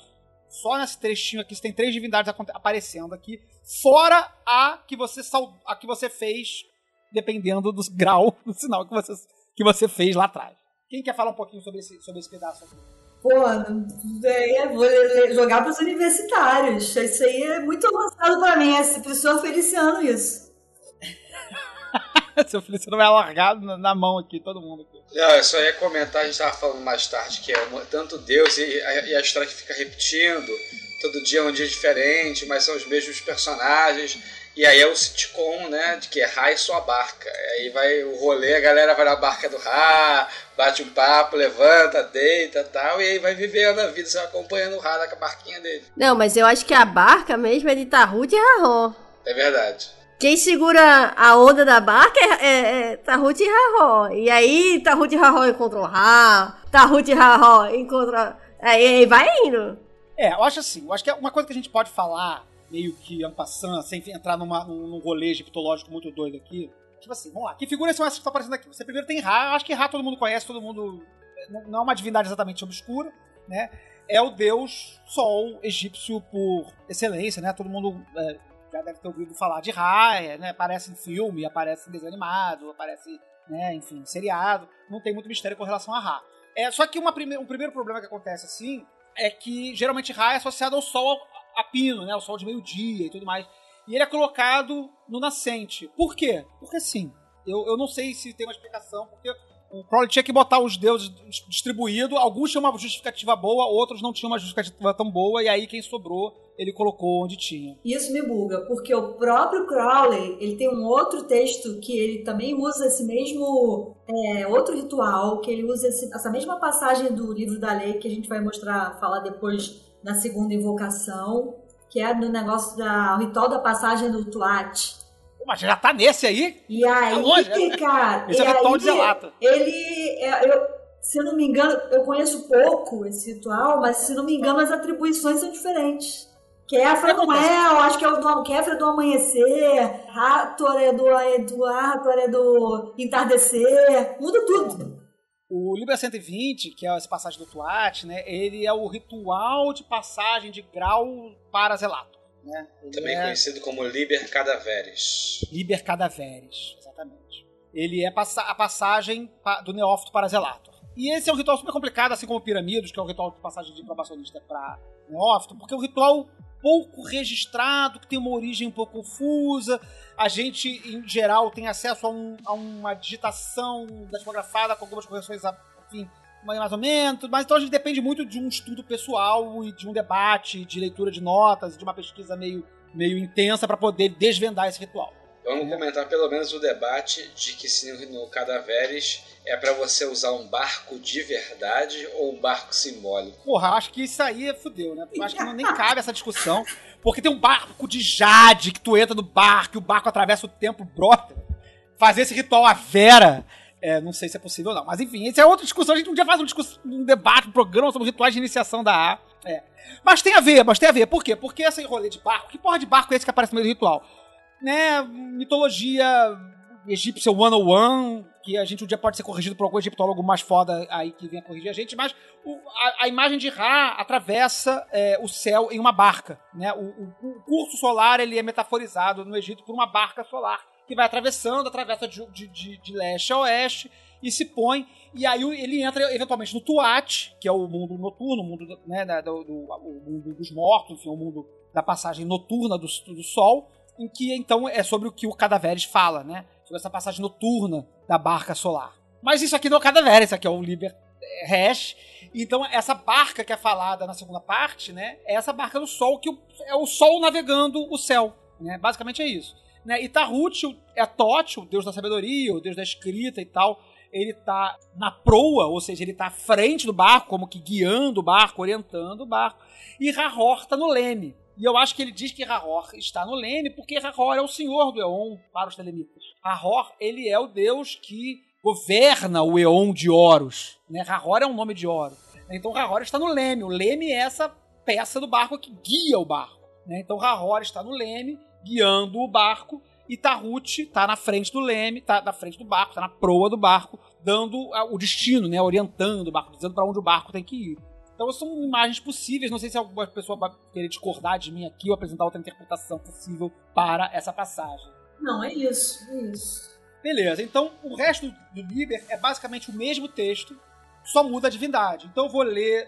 Só nesse trechinho aqui você tem três divindades aparecendo aqui, fora a que você sal- a que você fez, dependendo do grau do sinal que você, que você fez lá atrás. Quem quer falar um pouquinho sobre esse, sobre esse pedaço aqui? Pô, é, vou le- le- jogar para os universitários. Isso aí é muito avançado para mim. É o professor Feliciano isso. Seu Feliciano vai largar na, na mão aqui, todo mundo aqui. Não, eu só ia comentar, a gente estava falando mais tarde, que é tanto Deus e a, e a história que fica repetindo, todo dia é um dia diferente, mas são os mesmos personagens. E aí é o sitcom, né, de que é Ra e sua barca. Aí vai o rolê, a galera vai na barca do Ra, bate um papo, levanta, deita tal, e aí vai vivendo a vida, você vai acompanhando o Ra na barquinha dele. Não, mas eu acho que a barca mesmo é de Tarrut e Raró. É verdade. Quem segura a onda da barca é, é, é Tarrut e Raró. E aí Tarrut e Raró encontram Ra, Tarrut e Raró encontram... Aí, aí vai indo. É, eu acho assim, eu acho que é uma coisa que a gente pode falar, meio que passando, sem entrar numa, num, num rolê egiptológico muito doido aqui. Tipo assim, vamos lá, que figuras são essas que estão aparecendo aqui? Você primeiro tem Ra, acho que Ra todo mundo conhece, todo mundo. Não é uma divindade exatamente obscura, né? É o deus Sol egípcio por excelência, né? Todo mundo é, já deve ter ouvido falar de Ra, é, né? Aparece em filme, aparece em desenho animado, aparece, né, enfim, seriado. Não tem muito mistério com relação a Ra. É, só que prime um primeiro problema que acontece assim é que geralmente Ra é associado ao Sol a pino, né? O Sol de meio-dia e tudo mais. E ele é colocado no nascente. Por quê? Porque sim. Eu, eu não sei se tem uma explicação, porque o Crowley tinha que botar os deuses distribuídos. Alguns tinham uma justificativa boa, outros não tinham uma justificativa tão boa, e aí quem sobrou ele colocou onde tinha. Isso me buga, porque o próprio Crowley, ele tem um outro texto que ele também usa esse mesmo é, outro ritual, que ele usa esse, essa mesma passagem do livro da lei que a gente vai mostrar, falar depois na segunda invocação, que é no negócio da o ritual da passagem do Tuat. Mas já tá nesse aí? E aí, longe, cara, Esse é e ritual de Zelata. ele, é, eu, se eu não me engano, eu conheço pouco esse ritual, mas se não me engano as atribuições são diferentes. Kéfera não é, eu acho que é o do Kéfera é do amanhecer, Hathor é do, é do Hathor é do entardecer, muda tudo. O Libra 120, que é essa passagem do Tuat, né, ele é o ritual de passagem de grau para Zelato. Né? Também é conhecido como Liber Cadaveres. Liber Cadaveres, exatamente. Ele é a passagem pa- do Neófito para Zelator. E esse é um ritual super complicado, assim como o Piramidos, que é o ritual de passagem de probacionista para Neófito, porque um ritual pouco registrado, que tem uma origem um pouco confusa. A gente, em geral, tem acesso a, um- a uma digitação datilografada com algumas correções, enfim, mais ou menos. Mas então a gente depende muito de um estudo pessoal e de um debate, de leitura de notas, de uma pesquisa meio, meio intensa para poder desvendar esse ritual. Vamos comentar pelo menos o debate de que se no Cadaveres é para você usar um barco de verdade ou um barco simbólico. Porra, acho que isso aí é fudeu, né? Eu acho que não, nem cabe essa discussão. Porque tem um barco de Jade que tu entra no barco e o barco atravessa o tempo, brother. Fazer esse ritual à Vera. É, não sei se é possível ou não. Mas enfim, isso é outra discussão. A gente um dia faz um, um debate, um programa sobre rituais de iniciação da A. É. Mas tem a ver, mas tem a ver. Por quê? Porque esse rolê de barco, que porra de barco é esse que aparece no meio do ritual? Né, mitologia egípcia 101, que a gente um dia pode ser corrigido por algum egiptólogo mais foda aí que venha corrigir a gente, mas o- a, a imagem de Ra atravessa é, o céu em uma barca. Né? O, o- o curso solar ele é metaforizado no Egito por uma barca solar que vai atravessando, atravessa de, de- de- de leste a oeste e se põe. E aí ele entra eventualmente no Tuat, que é o mundo noturno, o mundo, do- né, do, do- o mundo dos mortos, enfim, o mundo da passagem noturna do, do sol, em que então é sobre o que o Cadaveres fala, né? Sobre essa passagem noturna da barca solar. Mas isso aqui não é o Cadaveres, isso aqui é o Liber é, Hash. Então, essa barca que é falada na segunda parte, né? É essa barca do Sol, que é o Sol navegando o céu. Né? Basicamente é isso. Né? E Tarut é Tote, o deus da sabedoria, o deus da escrita e tal. Ele tá na proa, ou seja, ele tá à frente do barco, como que guiando o barco, orientando o barco. E Rahor no leme. E eu acho que ele diz que Rahor está no leme porque Rahor é o senhor do Eon para os telemitas. Rahor, ele é o deus que governa o Eon de Horus. Né? Rahor é um nome de Horus. Então Rahor está no leme. O leme é essa peça do barco que guia o barco. né? Então Rahor está no leme, guiando o barco, e Tarut está na frente do leme, está na frente do barco, está na proa do barco, dando o destino, né? orientando o barco, dizendo para onde o barco tem que ir. Então são imagens possíveis. Não sei se alguma pessoa vai querer discordar de mim aqui ou apresentar outra interpretação possível para essa passagem. Não, é isso, é isso. Beleza, então o resto do Liber é basicamente o mesmo texto, só muda a divindade. Então eu vou ler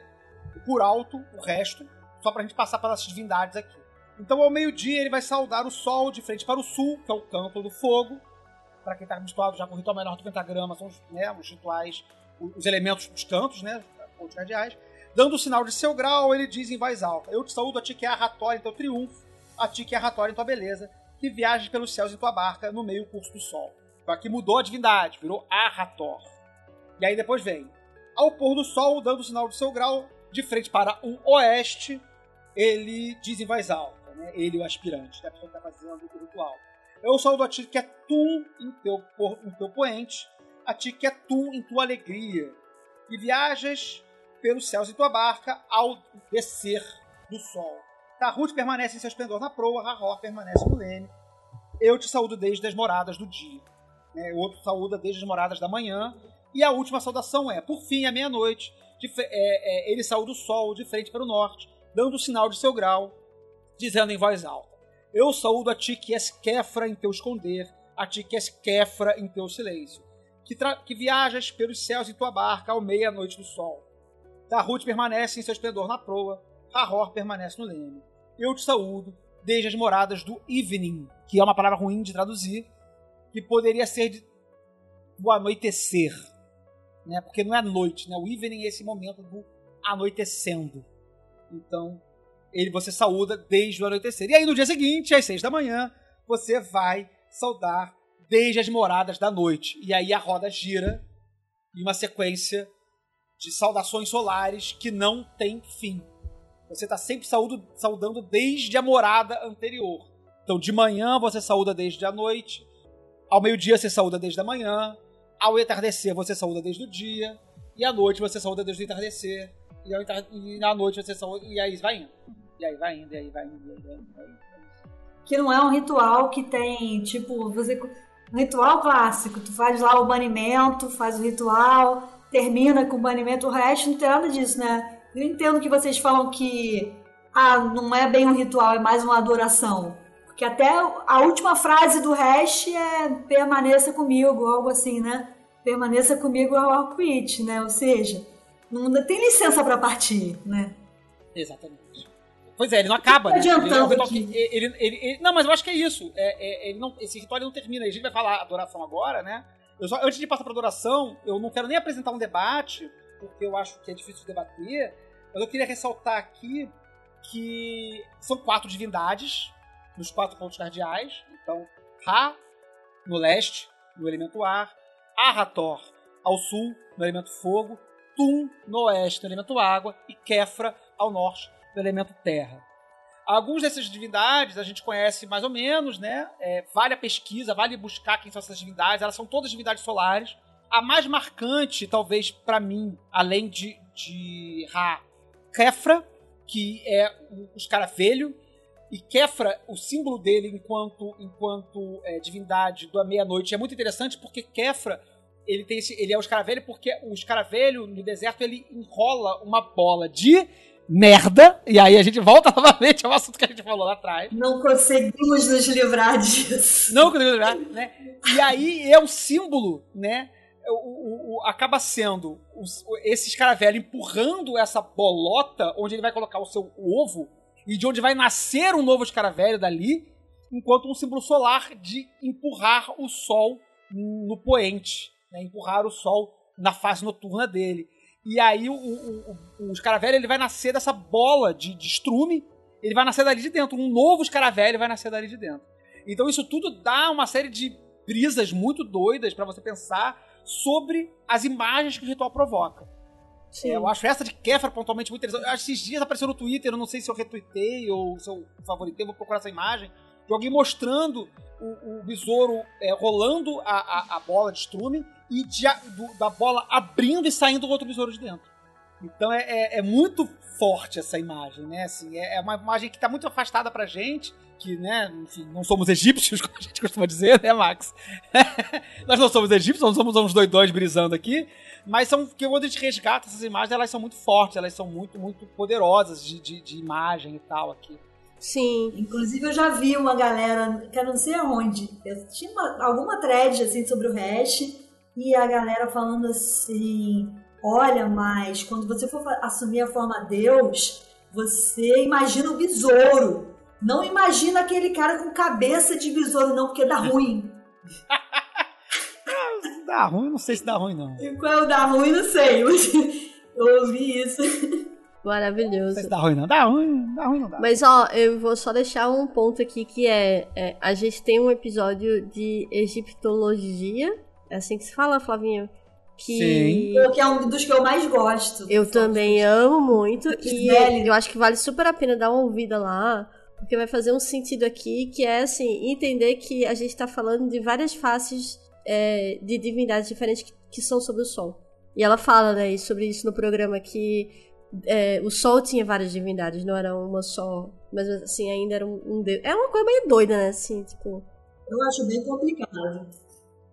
por alto o resto, só pra gente passar pelas divindades aqui. Então ao meio-dia ele vai saudar o sol de frente para o sul, que é o canto do fogo. Para quem tá habituado já com o ritual menor do pentagrama, são os, né, os rituais, os elementos dos cantos, né, os pontos cardeais. Dando o sinal de seu grau, ele diz em voz alta: Eu te saúdo a ti que é a Ratória em teu triunfo, a ti que é a Ratória em tua beleza, que viajas pelos céus em tua barca no meio curso do sol. Então aqui mudou a divindade, virou Arhator. E aí depois vem, ao pôr do sol, dando o sinal do seu grau, de frente para o oeste, ele diz em voz alta, né? ele o aspirante, da pessoa que está fazendo o ritual. Eu saúdo a ti que é tu em teu, em teu poente, a ti que é tu em tua alegria, e viajas pelos céus em tua barca ao descer do sol. Tahut permanece em seu esplendor na proa, Rahor permanece no leme. Eu te saúdo desde as moradas do dia. Né? O outro saúda desde as moradas da manhã. E a última saudação é, por fim, à meia-noite, é, é, ele saiu do sol de frente para o norte, dando o sinal de seu grau, dizendo em voz alta: Eu saúdo a ti que és Kefra em teu esconder, a ti que és Kefra em teu silêncio, que, que viajas pelos céus em tua barca ao meia-noite do sol. Tahut permanece em seu esplendor na proa, Rahor permanece no leme. Eu te saúdo desde as moradas do evening, que é uma palavra ruim de traduzir, que poderia ser de, do anoitecer, né? Porque não é noite, né? O evening é esse momento do anoitecendo. Então, ele você saúda desde o anoitecer. E aí no dia seguinte, às seis da manhã, você vai saudar desde as moradas da noite. E aí a roda gira em uma sequência de saudações solares que não tem fim. Você está sempre saúdo, saudando desde a morada anterior. Então, de manhã você saúda desde a noite, ao meio-dia você saúda desde a manhã, ao entardecer você saúda desde o dia, e à noite você saúda desde o entardecer, e, e na noite você saúda, e aí vai indo. E aí vai indo, e aí vai indo, e aí vai indo. E aí vai indo. Que não é um ritual que tem, tipo, você. Um ritual clássico, tu faz lá o banimento, faz o ritual, termina com o banimento, o resto não tem nada disso, né? Eu entendo que vocês falam que ah, não é bem um ritual, é mais uma adoração. Porque até a última frase do hash é permaneça comigo, algo assim, né? Permaneça comigo ao arco-íris, né? Ou seja, não tem licença para partir, né? Exatamente. Pois é, ele não acaba, né? adiantando ele, aqui. ele, ele, ele- não, mas eu acho que é isso. É, é- ele não, esse ritual não termina. A gente vai falar adoração agora, né? Eu só- antes de passar pra adoração, eu não quero nem apresentar um debate, porque eu acho que é difícil de debater. Mas eu queria ressaltar aqui que são quatro divindades nos quatro pontos cardeais. Então, Ra, no leste, no elemento ar. Arator, ao sul, no elemento fogo. Tum, no oeste, no elemento água. E Kefra, ao norte, no elemento terra. Alguns dessas divindades a gente conhece mais ou menos, né? É, vale a pesquisa, vale buscar quem são essas divindades. Elas são todas divindades solares. A mais marcante, talvez, para mim, além de, de Ra, Kefra, que é o escaravelho. E Kefra, o símbolo dele enquanto, enquanto é, divindade da meia-noite é muito interessante porque Kefra ele, tem esse, ele é o escaravelho porque o escaravelho no deserto ele enrola uma bola de merda. E aí a gente volta novamente ao assunto que a gente falou lá atrás. Não conseguimos nos livrar disso. Não consigo lembrar, né? E aí é o símbolo, né? O, o- o- acaba sendo os- esse escaravelho empurrando essa bolota onde ele vai colocar o seu ovo e de onde vai nascer um novo escaravelho dali, enquanto um símbolo solar de empurrar o sol no poente, né? empurrar o sol na fase noturna dele. E aí o, o, o, o escaravelho ele vai nascer dessa bola de, de estrume, ele vai nascer dali de dentro, um novo escaravelho vai nascer dali de dentro. Então isso tudo dá uma série de brisas muito doidas pra você pensar sobre as imagens que o ritual provoca. Sim. É, eu acho essa de Kefra pontualmente muito interessante. Eu acho que esses dias apareceu no Twitter, eu não sei se eu retuitei ou se eu favoritei, vou procurar essa imagem, de alguém mostrando o, o besouro é, rolando a, a, a bola de estrume e de do- da bola abrindo e saindo o outro besouro de dentro. Então é, é, é muito forte essa imagem, né? Assim, é, é uma imagem que está muito afastada pra gente, que, né, enfim, não somos egípcios, como a gente costuma dizer, né, Max? Nós não somos egípcios, não somos uns doidões brisando aqui, mas são que quando a gente resgata essas imagens, elas são muito fortes, elas são muito, muito poderosas de, de, de imagem e tal aqui. Sim. Inclusive, eu já vi uma galera, que eu não sei aonde, eu tinha uma- alguma thread assim, sobre o hash, e a galera falando assim: olha, mas quando você for assumir a forma Deus, você imagina o besouro. Não imagina aquele cara com cabeça de besouro, não, porque dá ruim. Dá ruim, não sei se dá ruim, não. E qual é o da ruim, não sei, eu ouvi isso. Não sei Maravilhoso. se dá ruim, não. Dá ruim, dá ruim, não dá. Mas ó, eu vou só deixar um ponto aqui que é, é, a gente tem um episódio de egiptologia, é assim que se fala, Flavinho? Que Que é um dos que eu mais gosto. eu também amo muito e Velho. eu acho que vale super a pena dar uma ouvida lá, porque vai fazer um sentido aqui que é assim, entender que a gente tá falando de várias faces é, de divindades diferentes que, que são sobre o sol. E ela fala, né, sobre isso no programa que é, o sol tinha várias divindades, não era uma só. Mas assim, ainda era um, um deus. É uma coisa meio doida, né? Assim, tipo. Eu acho bem complicado.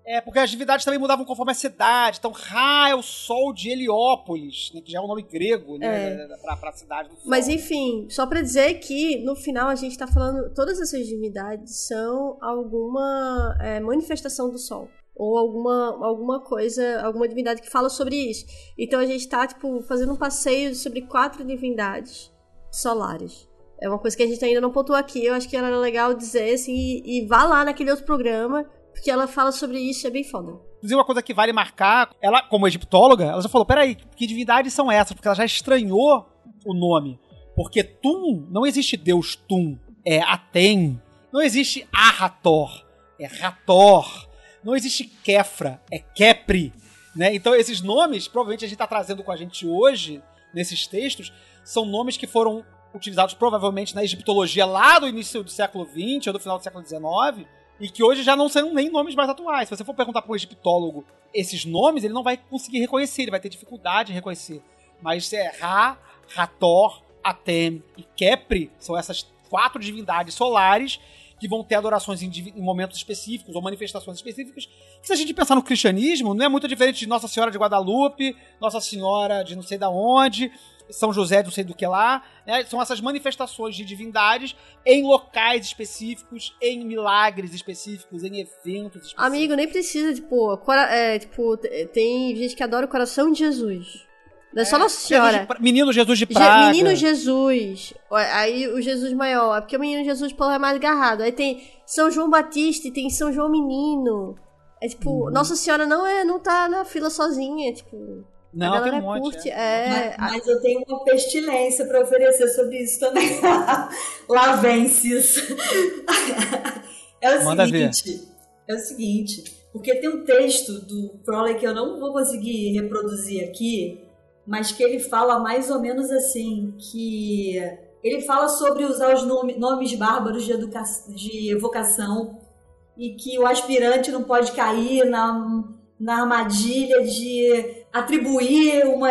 É, porque as divindades também mudavam conforme a cidade. Então, Ra é o sol de Heliópolis, né, que já é um nome grego, né, pra, pra cidade do sol. Mas enfim, só pra dizer que no final a gente tá falando. Todas essas divindades são alguma é, manifestação do sol. Ou alguma, alguma coisa, alguma divindade que fala sobre isso. Então a gente tá, tipo, fazendo um passeio sobre quatro divindades solares. É uma coisa que a gente ainda não pontuou aqui. Eu acho que era legal dizer, assim, e, e vá lá naquele outro programa, porque ela fala sobre isso, é bem foda. Inclusive, uma coisa que vale marcar, ela, como egiptóloga, ela já falou: peraí, que divindades são essas? Porque ela já estranhou o nome. Porque Tum, não existe Deus Tum, é Atem. Não existe Ahator, é Rator. Não existe Kefra, é Kepri. Né? Então, esses nomes, provavelmente a gente está trazendo com a gente hoje, nesses textos, são nomes que foram utilizados provavelmente na egiptologia lá do início do século XX ou do final do século XIX, e que hoje já não são nem nomes mais atuais. Se você for perguntar para um egiptólogo esses nomes, ele não vai conseguir reconhecer, ele vai ter dificuldade em reconhecer. Mas é Ra, Hathor, Atem e Kepri são essas quatro divindades solares que vão ter adorações em, em momentos específicos ou manifestações específicas. Que se a gente pensar no cristianismo, não é muito diferente de Nossa Senhora de Guadalupe, Nossa Senhora de não sei da onde, São José de não sei do que lá. né? São essas manifestações de divindades em locais específicos, em milagres específicos, em eventos específicos. Amigo, nem precisa, tipo, é, tipo, tem gente que adora o coração de Jesus. Não é só Nossa Jesus Senhora. de pra- menino Jesus de Je- Praga. Menino Jesus. Aí o Jesus maior. É porque o menino Jesus, pô, é mais agarrado. Aí tem São João Batista e tem São João Menino. É tipo, Uhum. Nossa Senhora não é, não tá na fila sozinha, tipo. Não, a tem galera um monte. curte. é. É, Mas, mas eu tenho uma pestilência para oferecer sobre isso também. Lá vence isso. É o Manda seguinte. É o seguinte. Porque tem um texto do Crowley que eu não vou conseguir reproduzir aqui, mas que ele fala mais ou menos assim, que ele fala sobre usar os nome- nomes bárbaros de, educa de evocação e que o aspirante não pode cair na, na armadilha de atribuir uma,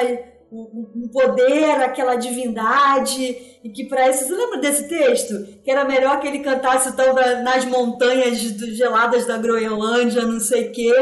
um poder àquela divindade e que para isso você lembra desse texto? Que era melhor que ele cantasse da- nas montanhas geladas da Groenlândia não sei o quê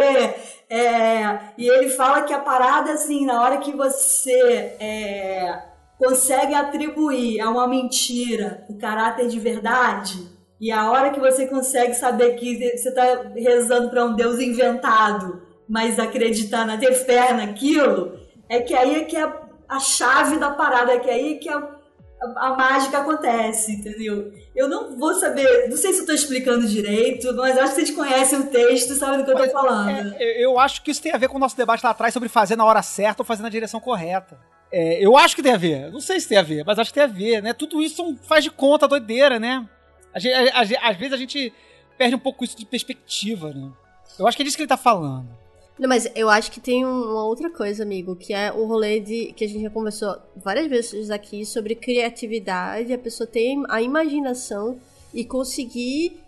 é, e ele fala que a parada assim na hora que você é, consegue atribuir a uma mentira o caráter de verdade e a hora que você consegue saber que você está rezando para um Deus inventado, mas acreditar na ter fé naquilo, é que aí é que é a, chave da parada, é que aí é que a, a, mágica acontece, entendeu? Eu não vou saber, não sei se eu tô explicando direito, mas acho que vocês conhecem o texto e sabem do que eu tô falando. É, eu acho que isso tem a ver com o nosso debate lá atrás sobre fazer na hora certa ou fazer na direção correta. É, eu acho que tem a ver. Não sei se tem a ver, mas acho que tem a ver, né? Tudo isso faz de conta doideira, né? Às vezes a gente perde um pouco isso de perspectiva, né? Eu acho que é disso que ele tá falando. Não, mas eu acho que tem um- uma outra coisa, amigo, que é o rolê de que a gente já conversou várias vezes aqui sobre criatividade, a pessoa tem a imaginação e conseguir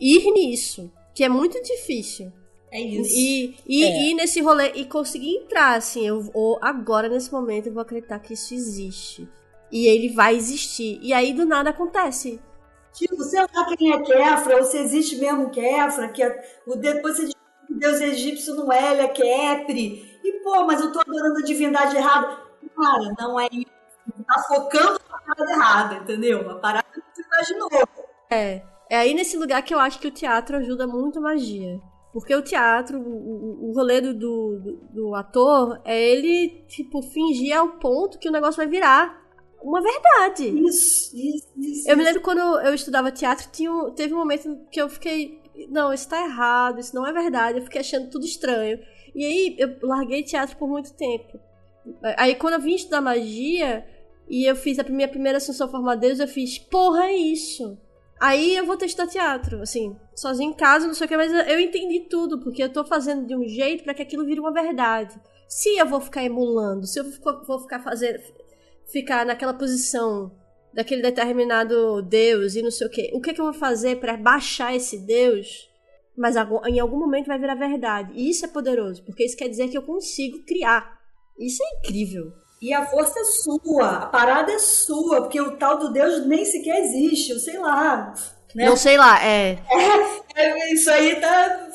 ir nisso, que é muito difícil. É isso. E, e É. ir nesse rolê e conseguir entrar, assim, eu vou, agora nesse momento eu vou acreditar que isso existe. E ele vai existir. E aí do nada acontece. Tipo, sei lá quem é Kefra, ou se existe mesmo Kefra, que é, depois você deus egípcio não é, ele é Kepri. E, pô, mas eu tô adorando a divindade errada. Cara, não é isso. Você tá focando na parada errada, entendeu? A parada que você imaginou. É. É aí nesse lugar que eu acho que o teatro ajuda muito a magia. Porque o teatro, o, o, o rolê do, do, do- do ator é ele, tipo, fingir ao ponto que o negócio vai virar uma verdade. Isso, isso, isso. Eu me lembro quando eu estudava teatro, tinha um- teve um momento que eu fiquei. Não, isso tá errado, isso não é verdade. Eu fiquei achando tudo estranho. E aí eu larguei teatro por muito tempo. Aí quando eu vim estudar magia, e eu fiz a minha primeira assunção forma Deus, eu fiz, porra, é isso. Aí eu vou testar teatro, assim, sozinho em casa, não sei o que, mas eu entendi tudo, porque eu tô fazendo de um jeito para que aquilo vire uma verdade. Se eu vou ficar emulando, se eu vou ficar fazendo, ficar naquela posição daquele determinado Deus e não sei o que, o que, que eu vou fazer para baixar esse Deus? Mas em algum momento vai virar verdade. E isso é poderoso, porque isso quer dizer que eu consigo criar. Isso é incrível. E a força é sua, a parada é sua, porque o tal do Deus nem sequer existe, eu sei lá. Né? Não sei lá, é. é, isso aí tá.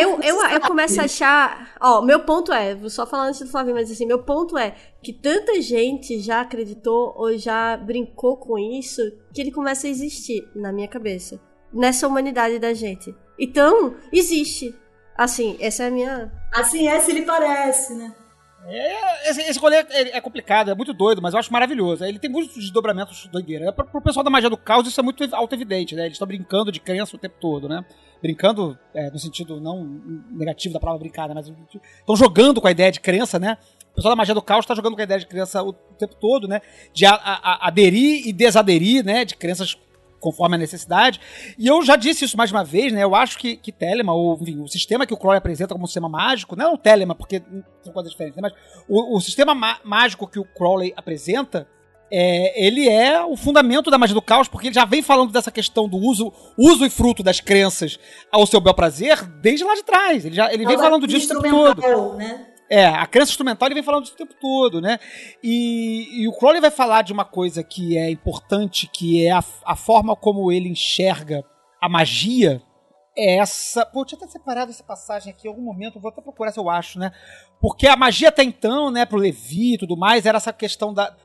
Eu, eu, eu começo a achar. Ó, meu ponto é, vou só falar antes do Flavinho, mas assim, meu ponto é que tanta gente já acreditou ou já brincou com isso que ele começa a existir na minha cabeça. Nessa humanidade da gente. Então, existe. Assim, essa é a minha. Assim é se lhe parece, né? É, esse, esse rolê é, é, complicado, é muito doido, mas eu acho maravilhoso. Ele tem muitos desdobramentos doideira. É, pro, pro pessoal da magia do caos, isso é muito auto-evidente, né? Eles estão brincando de crença o tempo todo, né? Brincando é, no sentido não negativo da palavra brincada, mas estão jogando com a ideia de crença, né? O pessoal da magia do caos está jogando com a ideia de crença o tempo todo, né? De a, a, a aderir e desaderir, né? De crenças conforme a necessidade. E eu já disse isso mais uma vez, né? Eu acho que, que Telema, ou enfim, o sistema que o Crowley apresenta como um sistema mágico, não é o Telema, porque são coisas diferentes, né? mas o, o sistema mágico que o Crowley apresenta. É, ele é o fundamento da magia do caos, porque ele já vem falando dessa questão do uso, uso e fruto das crenças ao seu bel prazer desde lá de trás. Ele, já, ele vem falando disso todo. Né? É, a crença instrumental ele vem falando isso o tempo todo, né? E, e o Crowley vai falar de uma coisa que é importante, que é a, a forma como ele enxerga a magia. É essa. Pô, eu tinha até separado essa passagem aqui em algum momento, vou até procurar se eu acho, né? Porque a magia até então, né, pro Levi e tudo mais, era essa questão da,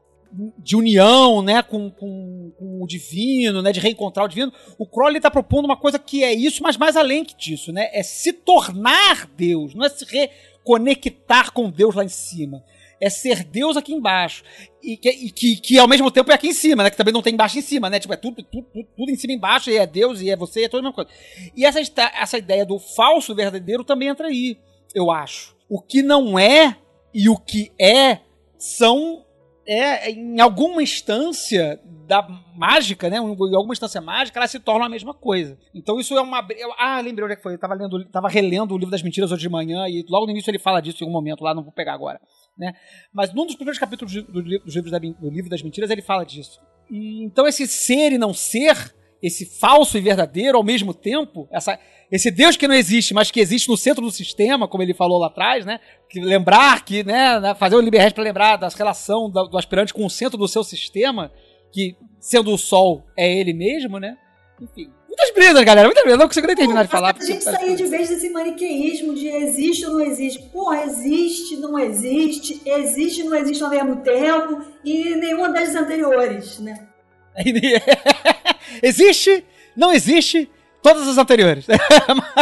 de união, né, com, com, com, o divino, né, de reencontrar o divino. O Crowley está propondo uma coisa que é isso, mas mais além disso, né, é se tornar Deus, não é se re conectar com Deus lá em cima. É ser Deus aqui embaixo. E que, e que, que, ao mesmo tempo é aqui em cima, né? Que também não tem embaixo em cima, né? Tipo, é tudo, tudo, tudo, tudo em cima e embaixo, e é Deus, e é você, e é toda a mesma coisa. E essa, essa ideia do falso verdadeiro também entra aí, eu acho. O que não é e o que é são é, em alguma instância da mágica, né? Em alguma instância mágica, ela se torna a mesma coisa. Então isso é uma. Eu, ah, lembrei onde é que foi. Eu tava, lendo, tava relendo o livro das mentiras hoje de manhã e logo no início ele fala disso em algum momento lá, não vou pegar agora. Né? Mas num dos primeiros capítulos do, do, da, do livro das mentiras ele fala disso. E, então esse ser e não ser, esse falso e verdadeiro ao mesmo tempo, essa, esse Deus que não existe, mas que existe no centro do sistema, como ele falou lá atrás, né? Que lembrar que, né, né fazer o Liberhead para lembrar da relação do, aspirante com o centro do seu sistema, que sendo o Sol é ele mesmo, né? Enfim, muitas brisas, galera, muitas brisas. Não consigo nem terminar de falar. A gente sair de vez desse maniqueísmo de existe ou não existe. Porra, existe, não existe, existe, não existe ao mesmo tempo e nenhuma das anteriores, né? existe, não existe, Todas as anteriores.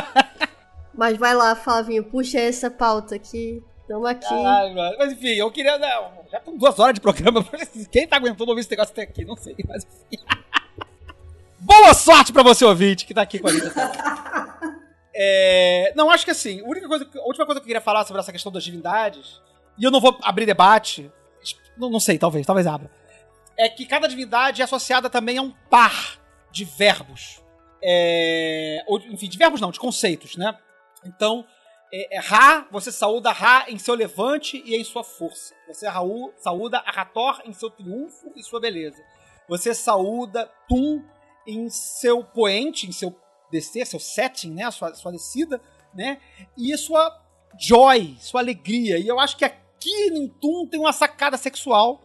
Mas vai lá, Flavinho, puxa essa pauta aqui. Tamo aqui. Mas enfim, eu queria. Não, já estão duas horas de programa. Quem tá aguentando ouvir esse negócio até aqui? Não sei, mas enfim. Boa sorte pra você, ouvinte, que tá aqui com a gente. É, não, acho que assim, a, única coisa, a última coisa que eu queria falar sobre essa questão das divindades, e eu não vou abrir debate, não, não sei, talvez, talvez abra, é que cada divindade é associada também a um par de verbos. É, ou, enfim, de verbos não, de conceitos, né? Então, é, é, Ra, você saúda Ra em seu levante e em sua força. Você Raul, saúda Arator em seu triunfo e sua beleza. Você saúda Tum em seu poente, em seu descer, seu setting, né? Sua, sua descida, né? E sua joy, sua alegria. E eu acho que aqui em Tum tem uma sacada sexual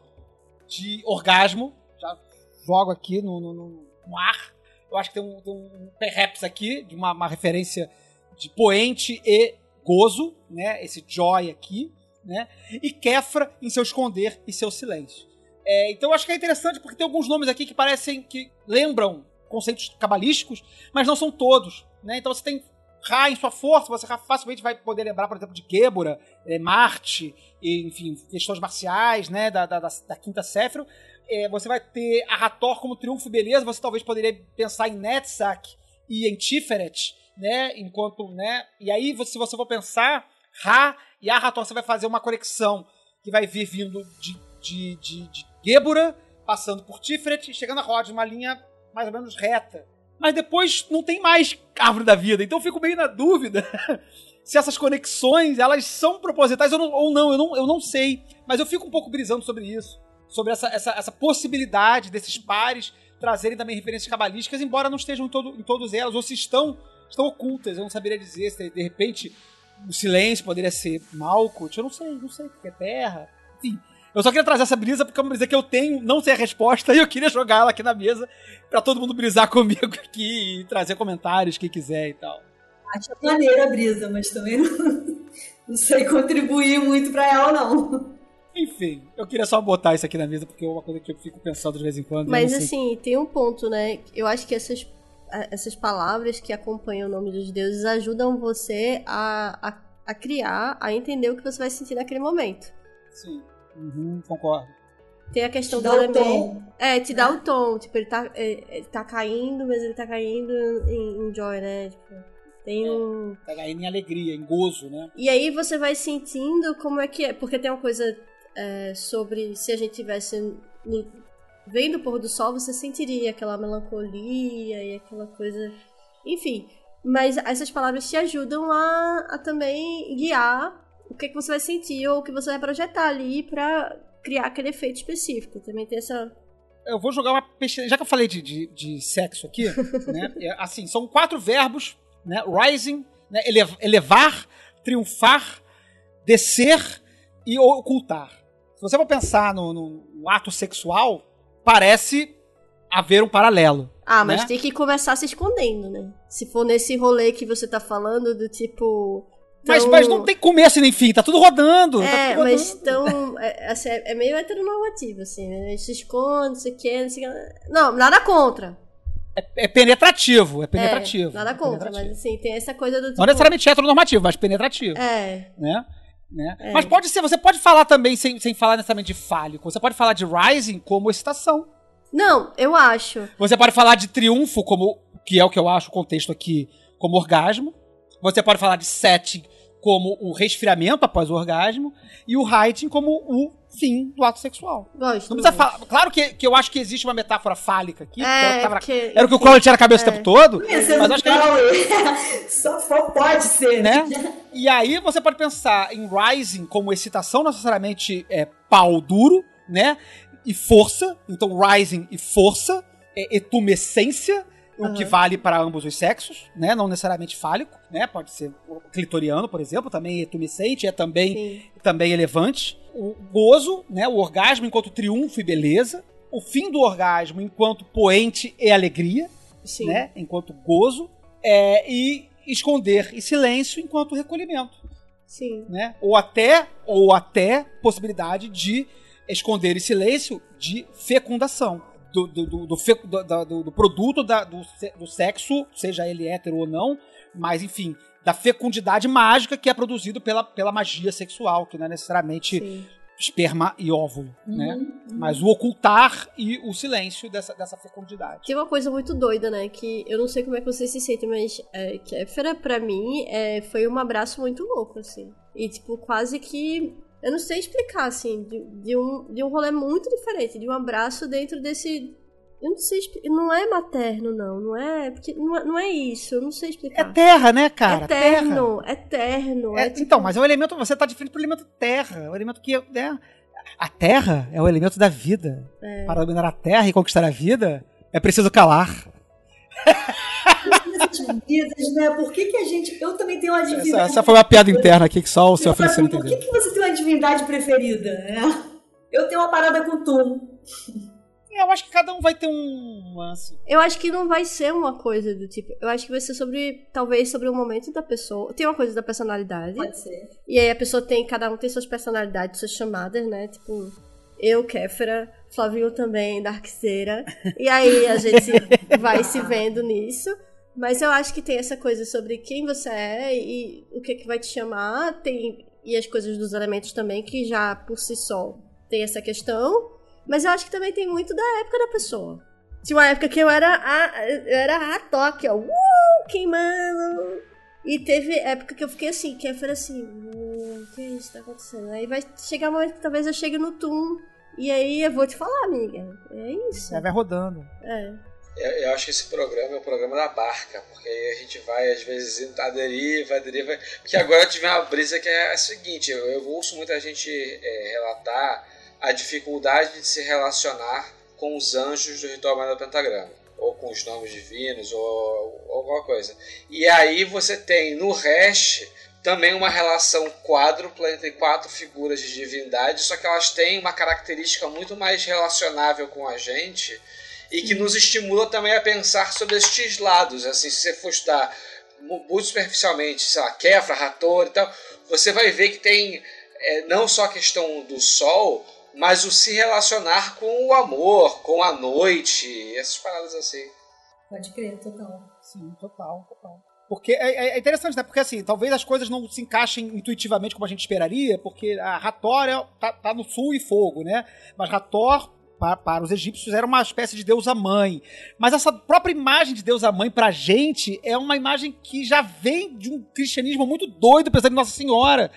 de orgasmo. Já jogo aqui no, no, no ar eu acho que tem um, tem um perhaps aqui, de uma, uma referência de poente e gozo, né? Esse joy aqui, né? E Kefra em seu esconder e seu silêncio. É, então eu acho que é interessante porque tem alguns nomes aqui que parecem que lembram conceitos cabalísticos, mas não são todos, né? Então você tem Ra em sua força, você facilmente vai poder lembrar, por exemplo, de Gébora, é, Marte, e, enfim, questões marciais, né, da, da, da quinta Séfiro, é, você vai ter a Hathor como triunfo, beleza. Você talvez poderia pensar em Netzach e em Tiferet, né? Enquanto, né? E aí, se você for pensar, Ra e a Hathor, você vai fazer uma conexão que vai vir vindo de, de, de, de Gébora, passando por Tiferet chegando a Rhodes, uma linha mais ou menos reta. Mas depois não tem mais árvore da vida, então eu fico meio na dúvida se essas conexões elas são propositais ou não, ou não, eu não, eu não sei. Mas eu fico um pouco brisando sobre isso, sobre essa, essa, essa possibilidade desses pares trazerem também referências cabalísticas, embora não estejam em, todo, em todos elas, ou se estão, estão ocultas, eu não saberia dizer se de repente o silêncio poderia ser Malkuth, eu não sei, não sei, porque é terra, enfim. Eu só queria trazer essa brisa porque é uma brisa que eu tenho, não sei a resposta, e eu queria jogar ela aqui na mesa pra todo mundo brisar comigo aqui e trazer comentários, quem quiser e tal. Acho maneira a brisa, mas também não, não sei contribuir muito pra ela, não. Enfim, eu queria só botar isso aqui na mesa porque é uma coisa que eu fico pensando de vez em quando. Mas assim, tem um ponto, né? Eu acho que essas, essas palavras que acompanham o nome dos deuses ajudam você a, a, a criar, a entender o que você vai sentir naquele momento. Sim. Uhum, concordo. Tem a questão Te do elemento. tom. É, te dá o tom. Tipo, ele tá, é, ele tá caindo, mas ele tá caindo em, em joy, né? Tipo, tem É. um. Pega aí em alegria, em gozo, né? E aí você vai sentindo como é que é. Porque tem uma coisa é, sobre se a gente tivesse no- vendo o pôr do sol, você sentiria aquela melancolia e aquela coisa. Enfim. Mas essas palavras te ajudam a, a também guiar o que, que você vai sentir ou o que você vai projetar ali pra criar aquele efeito específico. Também tem essa. Eu vou jogar uma pesquisa. Já que eu falei de, de, de sexo aqui, né? é, assim, são quatro verbos, né? Rising, né? ele- elevar, triunfar, descer e ocultar. Se você for pensar no, no- no ato sexual, parece haver um paralelo. Ah, mas né? tem que começar se escondendo, né? Se for nesse rolê que você tá falando, do tipo. Mas, tão- mas não tem começo e nem fim, tá tudo rodando. tá É, tudo rodando. mas tão. É, assim, é- é meio heteronormativo, assim, né? Se esconde, não sei o que, não sei o que. Não, nada contra. É penetrativo, é penetrativo. É, nada é contra, mas assim, tem essa coisa do tipo. Não necessariamente heteronormativo, mas penetrativo. É, né? Né? É. Mas pode ser, você pode falar também sem, sem falar necessariamente de fálico. Você pode falar de rising como excitação. Não, eu acho. Você pode falar de triunfo como, que é o que eu acho o contexto aqui, como orgasmo. Você pode falar de setting como o resfriamento após o orgasmo e o heighting como o fim do ato sexual. Gosto. Não precisa falar. Claro que, que eu acho que existe uma metáfora fálica aqui. porque era o que É, era o que o Collor tinha na cabeça o é. tempo todo. Esse Mas acho que Só só pode ser, né? E aí você pode pensar em rising como excitação, não necessariamente é pau duro, né? E força. Então, rising e força, é etumescência, o que Aham. vale para ambos os sexos, né? Não necessariamente fálico, né? Pode ser clitoriano, por exemplo, também é etumescente, é também, Sim. também elevante. O gozo, né? O orgasmo enquanto triunfo e beleza. O fim do orgasmo enquanto poente e alegria Sim. né? Enquanto gozo. É, e esconder e silêncio enquanto recolhimento, Sim. né? Ou até, ou até possibilidade de esconder e silêncio de fecundação. Do, do, do, do, do- do- produto da- do, do sexo, seja ele hétero ou não, mas enfim, da fecundidade mágica que é produzido pela, pela magia sexual, que não é necessariamente Sim. esperma e óvulo, né? Uhum. Mas o ocultar e o silêncio dessa, dessa fecundidade. Tem uma coisa muito doida, né? Que eu não sei como é que vocês se sentem, mas é, Kéfera, pra mim, é, foi um abraço muito louco, assim. E, tipo, quase que. Eu não sei explicar, assim, de, de um, de um rolê muito diferente, de um abraço dentro desse. Eu não sei explicar. Não é materno, não. Não é. Porque não, é- não é isso, eu não sei É explicar. terra, né, cara? Terra. eterno, eterno. É, É, tipo, Então, mas é o elemento. Você tá diferente pro elemento terra. É o elemento que. Né, a terra é o elemento da vida. É. Para dominar a terra e conquistar a vida, é preciso calar. Vidas, né? Por que, que a gente. Eu também tenho uma Essa, divindade. essa foi uma piada interna aqui que só o seu Eu falo assim, Feliciano Por que, que você tem uma divindade preferida? né? Eu tenho uma parada com Tum. É, Eu acho que cada um vai ter um lance. Eu acho que não vai ser uma coisa do tipo. Eu acho que vai ser sobre. Talvez sobre o momento da pessoa. Tem uma coisa da personalidade. Pode ser. E aí a pessoa tem, cada um tem suas personalidades, suas chamadas, né? Tipo, eu, Kéfera, Flavinho também, Darkseira. E aí a gente vai se vendo nisso. Mas eu acho que tem essa coisa sobre quem você é e o que, que vai te chamar. Tem, e as coisas dos elementos também, que já por si só tem essa questão. Mas eu acho que também tem muito da época da pessoa. Tinha uma época que eu era a, eu era a toque, ó. Uh, queimando. E teve época que eu fiquei assim, que eu falei assim, "Hum, o que é isso que tá acontecendo? Aí vai chegar um momento que talvez eu chegue no tum E aí eu vou te falar, amiga. É isso. É, vai rodando. É. Eu, acho que esse programa é o programa da barca, porque aí a gente vai, às vezes, à deriva, à deriva. Porque agora tive uma brisa que é a seguinte: eu, eu ouço muita gente é, relatar a dificuldade de se relacionar com os anjos do ritual do pentagrama, ou com os nomes divinos, ou, ou alguma coisa. E aí você tem no Hash também uma relação quádrupla entre quatro figuras de divindade, só que elas têm uma característica muito mais relacionável com a gente e que nos estimula também a pensar sobre estes lados. Assim, se você for estudar muito superficialmente, sei lá, Kefra, Rator e tal, você vai ver que tem é, não só a questão do sol, mas o se relacionar com o amor, com a noite, essas paradas assim. Pode crer, total. Sim, total, total. Porque é, é interessante, né? Porque assim, talvez as coisas não se encaixem intuitivamente como a gente esperaria, porque a Hathor é, tá, tá no sul e fogo, né? Mas Hathor para, para, os egípcios era uma espécie de deusa mãe. Mas essa própria imagem de deusa mãe pra gente é uma imagem que já vem de um cristianismo muito doido, pensando em Nossa Senhora.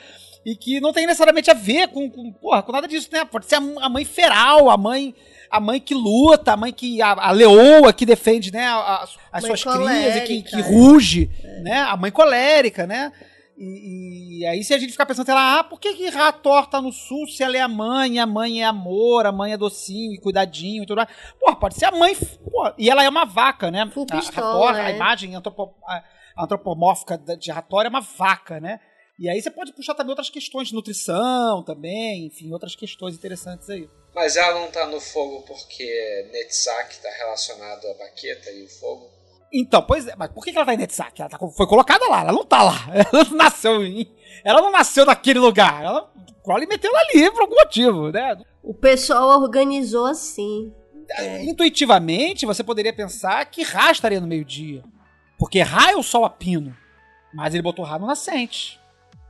E que não tem necessariamente a ver com, com, porra, com nada disso, né? Pode ser a, mãe feral, a mãe a mãe que luta, a mãe que. a, a leoa que defende, né? A, as suas crias e que, que ruge, é. né? A mãe colérica, né? E, e, aí, se a gente ficar pensando, ela, ah, por que, que Rator tá no sul se ela é a mãe, a mãe é amor, a mãe é docinho e cuidadinho e tudo mais? Pô, pode ser a mãe. Pô, e ela é uma vaca, né? Full a, pistola, Rator, a imagem antropo, a, antropomórfica de Rator é uma vaca, né? E aí você pode puxar também outras questões de nutrição também, enfim, outras questões interessantes aí. Mas ela não tá no fogo porque Netsak tá relacionado à baqueta e o fogo? Então, pois é, mas por que ela tá em Netsak? Ela tá, foi colocada lá, ela não tá lá. Ela não nasceu em, Ela não nasceu naquele lugar. Ela, Crowley meteu ela ali por algum motivo, né? O pessoal organizou assim. É. Intuitivamente, você poderia pensar que Ra estaria no meio-dia. Porque Ra é o sol a pino. Mas ele botou Ra no nascente.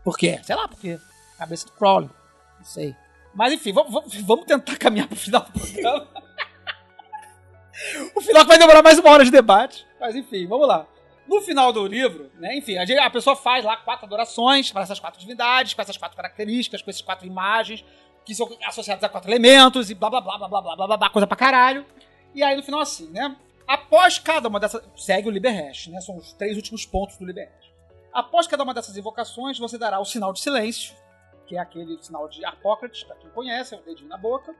Por quê? Sei lá por quê. Cabeça do Crowley. Não sei. Mas enfim, vamos, vamos tentar caminhar pro final do programa. o final que vai demorar mais uma hora de debate. Mas enfim, vamos lá. No final do livro, né, enfim, a, pessoa faz lá quatro adorações para essas quatro divindades, com essas quatro características, com essas quatro imagens, que são associadas a quatro elementos e blá blá blá blá blá blá blá, blá, coisa pra caralho. E aí no final assim, né? Após cada uma dessas. Segue o Liber Hash, né? São os três últimos pontos do Liber Hash. Após cada uma dessas invocações, você dará o sinal de silêncio, que é aquele sinal de Apócrates, para quem conhece, é o dedinho na boca.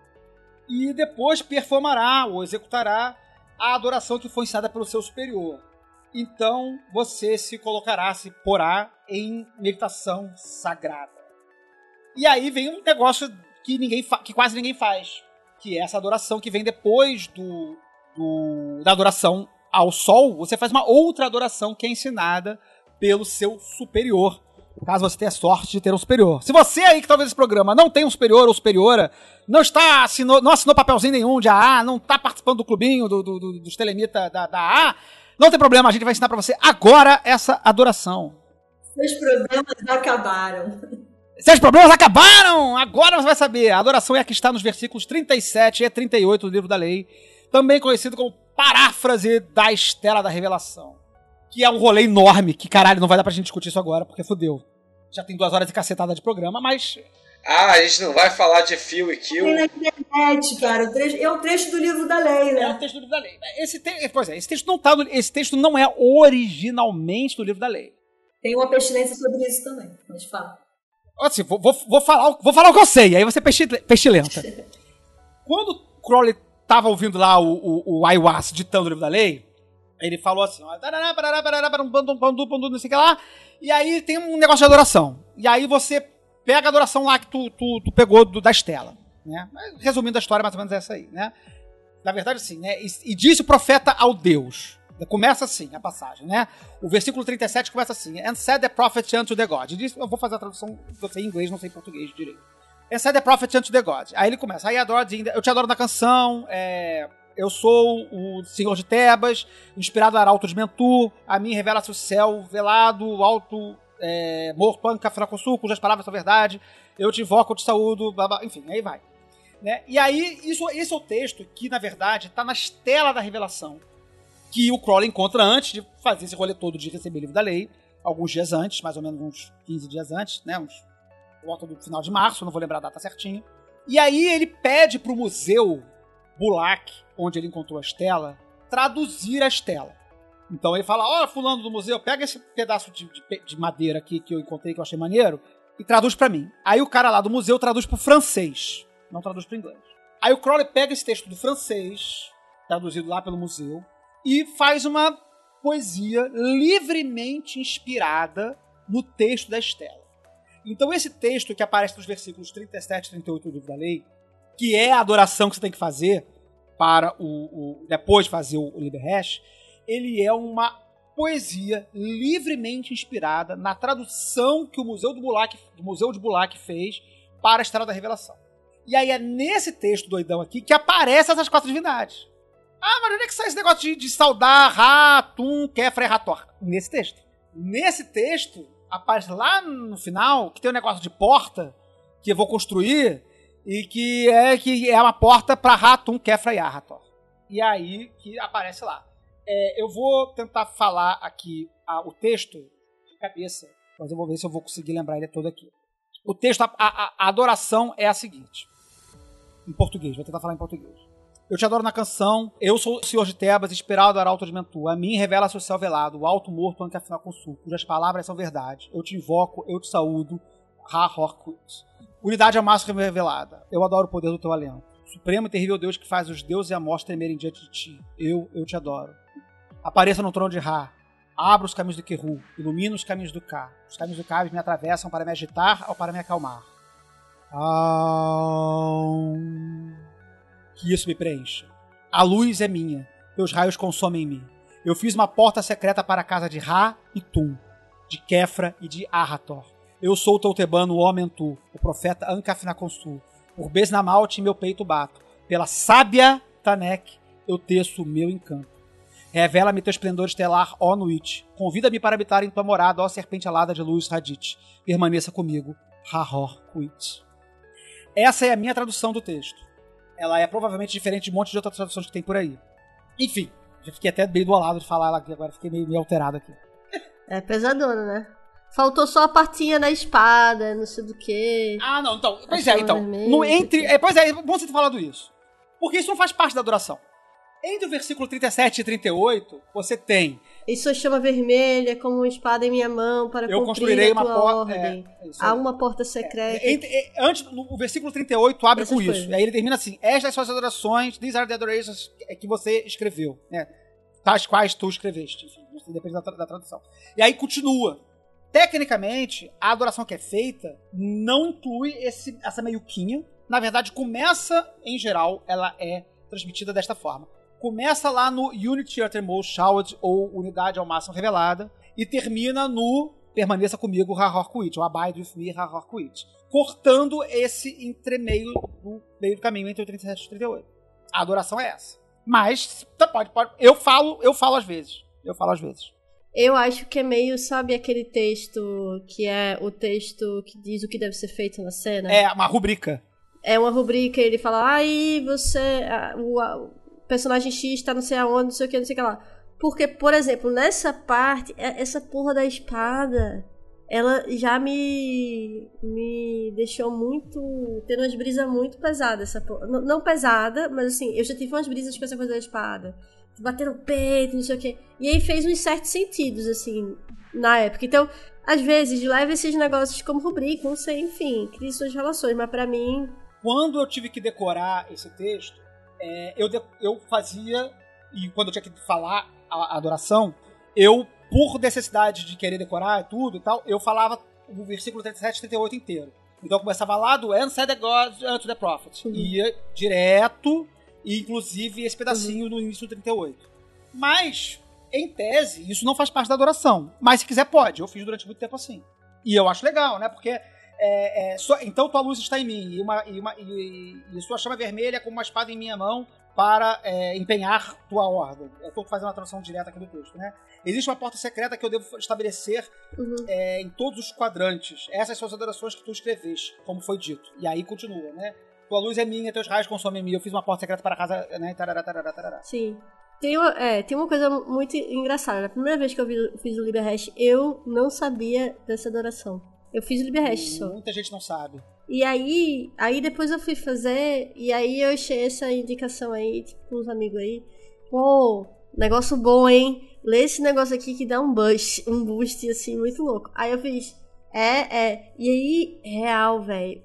E depois performará ou executará a adoração que foi ensinada pelo seu superior. Então você se colocará, se porá em meditação sagrada. E aí vem um negócio que ninguém que quase ninguém faz, que é essa adoração que vem depois do, do, da adoração ao sol. Você faz uma outra adoração que é ensinada pelo seu superior caso você tenha sorte de ter um superior. Se você aí que talvez esse programa não tem um superior ou superiora, não está assinou, não assinou papelzinho nenhum de AA, não está participando do clubinho do, do, do, dos telemita da, da AA, não tem problema, a gente vai ensinar para você agora essa adoração. Seus problemas acabaram. Seus problemas acabaram! Agora você vai saber. A adoração é a que está nos versículos 37 e 38 do livro da lei, também conhecido como paráfrase da Estela da Revelação que é um rolê enorme, que caralho, não vai dar pra gente discutir isso agora, porque fodeu. Já tem duas horas de cacetada de programa, mas. Ah, a gente não vai falar de fio e kill. Tem na internet, cara. O é o trecho do livro da lei, né? É o trecho do livro da lei. Esse, te, pois é, esse texto não tá no, Esse texto não é originalmente do livro da lei. Tem uma pestilência sobre isso também, mas fala. Assim, vou, vou, vou, falar, vou falar o que eu sei, aí você pestilenta. Quando Crowley tava ouvindo lá o, o, o Ayahuasca ditando o livro da lei, ele falou assim, não sei o que lá, e aí tem um negócio de adoração. E aí você pega a adoração lá que tu, tu, tu pegou do, da Estela, né? Resumindo a história, mais ou menos é essa aí, né? Na verdade, assim, né? E, e disse o profeta ao Deus. Começa assim a passagem, né? O versículo 37 começa assim: And said the prophet unto the God. Disse, eu vou fazer a tradução, eu sei inglês, não sei português direito. And said the prophet unto the God. Aí ele começa, aí adora, eu te adoro na canção, é, eu sou o senhor de Tebas, inspirado no Arauto de Mentu, a mim revela-se o céu velado, alto, é, morto, panca, fracosul, cujas palavras são verdade, eu te invoco, eu te saúdo, blá, blá, enfim, aí vai. Né? E aí, isso, esse é o texto que, na verdade, está na estela da revelação, que o Crowley encontra antes de fazer esse rolê todo de receber o livro da lei, alguns dias antes, mais ou menos uns 15 dias antes, né? Uns, volta do final de março, não vou lembrar a data certinho. E aí ele pede pro museu Bulak, onde ele encontrou a Estela, traduzir a Estela. Então ele fala: Ó, fulano do museu, pega esse pedaço de, de- de madeira aqui que eu encontrei, que eu achei maneiro, e traduz pra mim. Aí o cara lá do museu traduz pro francês, não traduz pro inglês. Aí o Crowley pega esse texto do francês, traduzido lá pelo museu, e faz uma poesia livremente inspirada no texto da Estela. Então esse texto que aparece nos versículos 37 e 38 do livro da lei, que é a adoração que você tem que fazer para o, o- depois de fazer o, o ele é uma poesia livremente inspirada na tradução que o Museu, do Bulak, do Museu de Bulak fez para a Estrada da Revelação. E aí é nesse texto doidão aqui que aparecem essas quatro divindades. Ah, mas onde é que sai esse negócio de, de saudar Ra, Tum, Kefra e Hathor? Nesse texto. Nesse texto, aparece lá no final que tem um negócio de porta que eu vou construir e que é que é uma porta para Ra, Tum, Kefra e Hathor. E aí que aparece lá. É, eu vou tentar falar aqui ah, o texto de cabeça, mas eu vou ver se eu vou conseguir lembrar ele todo aqui. O texto, a, a- a adoração é a seguinte. Em português, vou tentar falar em português. Eu te adoro na canção, eu sou o senhor de Tebas, inspirado do arauto de Mentu. A mim revela-se o céu velado, o alto morto ante afinal com cujas palavras são verdade. Eu te invoco, eu te saúdo, Ha Horkut. Unidade é a máxima revelada. Eu adoro o poder do teu alento. Supremo e terrível Deus que faz os deuses e a morte tremerem diante de ti. Eu, eu te adoro. Apareça no trono de Ra. Abra os caminhos do Keru. Ilumina os caminhos do Ka. Os caminhos do Ka me atravessam para me agitar ou para me acalmar. Que isso me preencha. A luz é minha. Teus raios consomem me. Eu fiz uma porta secreta para a casa de Ra e Tum, de Kefra e de Ahator. Eu sou o teu tebano, o homem tu, o profeta Ankafnakonsu. Por Besnamalte meu peito bato. Pela sábia Tanek eu teço o meu encanto. Revela-me teu esplendor estelar, ó Nuit. Convida-me para habitar em tua morada, ó serpente alada de luz Radit. Permaneça comigo, Rahor Kuit. Essa é a minha tradução do texto. Ela é provavelmente diferente de um monte de outras traduções que tem por aí. Enfim, já fiquei até meio do lado de falar ela aqui, agora fiquei meio, meio alterado aqui. É pesadona, né? Faltou só a partinha da espada, não sei do que. Ah, não, então. Pois é, então. vermelho, No, entre, é, pois é, é bom você ter falado isso. Porque isso não faz parte da adoração. Entre o versículo 37 e 38, você tem. Isso chama vermelha como uma espada em minha mão para Eu construirei a uma porta. É, é isso. Há uma porta secreta. Entre- é, antes, no, o versículo 38 abre Essas com isso. coisas. E aí ele termina assim: Estas são as adorações, these are the adorations que você escreveu. Né? Tais quais tu escreveste. Enfim, isso depende da, da tradução. E aí continua. Tecnicamente, a adoração que é feita não inclui esse, essa meiuquinha. Na verdade, começa, em geral, ela é transmitida desta forma. Começa lá no Unity Uttermost Showered, ou Unidade ao Máximo Revelada, e termina no Permaneça comigo, Rahor Kuit, ou Abide with me, Rahor Kuit. Cortando esse entremeio do meio do caminho entre o 37 e o 38. A adoração é essa. Mas, pode, pode. Eu falo, eu falo às vezes. Eu falo às vezes. Eu acho que é meio, sabe, aquele texto que é o texto que diz o que deve ser feito na cena? É uma rubrica. É uma rubrica, ele fala, aí você. O, a- o personagem X tá não sei aonde, não sei o que, não sei o que lá. Porque, por exemplo, nessa parte, é- essa porra da espada, ela já me. me deixou muito. tendo umas brisas muito pesadas. Essa porra. Não, não pesada, mas assim, eu já tive umas brisas com essa coisa da espada. Bater no peito, não sei o que. E aí fez uns certos sentidos, assim, na época. Então, às vezes, leva esses negócios como rubrica, não sei, enfim, cria suas relações, mas pra mim, Quando eu tive que decorar esse texto, é, eu, de- eu fazia, e quando eu tinha que falar a, a adoração, eu, por necessidade de querer decorar tudo e tal, eu falava o versículo 37 e 38 inteiro. Então eu começava lá do And said the God unto the prophet. Uhum. Ia direto, e inclusive esse pedacinho no início do 38. Mas, em tese, isso não faz parte da adoração. Mas se quiser, pode. Eu fiz durante muito tempo assim. E eu acho legal, né? Porque é, é, sua- então tua luz está em mim, e, uma, e, uma, e, e sua chama vermelha é como uma espada em minha mão para é, empenhar tua ordem. Eu estou fazendo uma tradução direta aqui do texto, né? Existe uma porta secreta que eu devo estabelecer uhum. é, em todos os quadrantes. Essas são as adorações que tu escreveste, como foi dito. E aí continua, né? Tua luz é minha, teus raios consomem mim. Eu fiz uma porta secreta para casa, né? Tarará, tarará, tarará. Sim. Tem uma, é, tem uma coisa muito engraçada. Na primeira vez que eu fiz o Liber Hash, eu não sabia dessa adoração. Eu fiz o LibreHash só. Muita gente não sabe. E aí, aí depois eu fui fazer, e aí eu achei essa indicação aí, tipo, com uns amigos aí. Pô, negócio bom, hein? Lê esse negócio aqui que dá um boost, um boost, assim, muito louco. Aí eu fiz, é, é. E aí, real, velho.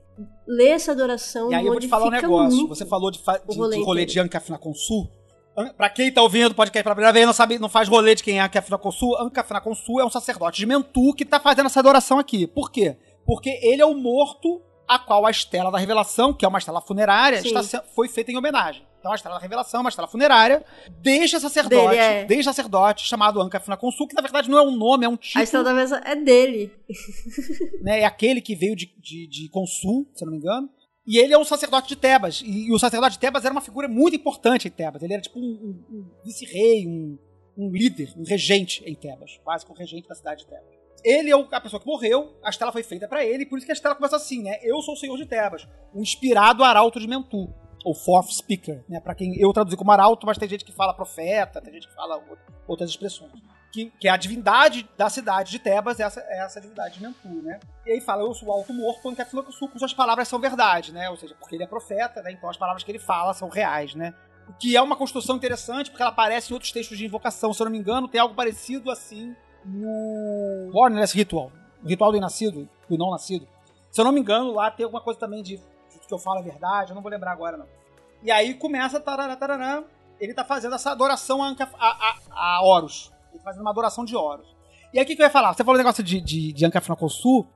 Lê essa adoração E aí eu vou te falar um negócio. Você falou de, fa- de, rolê de rolê de Ancaf Consul. An- Pra quem tá ouvindo o podcast pela primeira vez não sabe, não faz rolê de quem é Ancaf Consul, Ancaf Consul é um sacerdote de Mentu que tá fazendo essa adoração aqui. Por quê? Porque ele é o morto a qual a estela da revelação, que é uma estela funerária, está foi feita em homenagem. Então a estela da revelação uma estela funerária deste sacerdote, Dele, é. desde sacerdote chamado Ancaf Consul, que na verdade não é um nome, é um A título estrela da mesa é dele. né? É aquele que veio de, de, de Consul, se eu não me engano. E ele é o sacerdote de Tebas. E, e o sacerdote de Tebas era uma figura muito importante em Tebas. Ele era tipo um, um- um vice-rei, um, um líder, um regente em Tebas. Quase que o regente da cidade de Tebas. Ele é a pessoa que morreu, a estela foi feita pra ele, por isso que a estela começa assim, né? Eu sou o senhor de Tebas, o inspirado arauto de Mentu. Ou fourth speaker, né? Pra quem eu traduzi como arauto, mas tem gente que fala profeta, tem gente que fala ou- outras expressões. Que, que é a divindade da cidade de Tebas, essa, é essa divindade de Mentu, né? E aí fala, eu sou o alto morto, onde que suas palavras são verdade, né? Ou seja, porque ele é profeta, né? Então as palavras que ele fala são reais, né? O que é uma construção interessante, porque ela aparece em outros textos de invocação. Se eu não me engano, tem algo parecido assim no Bornless Ritual. O ritual do nascido, do não nascido. Se eu não me engano, lá tem alguma coisa também de que eu falo é verdade, eu não vou lembrar agora, não. E aí começa, tarará, tarará, ele tá fazendo essa adoração a, a, a, a Horus. Ele tá fazendo uma adoração de Horus. E aí o que, que eu ia falar? Você falou o negócio de, de, de Ancafinaconsu.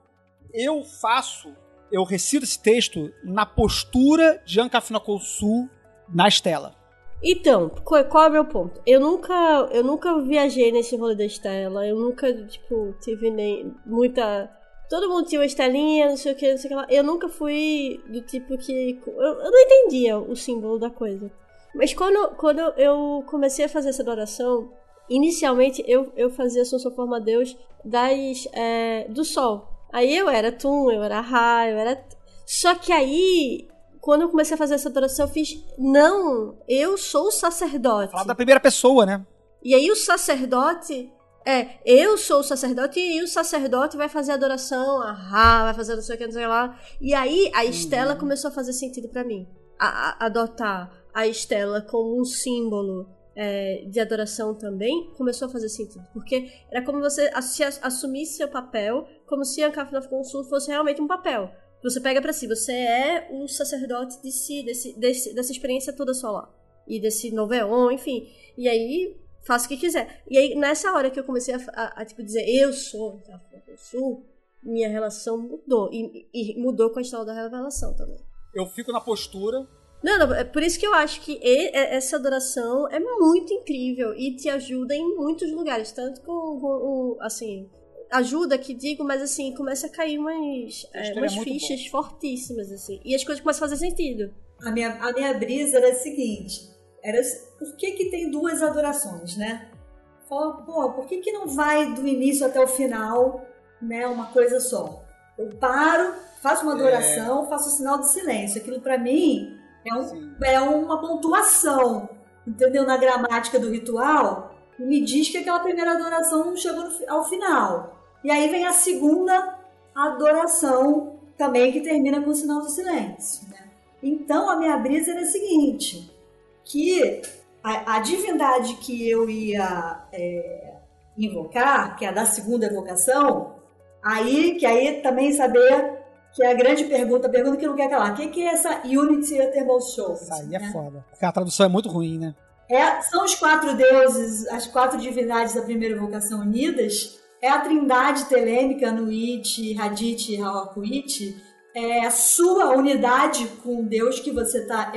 Eu faço, eu recito esse texto na postura de Ancafinaconsu na estela. Então, qual é o meu ponto? Eu nunca, eu nunca viajei nesse rolê da Estela, eu nunca, tipo, tive nem muita. Todo mundo tinha uma estelinha, não sei o que, não sei o que lá. Eu nunca fui do tipo que. Eu, eu não entendia o símbolo da coisa. Mas quando, quando eu comecei a fazer essa adoração, inicialmente eu, eu fazia Assunção Forma a Deus das, é, do Sol. Aí eu era Tum, eu era Ra, eu era. Só que aí, quando eu comecei a fazer essa adoração, eu fiz. Não, eu sou o sacerdote. Falar da primeira pessoa, né? E aí o sacerdote. É, eu sou o sacerdote e o sacerdote vai fazer adoração a Ra, vai fazer não sei o que, não sei lá. E aí a Estela começou a fazer sentido pra mim. A- a- adotar a Estela como um símbolo é, de adoração também começou a fazer sentido. Porque era como você assumisse seu papel, como se a Kafna Consul fosse realmente um papel. Você pega pra si, você é o sacerdote de si, desse, desse- dessa experiência toda solar. E desse noveon, enfim. E aí, faça o que quiser. E aí, nessa hora que eu comecei a, a- a, tipo, dizer, eu sou da África do Sul, minha relação mudou. E, e mudou com a história da revelação também. Eu fico na postura. Não, não, é por isso que eu acho que é- essa adoração é muito incrível e te ajuda em muitos lugares. Tanto com, com o, assim, ajuda que digo, mas assim, começa a cair umas, é, história umas é fichas fortíssimas, assim. E as coisas começam a fazer sentido. A minha, a minha brisa era a seguinte: era por que, que tem duas adorações, né? Fala, pô, por que, que não vai do início até o final, né? Uma coisa só? Eu paro, faço uma adoração, faço o sinal de silêncio. Aquilo pra mim é, um, é uma pontuação, entendeu? Na gramática do ritual, me diz que aquela primeira adoração não chegou no ao final. E aí vem a segunda adoração também que termina com o sinal do silêncio. Né? Então a minha brisa era a seguinte, que a, a divindade que eu ia é, invocar, que é a da segunda evocação, aí que aí também saber que é a grande pergunta, a pergunta que não quer calar, o que, que é essa Unity Eternal Soul? Isso aí é né? foda. Porque a tradução é muito ruim, né? É, são os quatro deuses, as quatro divindades da primeira evocação unidas. É a trindade telêmica, Nuit, Hadith e Hawakuit. É a sua unidade com Deus que você está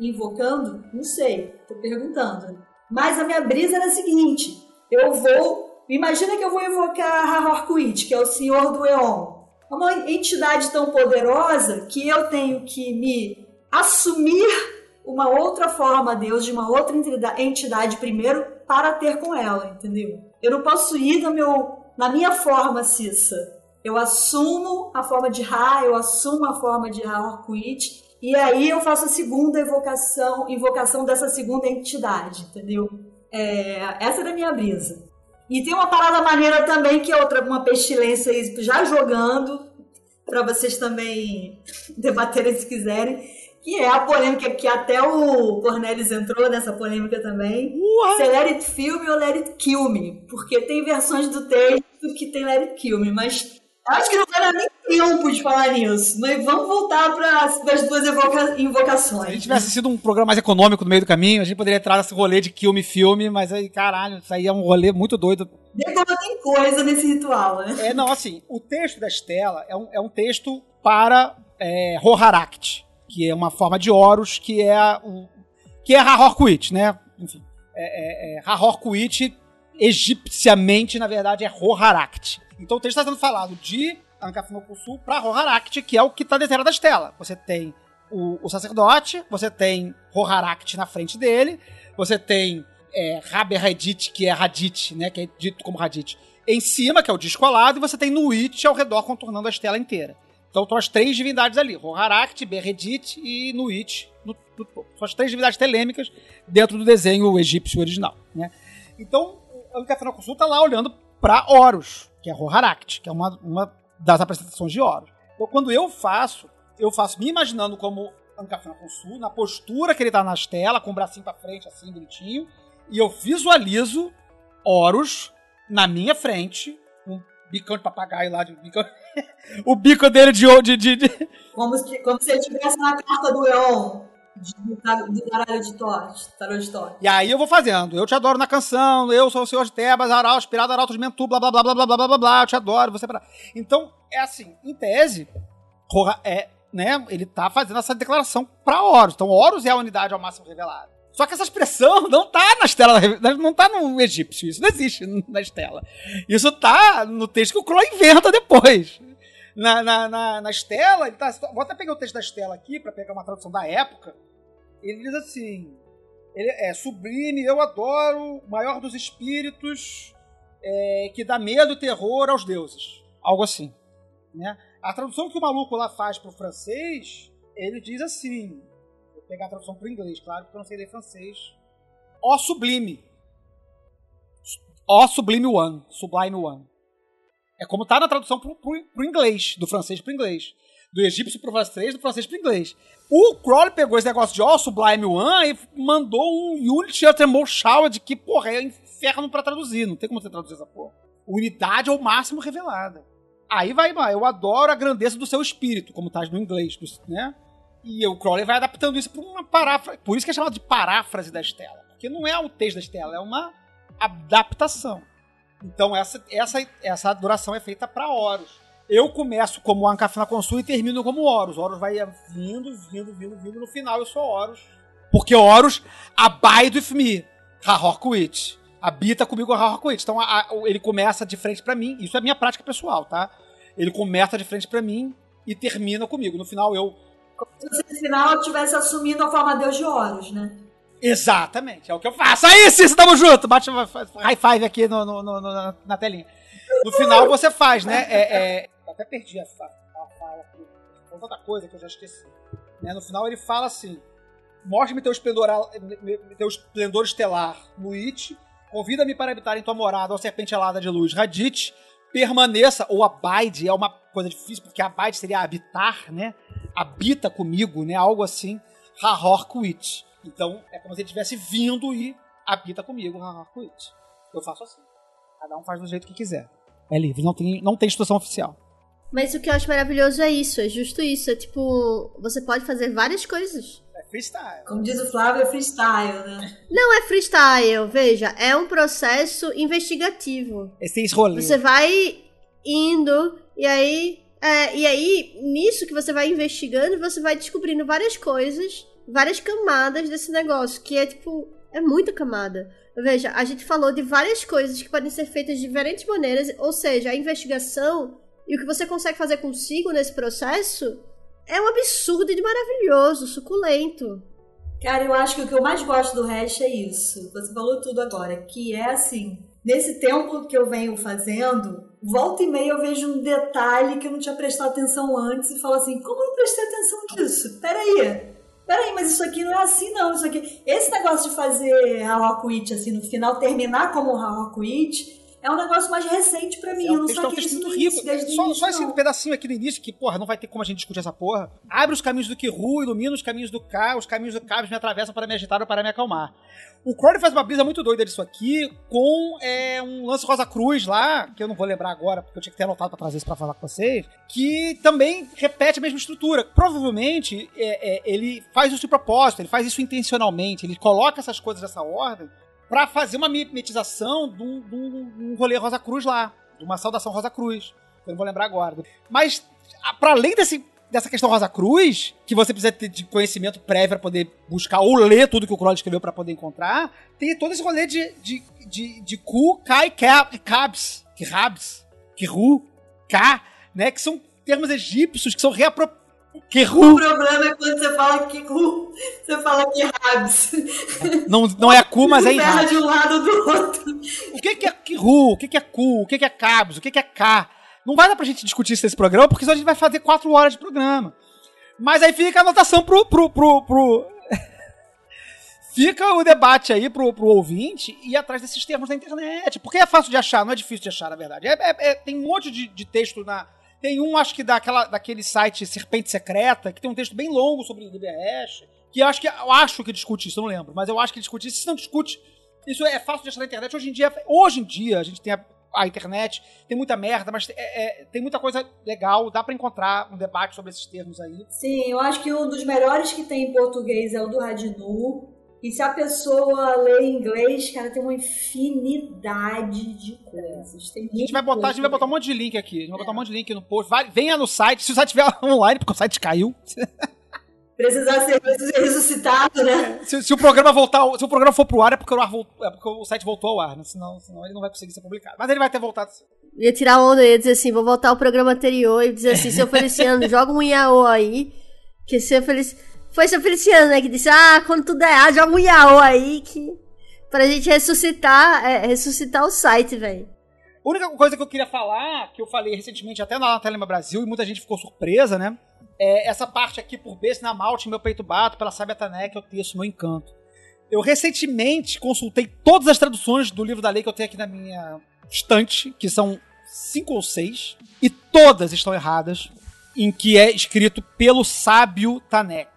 invocando? Não sei, tô perguntando. Mas a minha brisa era a seguinte: eu vou. Imagina que eu vou invocar Hawakuit, que é o senhor do Eon. É uma entidade tão poderosa que eu tenho que me assumir uma outra forma, Deus, de uma outra entida- entidade primeiro para ter com ela, entendeu? Eu não posso ir no meu, na minha forma Cissa. Eu assumo a forma de Ra, eu assumo a forma de Ra-Orkuit, e aí eu faço a segunda evocação, invocação dessa segunda entidade, entendeu? É, essa era a minha brisa. E tem uma parada maneira também, que é outra, uma pestilência aí, já jogando, para vocês também debaterem se quiserem, que é a polêmica que até o Cornelis entrou nessa polêmica também. Se é Let It Film ou Let It Kill Me, porque tem versões do texto que tem Let It Kill Me, mas acho que não vai dar nem tempo de falar nisso. Mas vamos voltar para as duas evoca invocações. Se a gente tivesse sido um programa mais econômico no meio do caminho, a gente poderia entrar nesse rolê de Kill Me Filme, mas aí, caralho, isso aí é um rolê muito doido. Como tem coisa nesse ritual, né? É, não, assim, o texto da Estela é um, é um texto para é, Roharakt, que é uma forma de Horus, que é o que é Hahorkuit, né? Enfim, é, é, é, egipciamente, na verdade, é Roharakt. Então o texto está sendo falado de Ankafnokusu para Roharakt, que é o que está desenhado da Estela. Você tem o, o, sacerdote, você tem Roharakt na frente dele, você tem é, Hadith, que é Hadith, né? Que é dito como Hadith, em cima, que é o disco alado, e você tem Nuit ao redor contornando a Estela inteira. Então estão as três divindades ali: Roharakt, Berredit e Nuit. No, no, são as três divindades telêmicas dentro do desenho egípcio original. Né? Então, o Ankafnokusu está lá olhando para Horus, que é Roharakt, que é uma, uma das apresentações de Horus. Então, quando eu faço, eu faço me imaginando como Ankafnokusu, na postura que ele está na estela, com o bracinho para frente, assim, bonitinho, e eu visualizo Horus na minha frente, um bicão de papagaio lá, de o bico dele de... de, de, de... Como, se, como se ele estivesse na carta do Eon. De, baralho de Tote, tarô de Tote. E aí eu vou fazendo. Eu te adoro na canção, eu sou o senhor de Tebas, Aral, inspirado Arauto de Mentu, blá blá blá blá blá blá blá blá, eu te adoro, você para. Então, é assim, em tese, é, né, ele tá fazendo essa declaração para Horus. Então, Horus é a unidade ao máximo revelada. Só que essa expressão não tá na estela, não tá no egípcio, isso não existe na estela. Isso tá no texto que o Crow inventa depois. Na, na, na, ele tá, vou até pegar o texto da estela aqui, para pegar uma tradução da época. Ele diz assim: ele é sublime, eu adoro, maior dos espíritos, é, que dá medo e terror aos deuses. Algo assim. Né? A tradução que o maluco lá faz pro francês, ele diz assim: pegar a tradução para o inglês, claro, porque eu não sei ler francês. Ó sublime. Ó sublime one. Sublime one. É como tá na tradução para o inglês, do francês para o inglês. Do egípcio para o francês, do francês para o inglês. O Crowley pegou esse negócio de ó sublime one e mandou um Unity Tremor Shower que, porra, é inferno para traduzir. Não tem como você traduzir essa porra. Unidade ao máximo revelada. Aí vai, eu adoro a grandeza do seu espírito, como tá no inglês, né? E o Crowley vai adaptando isso para uma paráfrase. Por isso que é chamado de paráfrase da Estela. Porque não é o texto da Estela, é uma adaptação. Então essa, essa, essa adoração é feita para Horus. Eu começo como Ancafina Consul e termino como Horus. Horus vai vindo, vindo, vindo, vindo. No final eu sou Horus. Porque Horus abide with me. Hahorkuit. Habita comigo Hahorkuit. Então a, a, ele começa de frente para mim. Isso é minha prática pessoal, tá? Ele começa de frente para mim e termina comigo. No final eu como se no final estivesse assumindo a forma Deus de Horus, né? Exatamente, é o que eu faço. Aí, Cícero, tamo junto! Bate high five aqui no, no, no, na, na telinha. No final você faz, né? É, é... Até perdi a fala, aqui. Foi outra coisa que eu já esqueci. Né? No final ele fala assim: Mostre-me teu esplendor, teu esplendor estelar, Luit. Convida-me para habitar em tua morada, ó serpente alada de luz, Radit. Permaneça, ou abide, é uma coisa difícil, porque abide seria habitar, né? habita comigo, né? Algo assim, Hahor Kuit. Então é como se ele estivesse vindo e habita comigo, Hahor Kuit. Eu faço assim. Cada um faz do jeito que quiser. É livre, não tem, não tem instrução oficial. Mas o que eu acho maravilhoso é isso, é justo isso. É tipo, você pode fazer várias coisas. É freestyle. Como diz o Flávio, é freestyle, né? Não é freestyle, veja, é um processo investigativo. Esse rolê. Você vai indo e aí é, e aí, nisso que você vai investigando, você vai descobrindo várias coisas, várias camadas desse negócio, que é tipo, é muita camada. Veja, a gente falou de várias coisas que podem ser feitas de diferentes maneiras, ou seja, a investigação e o que você consegue fazer consigo nesse processo é um absurdo de maravilhoso, suculento. Cara, eu acho que o que eu mais gosto do hash é isso. Você falou tudo agora, que é assim, nesse tempo que eu venho fazendo, volta e meia eu vejo um detalhe que eu não tinha prestado atenção antes e falo assim, como eu não prestei atenção nisso? Peraí, peraí, mas isso aqui não é assim não, isso aqui... Esse negócio de fazer a Rockwitch, assim, no final terminar como a Rockwitch, é um negócio mais recente pra mim. É eu um não texto, é um texto muito rico. início, Só, início, só esse pedacinho aqui no início, que, porra, não vai ter como a gente discutir essa porra. Abre os caminhos do Kiru, ilumina os caminhos do K, os caminhos do K me atravessam para me agitar ou para me acalmar. O Crowley faz uma brisa muito doida disso aqui, com é, um lance Rosa Cruz lá, que eu não vou lembrar agora, porque eu tinha que ter anotado pra trazer isso pra falar com vocês, que também repete a mesma estrutura. Provavelmente é, é, ele faz isso de propósito, ele faz isso intencionalmente, ele coloca essas coisas dessa ordem pra fazer uma mimetização de um, de um- rolê Rosa Cruz lá, de uma saudação Rosa Cruz. Eu não vou lembrar agora. Mas, a- pra além desse, dessa questão Rosa Cruz, que você precisa ter de conhecimento prévio pra poder buscar ou ler tudo que o Crowley escreveu pra poder encontrar, tem todo esse rolê de, de, de, de Ku, Kai, Kirabs, Kiru, Ka, né? Que são termos egípcios que são reapropriados. O Kiru problema é quando você fala que você fala que rabs. não, não é Ku, mas é Rabs. de um lado ou do outro. O que que é Kiru? O que que é Ku? O que que é Cabos? O que que é K? Não vai dar pra gente discutir isso nesse programa, porque senão a gente vai fazer quatro horas de programa. Mas aí fica a anotação pro. pro, pro, pro- fica o debate aí pro, pro ouvinte e ir atrás desses termos na internet. Porque é fácil de achar, não é difícil de achar, na verdade. É- é- é- tem um monte de, de texto na. Tem um, acho que daquela, daquele site Serpente Secreta, que tem um texto bem longo sobre o DBS, que acho que eu acho que discute isso, não lembro, mas eu acho que discute isso. Se não discute, isso é fácil de achar na internet. Hoje em dia, hoje em dia a gente tem a, a internet, tem muita merda, mas é- é- tem muita coisa legal, dá pra encontrar um debate sobre esses termos aí. Sim, eu acho que um dos melhores que tem em português é o do Radinu. E se a pessoa lê inglês, cara, tem uma infinidade de coisas. Tem A gente vai botar, a gente vai botar um monte de link aqui. A gente vai botar um monte de link no post. Vai, venha no site, se o site estiver online, porque o site caiu. Precisar ser ressuscitado, né? Se, se o programa voltar, se o programa for pro ar, é porque o, ar vol- é porque o site voltou ao ar, né? Senão, senão ele não vai conseguir ser publicado. Mas ele vai ter voltado. Ia tirar onda, ia dizer assim, vou voltar ao programa anterior e dizer assim, seu Feliciano, joga um Iaô aí. Que seu Feliciano. Foi seu Feliciano, né? Que disse, ah, quando tudo der errado, joga um Iaô aí que. Pra gente ressuscitar, é, ressuscitar o site, velho. A única coisa que eu queria falar, que eu falei recentemente até lá na Telema Brasil, e muita gente ficou surpresa, né? É essa parte aqui por beijo na malte, meu peito bato, pela sábia Tanek, eu texto, meu encanto. Eu recentemente consultei todas as traduções do livro da lei que eu tenho aqui na minha estante, que são cinco ou seis, e todas estão erradas, em que é escrito pelo sábio Tanek.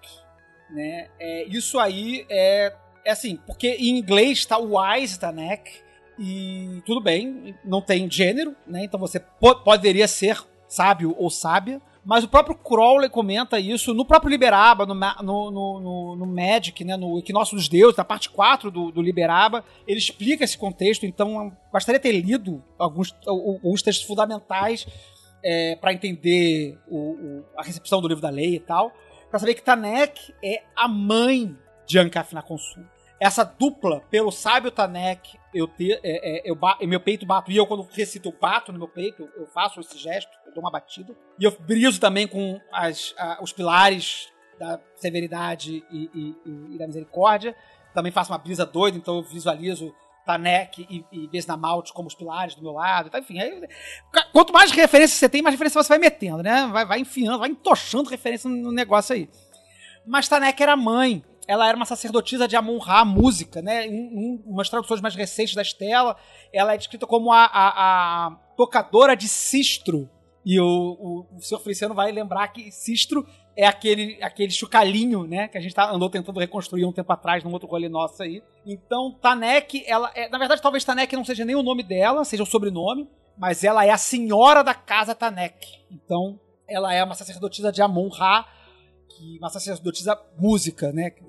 Né? É, isso aí é, é assim, porque em inglês está Wise Tanek, e tudo bem, não tem gênero, né? Então você po- poderia ser sábio ou sábia. Mas o próprio Crowley comenta isso no próprio Liberaba, no, no, no, no, Magic, né? no Equinócio dos Deuses, na parte 4 do, do Liberaba. Ele explica esse contexto, então gostaria de ter lido alguns, al- alguns textos fundamentais para entender o- o- a recepção do livro da lei e tal. Pra saber que Tanek é a mãe de Ankaf na Consul. Essa dupla, pelo sábio Tanek, eu, te, é, é, eu ba- meu peito bato, e eu quando recito, eu bato no meu peito, eu faço esse gesto, eu dou uma batida. E eu briso também com as, a- os pilares da severidade e, e- e- e da misericórdia. Também faço uma brisa doida, então eu visualizo Tanek e, e Besnamaut como os pilares do meu lado. Então, enfim, aí, quanto mais referência você tem, mais referência você vai metendo, né? Vai, vai enfiando, vai entochando referência no negócio aí. Mas Tanek era mãe. Ela era uma sacerdotisa de Amon-Ra, música, né? Em, em umas traduções mais recentes da Estela, ela é descrita como a, a- a tocadora de sistro. E o, o, o senhor Feliciano vai lembrar que sistro é aquele, aquele chucalinho, né? Que a gente tá, andou tentando reconstruir um tempo atrás num outro rolê nosso aí. Então, Tanek, ela é, na verdade, talvez Tanek não seja nem o nome dela, seja o sobrenome, mas ela é a senhora da casa Tanek. Então, ela é uma sacerdotisa de Amon-Ra, que uma sacerdotisa música, né? que-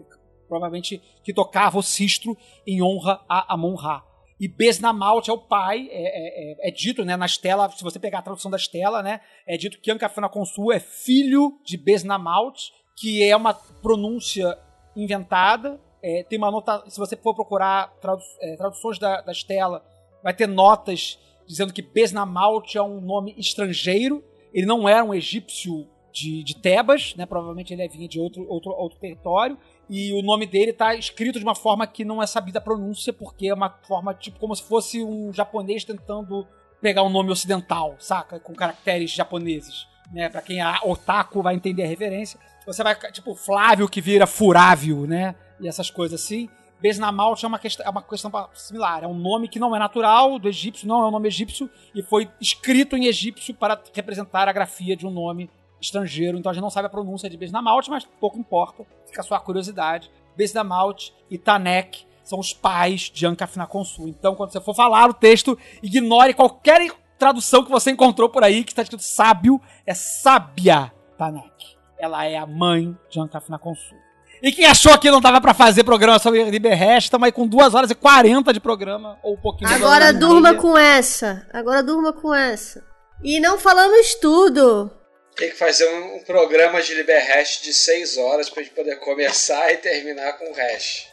Provavelmente que tocava o sistro em honra a Amon-Ra. E Besnamaut é o pai, é, é- é- é dito né, na Estela, se você pegar a tradução da Estela, né, é dito que Ankafana Consul é filho de Besnamaut, que é uma pronúncia inventada. É, tem uma nota, se você for procurar tradu- é, traduções da, da Estela, vai ter notas dizendo que Besnamaut é um nome estrangeiro. Ele não era um egípcio de, de Tebas, né? Provavelmente ele vinha de outro, outro, outro território. E o nome dele está escrito de uma forma que não é sabida a pronúncia, porque é uma forma tipo como se fosse um japonês tentando pegar um nome ocidental, saca? Com caracteres japoneses. Né? Pra quem é otaku vai entender a referência. Você vai, tipo, Flávio que vira Furávio, né? E essas coisas assim. Besnamalt é uma, questão, é uma questão similar. É um nome que não é natural do egípcio, não é um nome egípcio, e foi escrito em egípcio para representar a grafia de um nome estrangeiro. Então a gente não sabe a pronúncia de Besnamalt, mas pouco importa. Fica só a curiosidade. Besnamalt e Tanek são os pais de Ankafnaconsu. Então, quando você for falar o texto, ignore qualquer tradução que você encontrou por aí que está escrito sábio. É sábia Tanek. Ela é a mãe de Ankafnaconsu. E quem achou que não dava para fazer programa sobre Liberhash, estamos aí com 2 horas e 40 de programa, ou um pouquinho Agora durma com essa. Agora durma com essa. E não falamos tudo. Tem que fazer um, programa de Liberhash de 6 horas pra gente poder começar e terminar com o hash.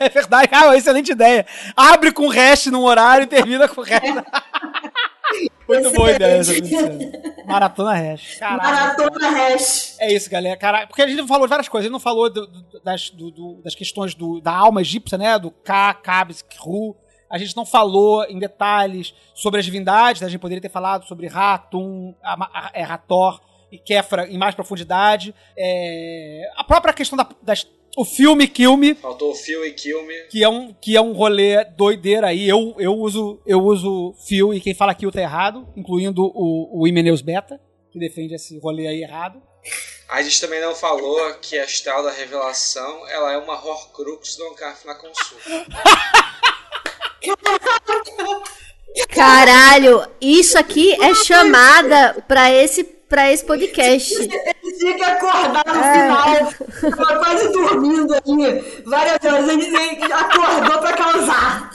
é verdade, ah, excelente ideia. Abre com o hash num horário e termina com o hash. Muito boa ideia essa Maratona Hash. Maratona Hash. É isso, galera. Cara, porque a gente não falou de várias coisas. A gente não falou do, do, das, do, das questões da alma egípcia, né? Do Ka, Kabis, Kru. A gente não falou em detalhes sobre as divindades. Né? A gente poderia ter falado sobre Ratum, é, Hathor e Kefra em mais profundidade. É, a própria questão da, das o filme Kill Me. Faltou o Fio e Kill Me. Que é um, que é um rolê doideira aí. Eu, eu uso eu uso Fio e quem fala Kill tá errado, incluindo o, o Imeneus Beta, que defende esse rolê aí errado. A gente também não falou que a Estrela da Revelação ela é uma Horcrux do Ancaf na Consul. Caralho, isso aqui é chamada pra esse pra esse podcast. Ele tinha que acordar no é. final. Tava quase dormindo aí. Várias horas. Ele acordou pra causar.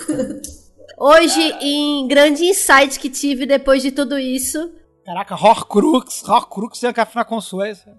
Hoje, em grande insight que tive depois de tudo isso. Caraca, Horcrux. Horcrux é café na consuência.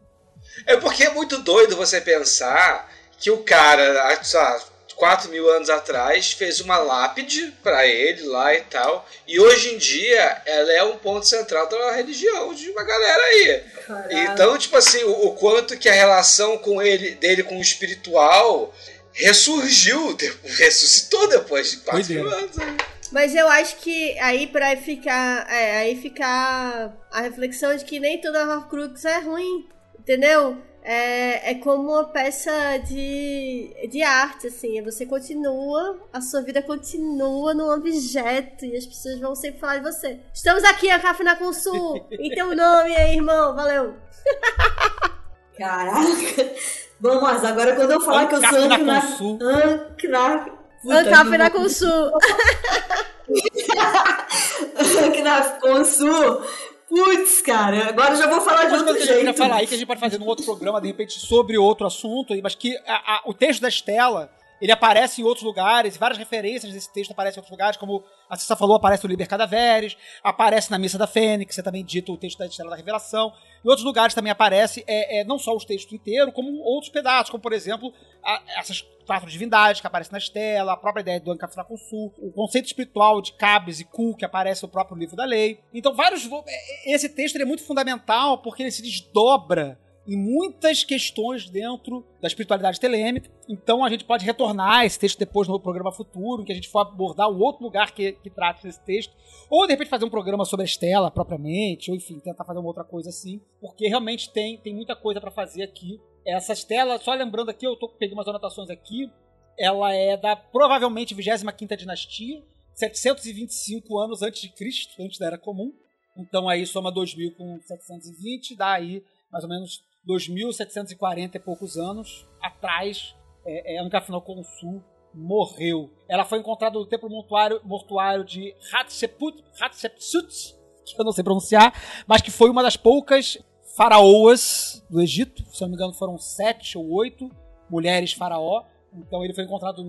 É porque é muito doido você pensar que o cara, sabe, 4 mil anos atrás, fez uma lápide para ele lá e tal. E hoje em dia ela é um ponto central da religião de uma galera aí. Caralho. Então, tipo assim, o, o, quanto que a relação com ele, dele com o espiritual ressurgiu, ressuscitou depois de 4 mil anos. Aí. Mas eu acho que aí para ficar, é, aí ficar a reflexão de que nem toda Horcrux é ruim, entendeu? É, é como uma peça de, de arte, assim. Você continua, a sua vida continua num objeto e as pessoas vão sempre falar de você. Estamos aqui, a Café na Consul. e teu nome aí, irmão. Valeu. Caraca. Vamos, agora quando eu falar que eu sou na Consul. Ancap na Consul. Ancap na Consul. Putz, cara, agora já vou falar de outro jeito. Que eu falar aí que a gente pode fazer num outro programa, de repente, sobre outro assunto, mas que a, a, o texto da Estela, ele aparece em outros lugares, várias referências desse texto aparecem em outros lugares, como a Cissa falou, aparece no Liber Cadaveres, aparece na Missa da Fênix, é também dito o texto da Estela da Revelação. Em outros lugares também aparece é, é, não só os textos inteiros, como outros pedaços, como por exemplo a, essas quatro divindades que aparecem na Estela, a própria ideia do Ancafra Sul, o conceito espiritual de Cabes e Ku, que aparece no próprio livro da lei. Então, vários. É, esse texto é muito fundamental porque ele se desdobra em muitas questões dentro da espiritualidade telêmica. Então a gente pode retornar esse texto depois no programa futuro, em que a gente for abordar um outro lugar que, que trate desse texto. Ou de repente fazer um programa sobre a Estela propriamente, ou enfim, tentar fazer uma outra coisa assim. Porque realmente tem, tem muita coisa para fazer aqui. Essa Estela, só lembrando aqui, eu tô, peguei umas anotações aqui. Ela é da provavelmente 25 dinastia, 725 anos antes de Cristo, antes da Era Comum. Então aí soma 2000 com 720, dá aí mais ou menos 2.740 e poucos anos atrás, é, é, Sul morreu. Ela foi encontrada no templo mortuário, mortuário de Hatshepsut, Hatshepsut, que eu não sei pronunciar, mas que foi uma das poucas faraoas do Egito. Se não me engano, foram sete ou oito mulheres faraó. Então ele foi encontrado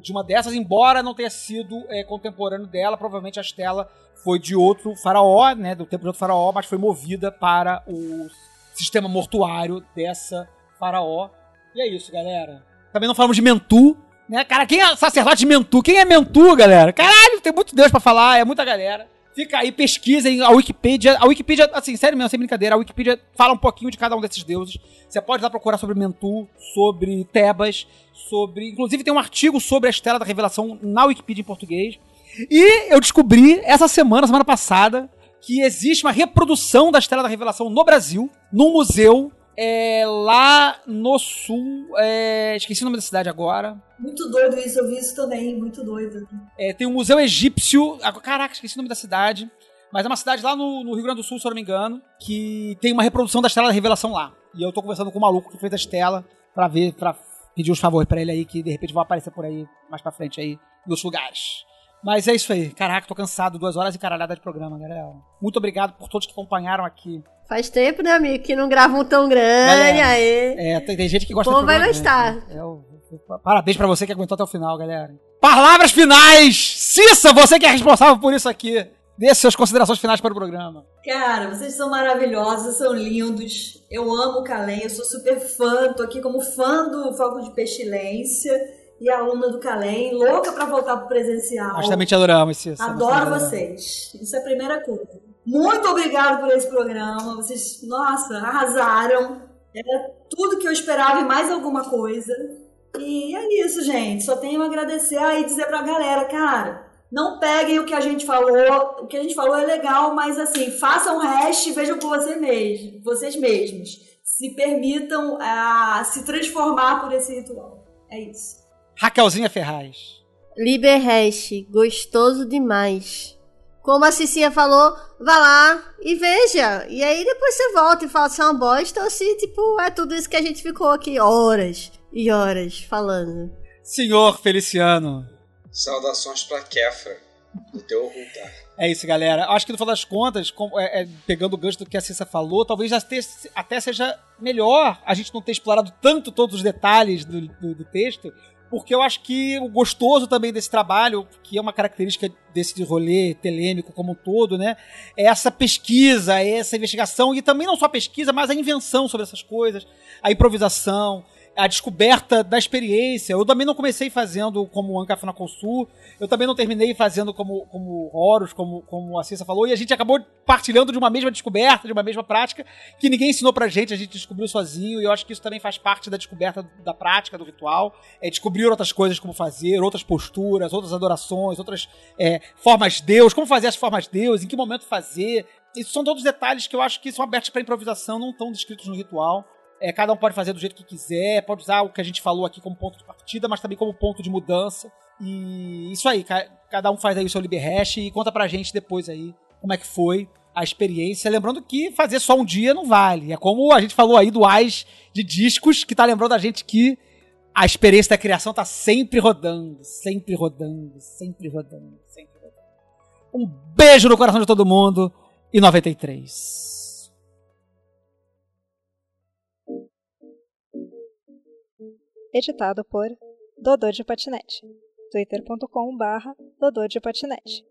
de uma dessas, embora não tenha sido é, contemporâneo dela. Provavelmente a Estela foi de outro faraó, né, do tempo de outro faraó, mas foi movida para os sistema mortuário dessa faraó. E é isso, galera. Também não falamos de Mentu, né? Cara, quem é sacerdote de Mentu? Quem é Mentu, galera? Caralho, tem muito Deus para falar, é muita galera. Fica aí, pesquisem a Wikipedia. A Wikipedia, assim, sério mesmo, sem brincadeira, a Wikipedia fala um pouquinho de cada um desses deuses. Você pode lá procurar sobre Mentu, sobre Tebas, sobre. Inclusive tem um artigo sobre a Estela da Revelação na Wikipedia em português. E eu descobri essa semana, semana passada, que existe uma reprodução da Estela da Revelação no Brasil, num museu é lá no sul. é, esqueci o nome da cidade agora. Muito doido isso, eu vi isso também, muito doido. É, tem um museu egípcio. ah, Caraca, esqueci o nome da cidade. Mas é uma cidade lá no, no Rio Grande do Sul, se eu não me engano, que tem uma reprodução da Estela da Revelação lá. E eu tô conversando com o maluco que fez a Estela pra ver, pra pedir uns favores pra ele aí, que de repente vão aparecer por aí mais pra frente aí, em outros lugares. Mas é isso aí. Caraca, tô cansado. Duas horas e caralhada de programa, galera. Muito obrigado por todos que acompanharam aqui. Faz tempo, né, amigo, que não grava um tão grande. Galera, Aí. É, tem, tem gente que gosta O povo do vai programa, gostar. né? É, o- parabéns pra você que aguentou até o final, galera. Palavras finais! Cissa, você que é responsável por isso aqui. Dê suas considerações finais para o programa. Cara, vocês são maravilhosos, são lindos. Eu amo o Calem, eu sou super fã, tô aqui como fã do Foco de Pestilência e aluna do Calem, louca pra voltar pro presencial. Nós também te adoramos. Nós Adoro vocês. Isso é a primeira coisa. Muito obrigado por esse programa. Vocês, nossa, arrasaram. Era tudo que eu esperava e mais alguma coisa. E é isso, gente. Só tenho a agradecer e dizer pra galera, cara, não peguem o que a gente falou. O que a gente falou é legal, mas assim, façam o resto e vejam por você mesmo, vocês mesmos. Se permitam ah, se transformar por esse ritual. É isso. Raquelzinha Ferraz. Liberrest, gostoso demais. Como a Cicinha falou, vá lá e veja. E aí depois você volta e fala se é uma bosta ou se, tipo, é tudo isso que a gente ficou aqui horas e horas falando. Senhor Feliciano. Saudações pra Kefra, do teu Hultar. É isso, galera. Acho que no final das contas, com- é, é, pegando o gancho do que a Cissa falou, talvez até, até seja melhor a gente não ter explorado tanto todos os detalhes do, do- do texto, porque eu acho que o gostoso também desse trabalho, que é uma característica desse rolê telêmico como um todo, né? É essa pesquisa, é essa investigação, e também não só a pesquisa, mas a invenção sobre essas coisas, a improvisação, a descoberta da experiência. Eu também não comecei fazendo como Anca Sul, eu também não terminei fazendo como, como Horus, como, como a Cissa falou, e a gente acabou partilhando de uma mesma descoberta, de uma mesma prática, que ninguém ensinou pra gente, a gente descobriu sozinho, e eu acho que isso também faz parte da descoberta da prática, do ritual, é descobrir outras coisas como fazer, outras posturas, outras adorações, outras é, formas de Deus, como fazer as formas de Deus, em que momento fazer. Isso são todos detalhes que eu acho que são abertos pra improvisação, não estão descritos no ritual. É, cada um pode fazer do jeito que quiser, pode usar o que a gente falou aqui como ponto de partida, mas também como ponto de mudança. E isso aí, ca- cada um faz aí o seu Liberhash e conta pra gente depois aí como é que foi a experiência. Lembrando que fazer só um dia não vale. É como a gente falou aí do AIS de discos, que tá lembrando a gente que a experiência da criação tá sempre rodando, sempre rodando, sempre rodando, sempre rodando. Um beijo no coração de todo mundo e 93. Editado por Dodô de Patinete. twitter.com barra Dodô de Patinete.